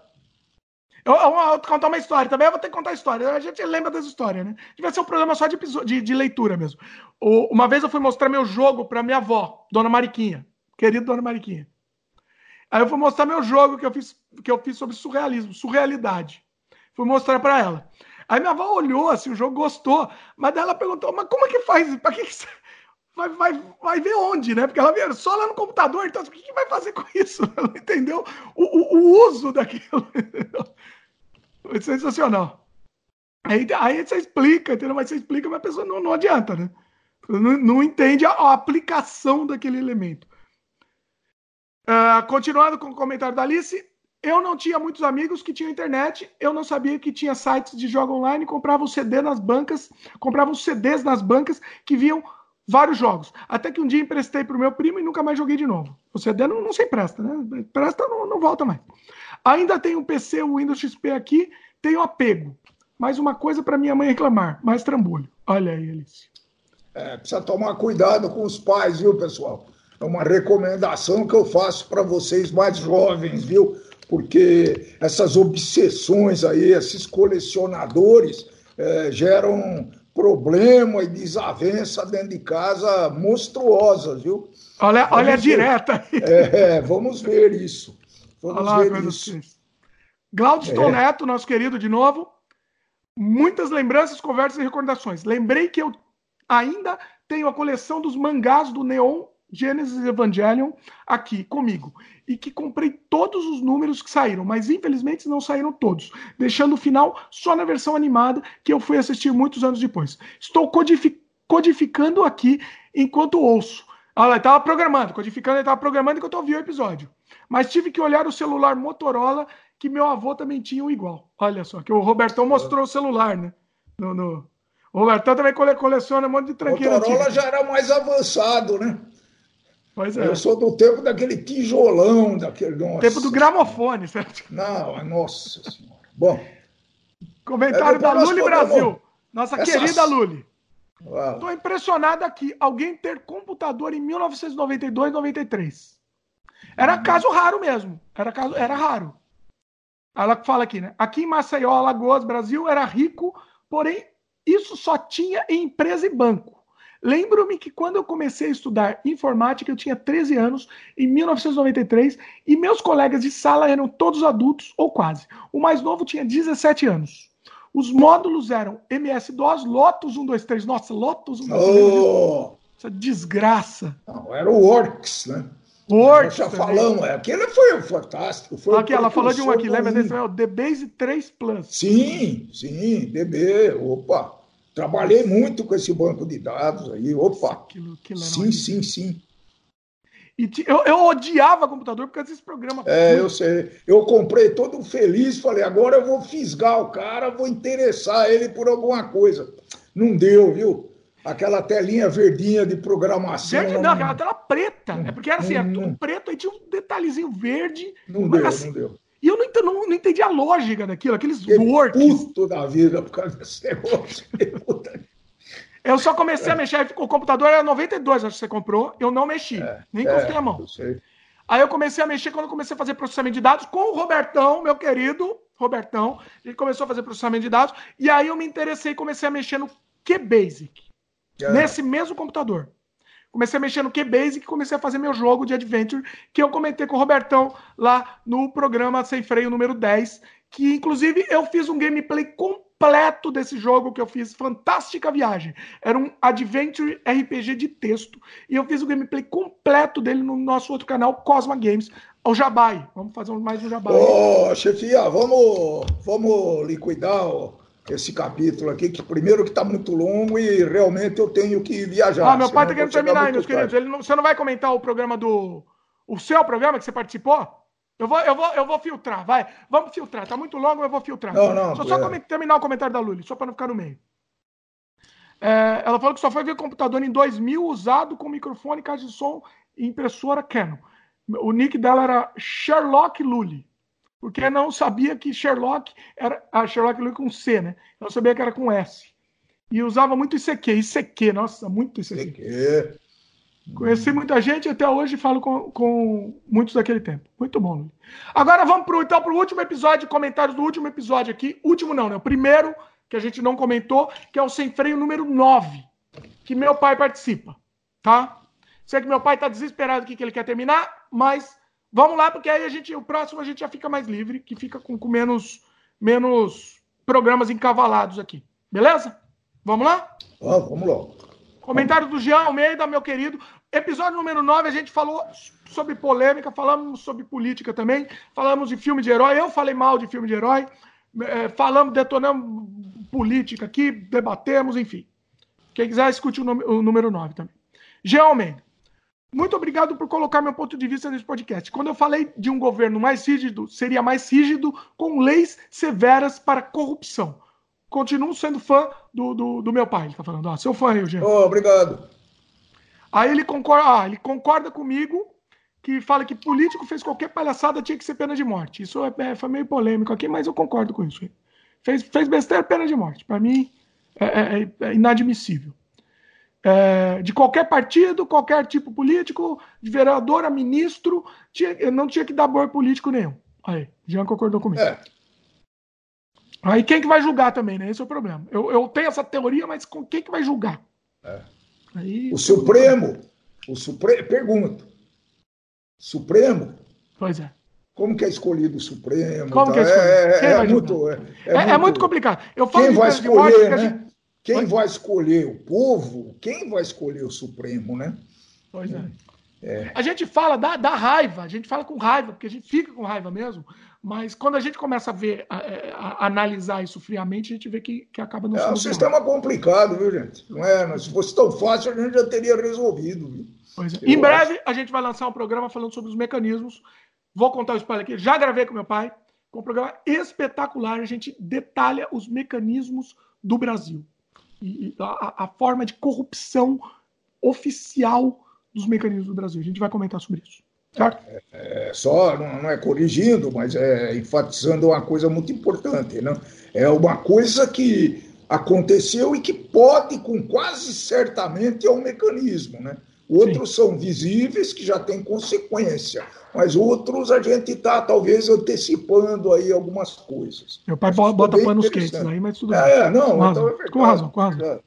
Eu, eu, eu, vou contar uma história também. Eu vou ter que contar a história. A gente lembra das histórias, né? Devia ser um programa só de, de, de leitura mesmo. O, uma vez eu fui mostrar meu jogo para minha avó, Dona Mariquinha. Querida Dona Mariquinha. Aí eu fui mostrar meu jogo que eu fiz, que eu fiz sobre surrealismo, surrealidade. Fui mostrar para ela. Aí minha avó olhou assim, o jogo gostou, mas daí ela perguntou: mas como é que faz? Para que, que você vai, vai, vai ver onde, né? Porque ela vê só lá no computador, então o que, que vai fazer com isso? Ela entendeu o, o, o uso daquilo. Foi sensacional. Aí, aí você explica, entendeu? Mas você explica, mas a pessoa não, não adianta, né? Não, não entende a, a, aplicação daquele elemento. Uh, continuando com o comentário da Alice, eu não tinha muitos amigos que tinham internet, eu não sabia que tinha sites de jogo online, comprava um CD nas bancas, comprava uns CDs nas bancas que viam vários jogos. Até que um dia emprestei para o meu primo e nunca mais joguei de novo. O CD não, não se empresta, né? Presta, não, não volta mais. Ainda tenho um PC, o Windows XP aqui, tenho apego. Mais uma coisa para minha mãe reclamar, mais trambolho. Olha aí, Alice.
É, precisa tomar cuidado com os pais, viu, pessoal? É uma recomendação que eu faço para vocês mais jovens, viu? Porque essas obsessões aí, esses colecionadores é, geram problema e desavença dentro de casa monstruosas, viu?
Olha, olha a direta
aí. É, vamos ver isso. Vamos Olá, ver isso.
Glaudio é. Neto, nosso querido de novo. Muitas lembranças, conversas e recordações. Lembrei que eu ainda tenho a coleção dos mangás do Neon Genesis Evangelion aqui comigo e que comprei todos os números que saíram, mas infelizmente não saíram todos, deixando o final só na versão animada que eu fui assistir muitos anos depois. Estou codific codificando aqui enquanto ouço. Olha, estava programando, codificando, ele estava programando enquanto eu ouvi o episódio. Mas tive que olhar o celular Motorola que meu avô também tinha um igual. Olha só, que o Robertão mostrou o celular, né? No, no... O Robertão também coleciona um monte de tranqueira.
Motorola antiga. já era mais avançado, né?
É.
Eu sou do tempo daquele tijolão, daquele. Nossa.
Tempo do gramofone, certo?
Não, nossa senhora. Bom.
Comentário é, da Luli Brasil. Nossa Essas... querida Luli. Estou impressionado aqui. Alguém ter computador em 1992, 93. Era hum. caso raro mesmo. Era, caso, era raro. Ela fala aqui, né? Aqui em Maceió, Alagoas, Brasil, era rico, porém, isso só tinha em empresa e banco. Lembro-me que quando eu comecei a estudar informática, eu tinha 13 anos, em 1993, e meus colegas de sala eram todos adultos, ou quase. O mais novo tinha 17 anos. Os módulos eram MS-DOS, Lotus 123. Nossa, Lotus 123. Oh. Essa desgraça.
Não, era o Works, né? Nós já falamos, aquele foi fantástico. Foi
aqui, ela falou de um aqui, lembra desse? É o DBase 3 Plus.
Sim, sim, DB, opa. Trabalhei muito com esse banco de dados aí. Opa! Aquilo, aquilo sim, sim, sim.
E eu, eu odiava computador por causa desse programa.
É, eu sei. Eu comprei todo feliz, falei, agora eu vou fisgar o cara, vou interessar ele por alguma coisa. Não deu, viu? Aquela telinha verdinha de programação.
Verde não, aquela tela preta. é porque era assim, era tudo preto, aí tinha um detalhezinho verde.
Não deu, assim, não deu.
E eu não, não, não entendi a lógica daquilo, aqueles que
works. puto da vida por causa desse negócio.
eu só comecei a mexer, o computador era 92, acho que você comprou, eu não mexi, é, nem encostei é, a mão. Eu Aí eu comecei a mexer quando eu comecei a fazer processamento de dados com o Robertão, meu querido Robertão. Ele começou a fazer processamento de dados, e aí eu me interessei e comecei a mexer no QBasic, é. nesse mesmo computador. Comecei a mexer no QBasic e comecei a fazer meu jogo de Adventure, que eu comentei com o Robertão lá no programa Sem Freio número 10, que inclusive eu fiz um gameplay completo desse jogo que eu fiz, Fantástica Viagem. Era um Adventure RPG de texto. E eu fiz o gameplay completo dele no nosso outro canal, Cosma Games, ao Jabai. Vamos fazer mais um Jabai.
Ô, chefia, vamos, vamos liquidar esse capítulo aqui, que primeiro que está muito longo e realmente eu tenho que viajar.
Ah, meu pai está querendo terminar aí, meus queridos. Ele não, você não vai comentar o programa do. O seu programa que você participou? Eu vou, eu vou, eu vou filtrar, vai. Vamos filtrar. Tá muito longo, eu vou filtrar.
Não, não.
Só, só é. terminar o comentário da Luli, só para não ficar no meio. É, ela falou que só foi ver computador em 2000 usado com microfone, caixa de som e impressora Canon. O nick dela era Sherlock Lully. Porque não sabia que Sherlock era. Ah, Sherlock Lewis com C, né? Não sabia que era com S. E usava muito ICQ. ICQ, nossa, muito ICQ. ICQ. Conheci muita gente até hoje falo com, com muitos daquele tempo. Muito bom, Luiz. Agora vamos pro, então para o último episódio, comentários do último episódio aqui. Último não, né? O primeiro que a gente não comentou, que é o Sem Freio número 9, que meu pai participa, tá? Sei que meu pai tá desesperado aqui que ele quer terminar, mas vamos lá, porque aí a gente, o próximo a gente já fica mais livre, que fica com, com menos, menos programas encavalados aqui. Beleza? Vamos lá?
Ah, vamos lá.
Comentário do Jean Almeida, meu querido. Episódio número 9, a gente falou sobre polêmica, falamos sobre política também, falamos de filme de herói. Eu falei mal de filme de herói, é, falamos, detonamos política aqui, debatemos, enfim. Quem quiser escute o, o número 9 também. Jean Almeida. Muito obrigado por colocar meu ponto de vista nesse podcast. Quando eu falei de um governo mais rígido, seria mais rígido com leis severas para corrupção. Continuo sendo fã do, do, do meu pai, ele tá falando. Ah, seu fã, Eugênio.
Oh, obrigado.
Aí ele concorda, ah, ele concorda comigo que fala que político fez qualquer palhaçada tinha que ser pena de morte. Isso é, é, foi meio polêmico aqui, mas eu concordo com isso. Fez, fez besteira, pena de morte. Para mim, é, é, é, é inadmissível é, de qualquer partido, qualquer tipo político, de vereador a ministro, tinha, não tinha que dar boi político nenhum. Aí, Jean concordou comigo. É. Aí quem que vai julgar também, né? Esse é o problema. Eu, eu tenho essa teoria, mas com quem que vai julgar?
É. Aí, o Supremo, o Supremo, pergunto, Supremo?
Pois é.
Como que é escolhido o Supremo?
Como tá? que é escolhido? É, é, é muito, é, é, é, muito, muito complicado.
Eu falo quem vai escolher, né? Quem vai escolher o povo? Quem vai escolher o Supremo, né?
Pois é. é. A gente fala da, da, raiva, a gente fala com raiva, porque a gente fica com raiva mesmo, mas quando a gente começa a ver, a, a, a analisar isso friamente, a gente vê que, que acaba
não é, sendo. É um sistema complicado, viu, gente? Não é? Se fosse tão fácil, a gente já teria resolvido. Viu?
Pois é. Em breve, a gente vai lançar um programa falando sobre os mecanismos. Vou contar o spoiler aqui. Já gravei com meu pai, com um programa espetacular. A gente detalha os mecanismos do Brasil a, a forma de corrupção oficial dos mecanismos do Brasil. A gente vai comentar sobre isso. Certo?
É, é, só, não é corrigindo, mas é enfatizando uma coisa muito importante. Né? É uma coisa que aconteceu e que pode, com quase certamente, é um mecanismo. Né? Outros Sim. são visíveis, que já têm consequência, mas outros a gente está, talvez, antecipando aí algumas coisas.
Meu pai bota panos quentes aí, mas tudo
é, bem. É, não, com, então razão,
é com razão, com razão. É.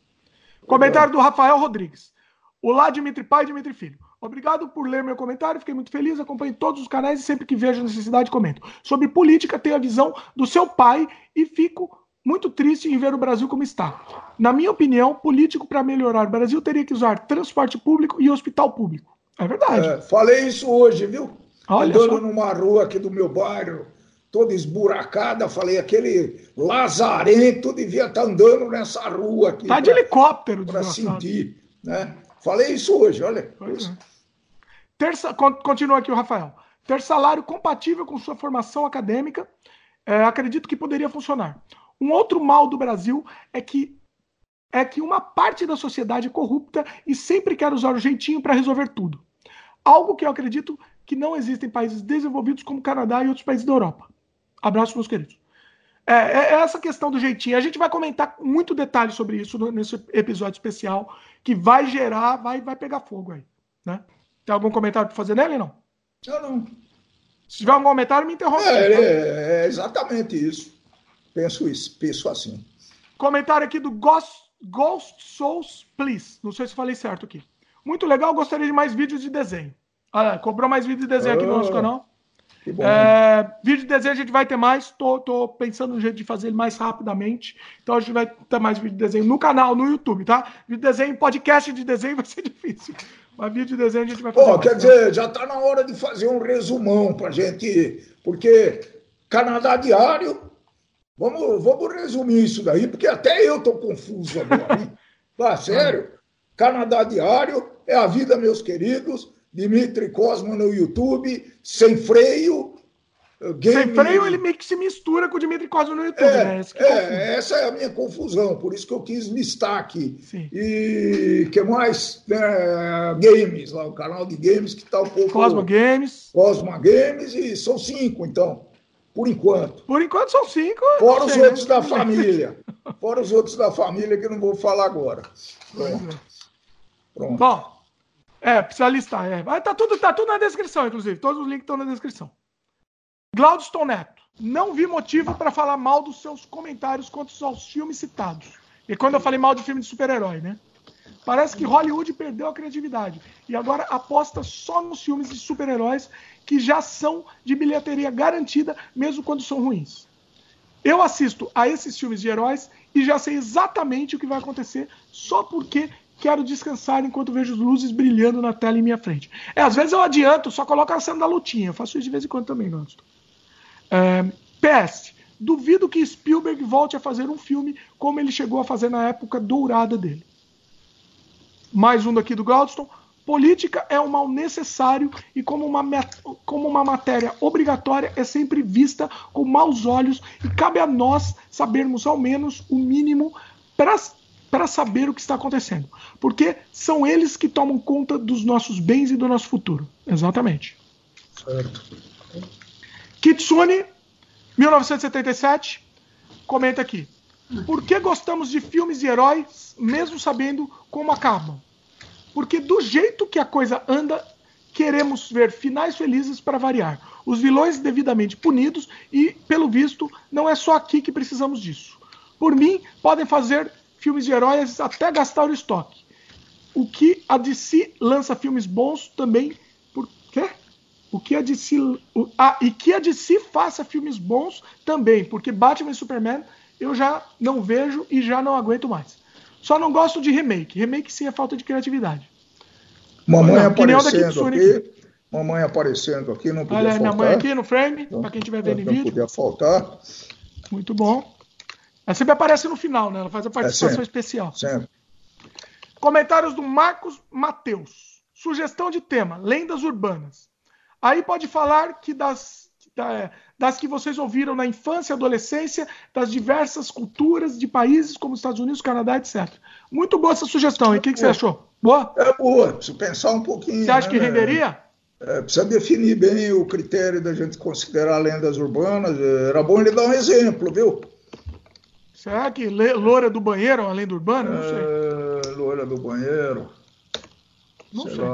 Comentário do Rafael Rodrigues. Olá, Dimitri Pai e Dimitri Filho. Obrigado por ler meu comentário, fiquei muito feliz, acompanho todos os canais e sempre que vejo necessidade comento. Sobre política, tenho a visão do seu pai e fico muito triste em ver o Brasil como está. Na minha opinião, político para melhorar o Brasil teria que usar transporte público e hospital público. É verdade. É,
falei isso hoje, viu? Olha Andando só. numa rua aqui do meu bairro, toda esburacada, falei, aquele lazarento devia estar tá andando nessa rua aqui.
Tá de pra, helicóptero,
Para sentir. Né? Falei isso hoje, olha. É.
Terça, continua aqui o Rafael. Ter salário compatível com sua formação acadêmica, é, acredito que poderia funcionar. Um outro mal do Brasil é que é que uma parte da sociedade é corrupta e sempre quer usar o jeitinho para resolver tudo. Algo que eu acredito que não existem países desenvolvidos como o Canadá e outros países da Europa. Abraço, meus queridos. É, é, é essa questão do jeitinho. A gente vai comentar muito detalhe sobre isso nesse episódio especial, que vai gerar, vai, vai pegar fogo aí. Né? Tem algum comentário para fazer nele, não?
Eu não.
Se tiver algum comentário, me interrompa.
É, é, é exatamente isso. Penso isso, penso assim.
Comentário aqui do Ghost, Ghost Souls Please. Não sei se falei certo aqui. Muito legal, gostaria de mais vídeos de desenho. Ah, comprou mais vídeos de desenho oh, aqui no nosso ah, canal. É, vídeo de desenho a gente vai ter mais. Tô, tô pensando no jeito de fazer ele mais rapidamente. Então a gente vai ter mais vídeo de desenho no canal, no YouTube, tá? Vídeo de desenho, podcast de desenho vai ser difícil. Mas vídeo de desenho a gente vai fazer.
Pô, quer dizer, já tá na hora de fazer um resumão pra gente. Porque Canadá Diário Vamos, vamos resumir isso daí, porque até eu estou confuso agora. Tá, sério? Canadá Diário, é a vida, meus queridos. Dimitri Cosma no YouTube, sem freio.
Game... Sem freio, ele meio que se mistura com o Dimitri Cosma no YouTube,
é,
né?
É, essa é a minha confusão, por isso que eu quis listar aqui. Sim. E que mais? É, games, lá, o canal de games que está um pouco.
Cosma Games.
Cosma Games, e são cinco, então. Por enquanto.
Por enquanto são cinco.
Fora os sei, outros né? da família. Fora os outros da família que eu não vou falar agora. Pronto.
É. Pronto. Bom, é, precisa listar. É. Mas tá tudo, tá tudo na descrição, inclusive. Todos os links estão na descrição. Glaudston Neto. Não vi motivo para falar mal dos seus comentários quanto aos filmes citados. E quando eu falei mal de filme de super-herói, né? Parece que Hollywood perdeu a criatividade e agora aposta só nos filmes de super-heróis que já são de bilheteria garantida, mesmo quando são ruins. Eu assisto a esses filmes de heróis e já sei exatamente o que vai acontecer só porque quero descansar enquanto vejo luzes brilhando na tela em minha frente. É, às vezes eu adianto, só coloco a cena da lutinha. Eu faço isso de vez em quando também, gosto. É, PS. Duvido que Spielberg volte a fazer um filme como ele chegou a fazer na época dourada dele. Mais um daqui do Gladstone. Política é um mal necessário e, como uma, como uma matéria obrigatória, é sempre vista com maus olhos e cabe a nós sabermos ao menos o mínimo para saber o que está acontecendo. Porque são eles que tomam conta dos nossos bens e do nosso futuro. Exatamente. Certo. Kitsune, 1977, comenta aqui. Por que gostamos de filmes de heróis, mesmo sabendo como acabam? Porque do jeito que a coisa anda, queremos ver finais felizes para variar. Os vilões devidamente punidos e, pelo visto, não é só aqui que precisamos disso. Por mim, podem fazer filmes de heróis até gastar o estoque. O que a DC lança filmes bons também. Por quê? O que a DC. O, ah, e que a DC faça filmes bons também, porque Batman e Superman eu já não vejo e já não aguento mais. Só não gosto de remake. Remake sim é falta de criatividade.
Mamãe não, aparecendo aqui. Mamãe aparecendo aqui, não podia Olha, faltar. minha mãe
aqui no frame, para quem estiver vendo em vídeo. Não
podia faltar.
Muito bom. Ela sempre aparece no final, né? Ela faz a é participação é especial. Sempre. Comentários do Marcos Mateus. Sugestão de tema: lendas urbanas. Aí pode falar que das das que vocês ouviram na infância e adolescência, das diversas culturas de países como Estados Unidos, Canadá, etc. Muito boa essa sugestão. O que, que, você achou? Boa?
É boa, preciso pensar um pouquinho.
Você acha né? que renderia?
É, precisa definir bem o critério da gente considerar lendas urbanas. Era bom ele dar um exemplo, viu?
Será que loura do banheiro é uma lenda urbana? Não sei.
É, loura do banheiro.
Não sei. sei.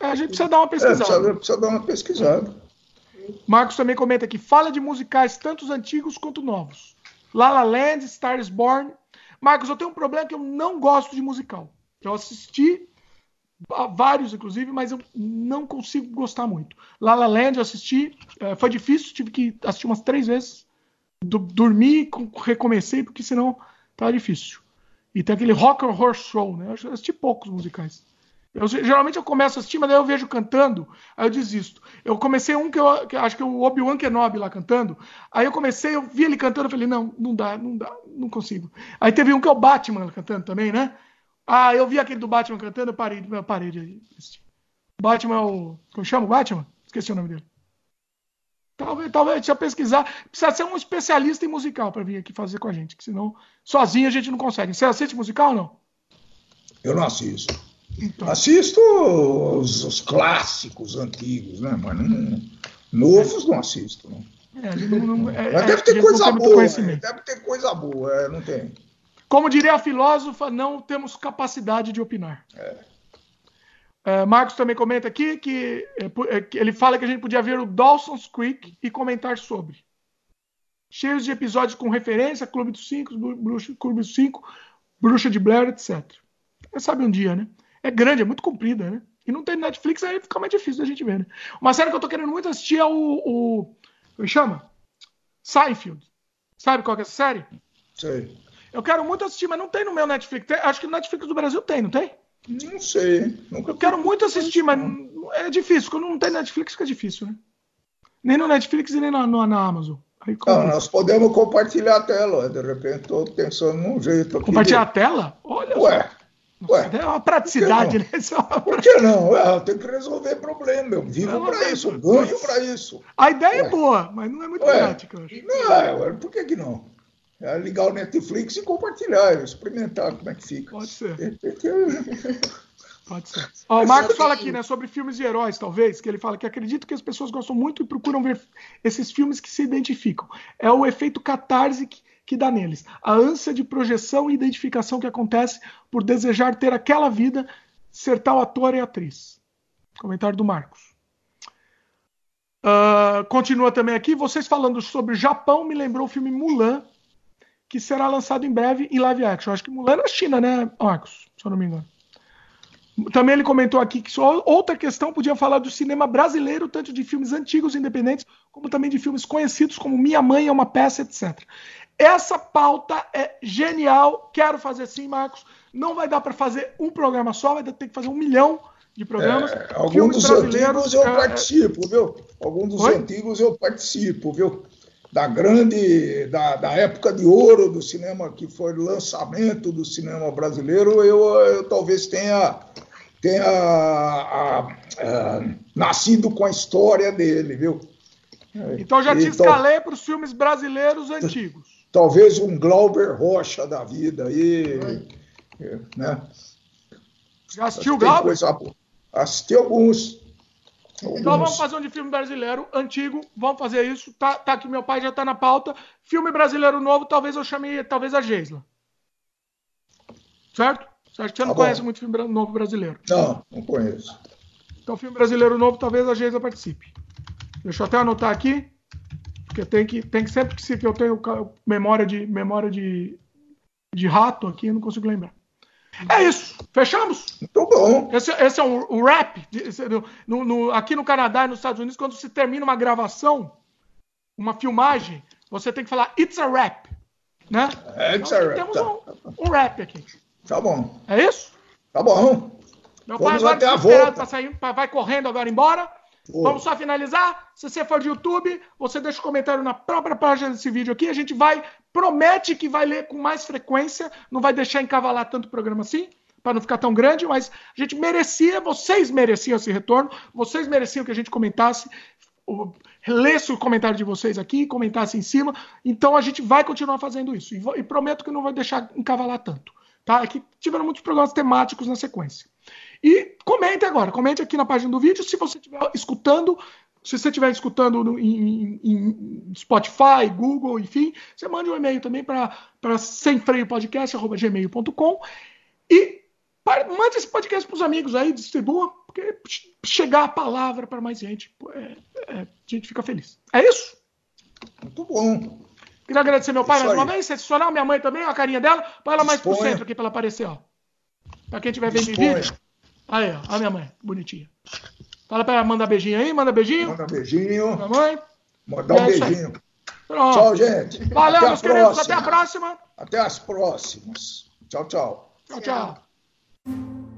É, a gente precisa dar uma pesquisada. É,
precisa, precisa dar uma pesquisada.
Marcos também comenta aqui: fala de musicais tanto os antigos quanto novos. La La Land, Stars Born. Marcos, eu tenho um problema que eu não gosto de musical. Eu assisti vários, inclusive, mas eu não consigo gostar muito. La La Land eu assisti, é, foi difícil, tive que assistir umas três vezes. Dormi recomecei, porque senão tava difícil. E tem aquele Rock Horror Show, né? Eu assisti poucos musicais. Eu, geralmente eu começo a assistir, mas daí eu vejo cantando, aí eu desisto. Eu comecei um que eu que acho que é o Obi-Wan Kenobi lá cantando. Aí eu comecei, eu vi ele cantando, eu falei, não, não dá, não dá, não consigo. Aí teve um que é o Batman cantando também, né? Ah, eu vi aquele do Batman cantando, eu parei, eu parei de assistir. Batman é o. Como chama o Batman? Esqueci o nome dele. Talvez, talvez precisa pesquisar. Precisa ser um especialista em musical para vir aqui fazer com a gente, que senão sozinho a gente não consegue. Você assiste musical ou não?
Eu não assisto. Então. Assisto os, os, clássicos antigos, né? Mas não, novos não assisto. Não. É, não, não, é, Mas deve ter é, coisa boa. Deve ter coisa boa, é, não tem.
Como diria a filósofa, não temos capacidade de opinar. É. É, Marcos também comenta aqui que, é, que, ele fala que a gente podia ver o Dawson's Creek e comentar sobre. Cheios de episódios com referência, Clube dos Cinco, Bruxa, Clube dos Cinco, Bruxa de Blair, etc. Quem sabe um dia, né? É grande, é muito comprida, né? E não tem Netflix, aí fica mais difícil da gente ver, né? Uma série que eu tô querendo muito assistir é o. o como chama? Seinfeld. Sabe qual que é essa série?
Sei.
Eu quero muito assistir, mas não tem no meu Netflix. Tem, acho que no Netflix do Brasil tem, não tem?
Não sei.
Nunca eu quero muito assistir, mas é difícil. Quando não tem Netflix, fica difícil, né? Nem no Netflix e nem na, na, na Amazon.
Aí, não, nós podemos compartilhar a tela. De repente, estou pensando num jeito.
Compartilhar de... a tela?
Olha Ué. Só.
Ué, é uma praticidade,
né? É por que não? Ué, tem que resolver problema. Eu vivo para isso, eu ganho para isso.
A ideia Ué. é boa, mas não é muito Ué. prática. Eu acho.
Não, é, por que, que não? É ligar o Netflix e compartilhar, experimentar como é que fica.
Pode ser. Pode ser. Ó, o Marcos fala aqui, né, sobre filmes de heróis, talvez, que ele fala que acredita que as pessoas gostam muito e procuram ver esses filmes que se identificam. É o efeito catarse que, que dá neles. A ânsia de projeção e identificação que acontece por desejar ter aquela vida, ser tal ator e atriz. Comentário do Marcos. Uh, continua também aqui. Vocês falando sobre Japão me lembrou o filme Mulan, que será lançado em breve em live action. Acho que Mulan é na China, né, Marcos? Se eu não me engano. Também ele comentou aqui que só outra questão podia falar do cinema brasileiro, tanto de filmes antigos independentes, como também de filmes conhecidos como Minha Mãe é uma peça, etc. Essa pauta é genial. Quero fazer sim, Marcos. Não vai dar para fazer um programa só, vai ter que fazer um milhão de programas.
É, alguns dos antigos eu participo, viu? Alguns dos Oi? antigos eu participo, viu? Da grande, da, da época de ouro do cinema, que foi o lançamento do cinema brasileiro, eu, eu talvez tenha tenha a, a, nascido com a história dele, viu?
Então já te escalei para os filmes brasileiros antigos.
Talvez um Glauber Rocha da vida aí, né?
Já assistiu Glauber? Coisa...
Assisti alguns.
alguns. Então vamos fazer um de filme brasileiro antigo, vamos fazer isso. Tá, tá aqui, meu pai já está na pauta. Filme brasileiro novo, talvez eu chame, talvez a Geisla. Certo? Que você não tá conhece muito filme novo brasileiro.
Não, não conheço.
Então, filme brasileiro novo, talvez a Geisa participe. Deixa eu até anotar aqui, porque tem que, tem que sempre que eu tenho memória de memória de, de rato aqui, eu não consigo lembrar. É isso, fechamos?
Muito bom.
Esse, esse é um, um rap. Esse, no, no, aqui no Canadá e nos Estados Unidos, quando se termina uma gravação, uma filmagem, você tem que falar it's a rap. Né?
É, it's então, a rap.
Temos tá. um, um rap aqui.
Tá bom.
É isso?
Tá bom.
Meu Vamos pai agora esperado para sair, vai correndo agora embora. Pô. Vamos só finalizar. Se você for de YouTube, você deixa o um comentário na própria página desse vídeo aqui. A gente vai, promete que vai ler com mais frequência, não vai deixar encavalar tanto o programa assim, para não ficar tão grande, mas a gente merecia, vocês mereciam esse retorno, vocês mereciam que a gente comentasse, lesse o comentário de vocês aqui, comentasse em cima. Então a gente vai continuar fazendo isso. E, e prometo que não vai deixar encavalar tanto. Tá? Aqui tiveram muitos programas temáticos na sequência. E comente agora, comente aqui na página do vídeo se você estiver escutando. Se você estiver escutando no, em, em, Spotify, Google, enfim, você mande um e-mail também para semfreiopodcast.gmail.com e para, mande esse podcast para os amigos aí, distribua, porque chegar a palavra para mais gente, é, é, a gente fica feliz. É isso?
Muito bom.
Queria agradecer meu pai mais uma vez, sensacional, minha mãe também, a carinha dela. Põe ela mais pro centro aqui para ela aparecer, ó. Pra quem tiver vendo vídeo. Aí, ó, a minha mãe, bonitinha. Fala pra ela, manda beijinho aí, manda beijinho.
Manda beijinho.
Minha mãe.
Manda um é beijinho. Tchau, gente.
Valeu, até meus queridos. Até a próxima.
Até as próximas. Tchau, tchau.
Tchau, tchau.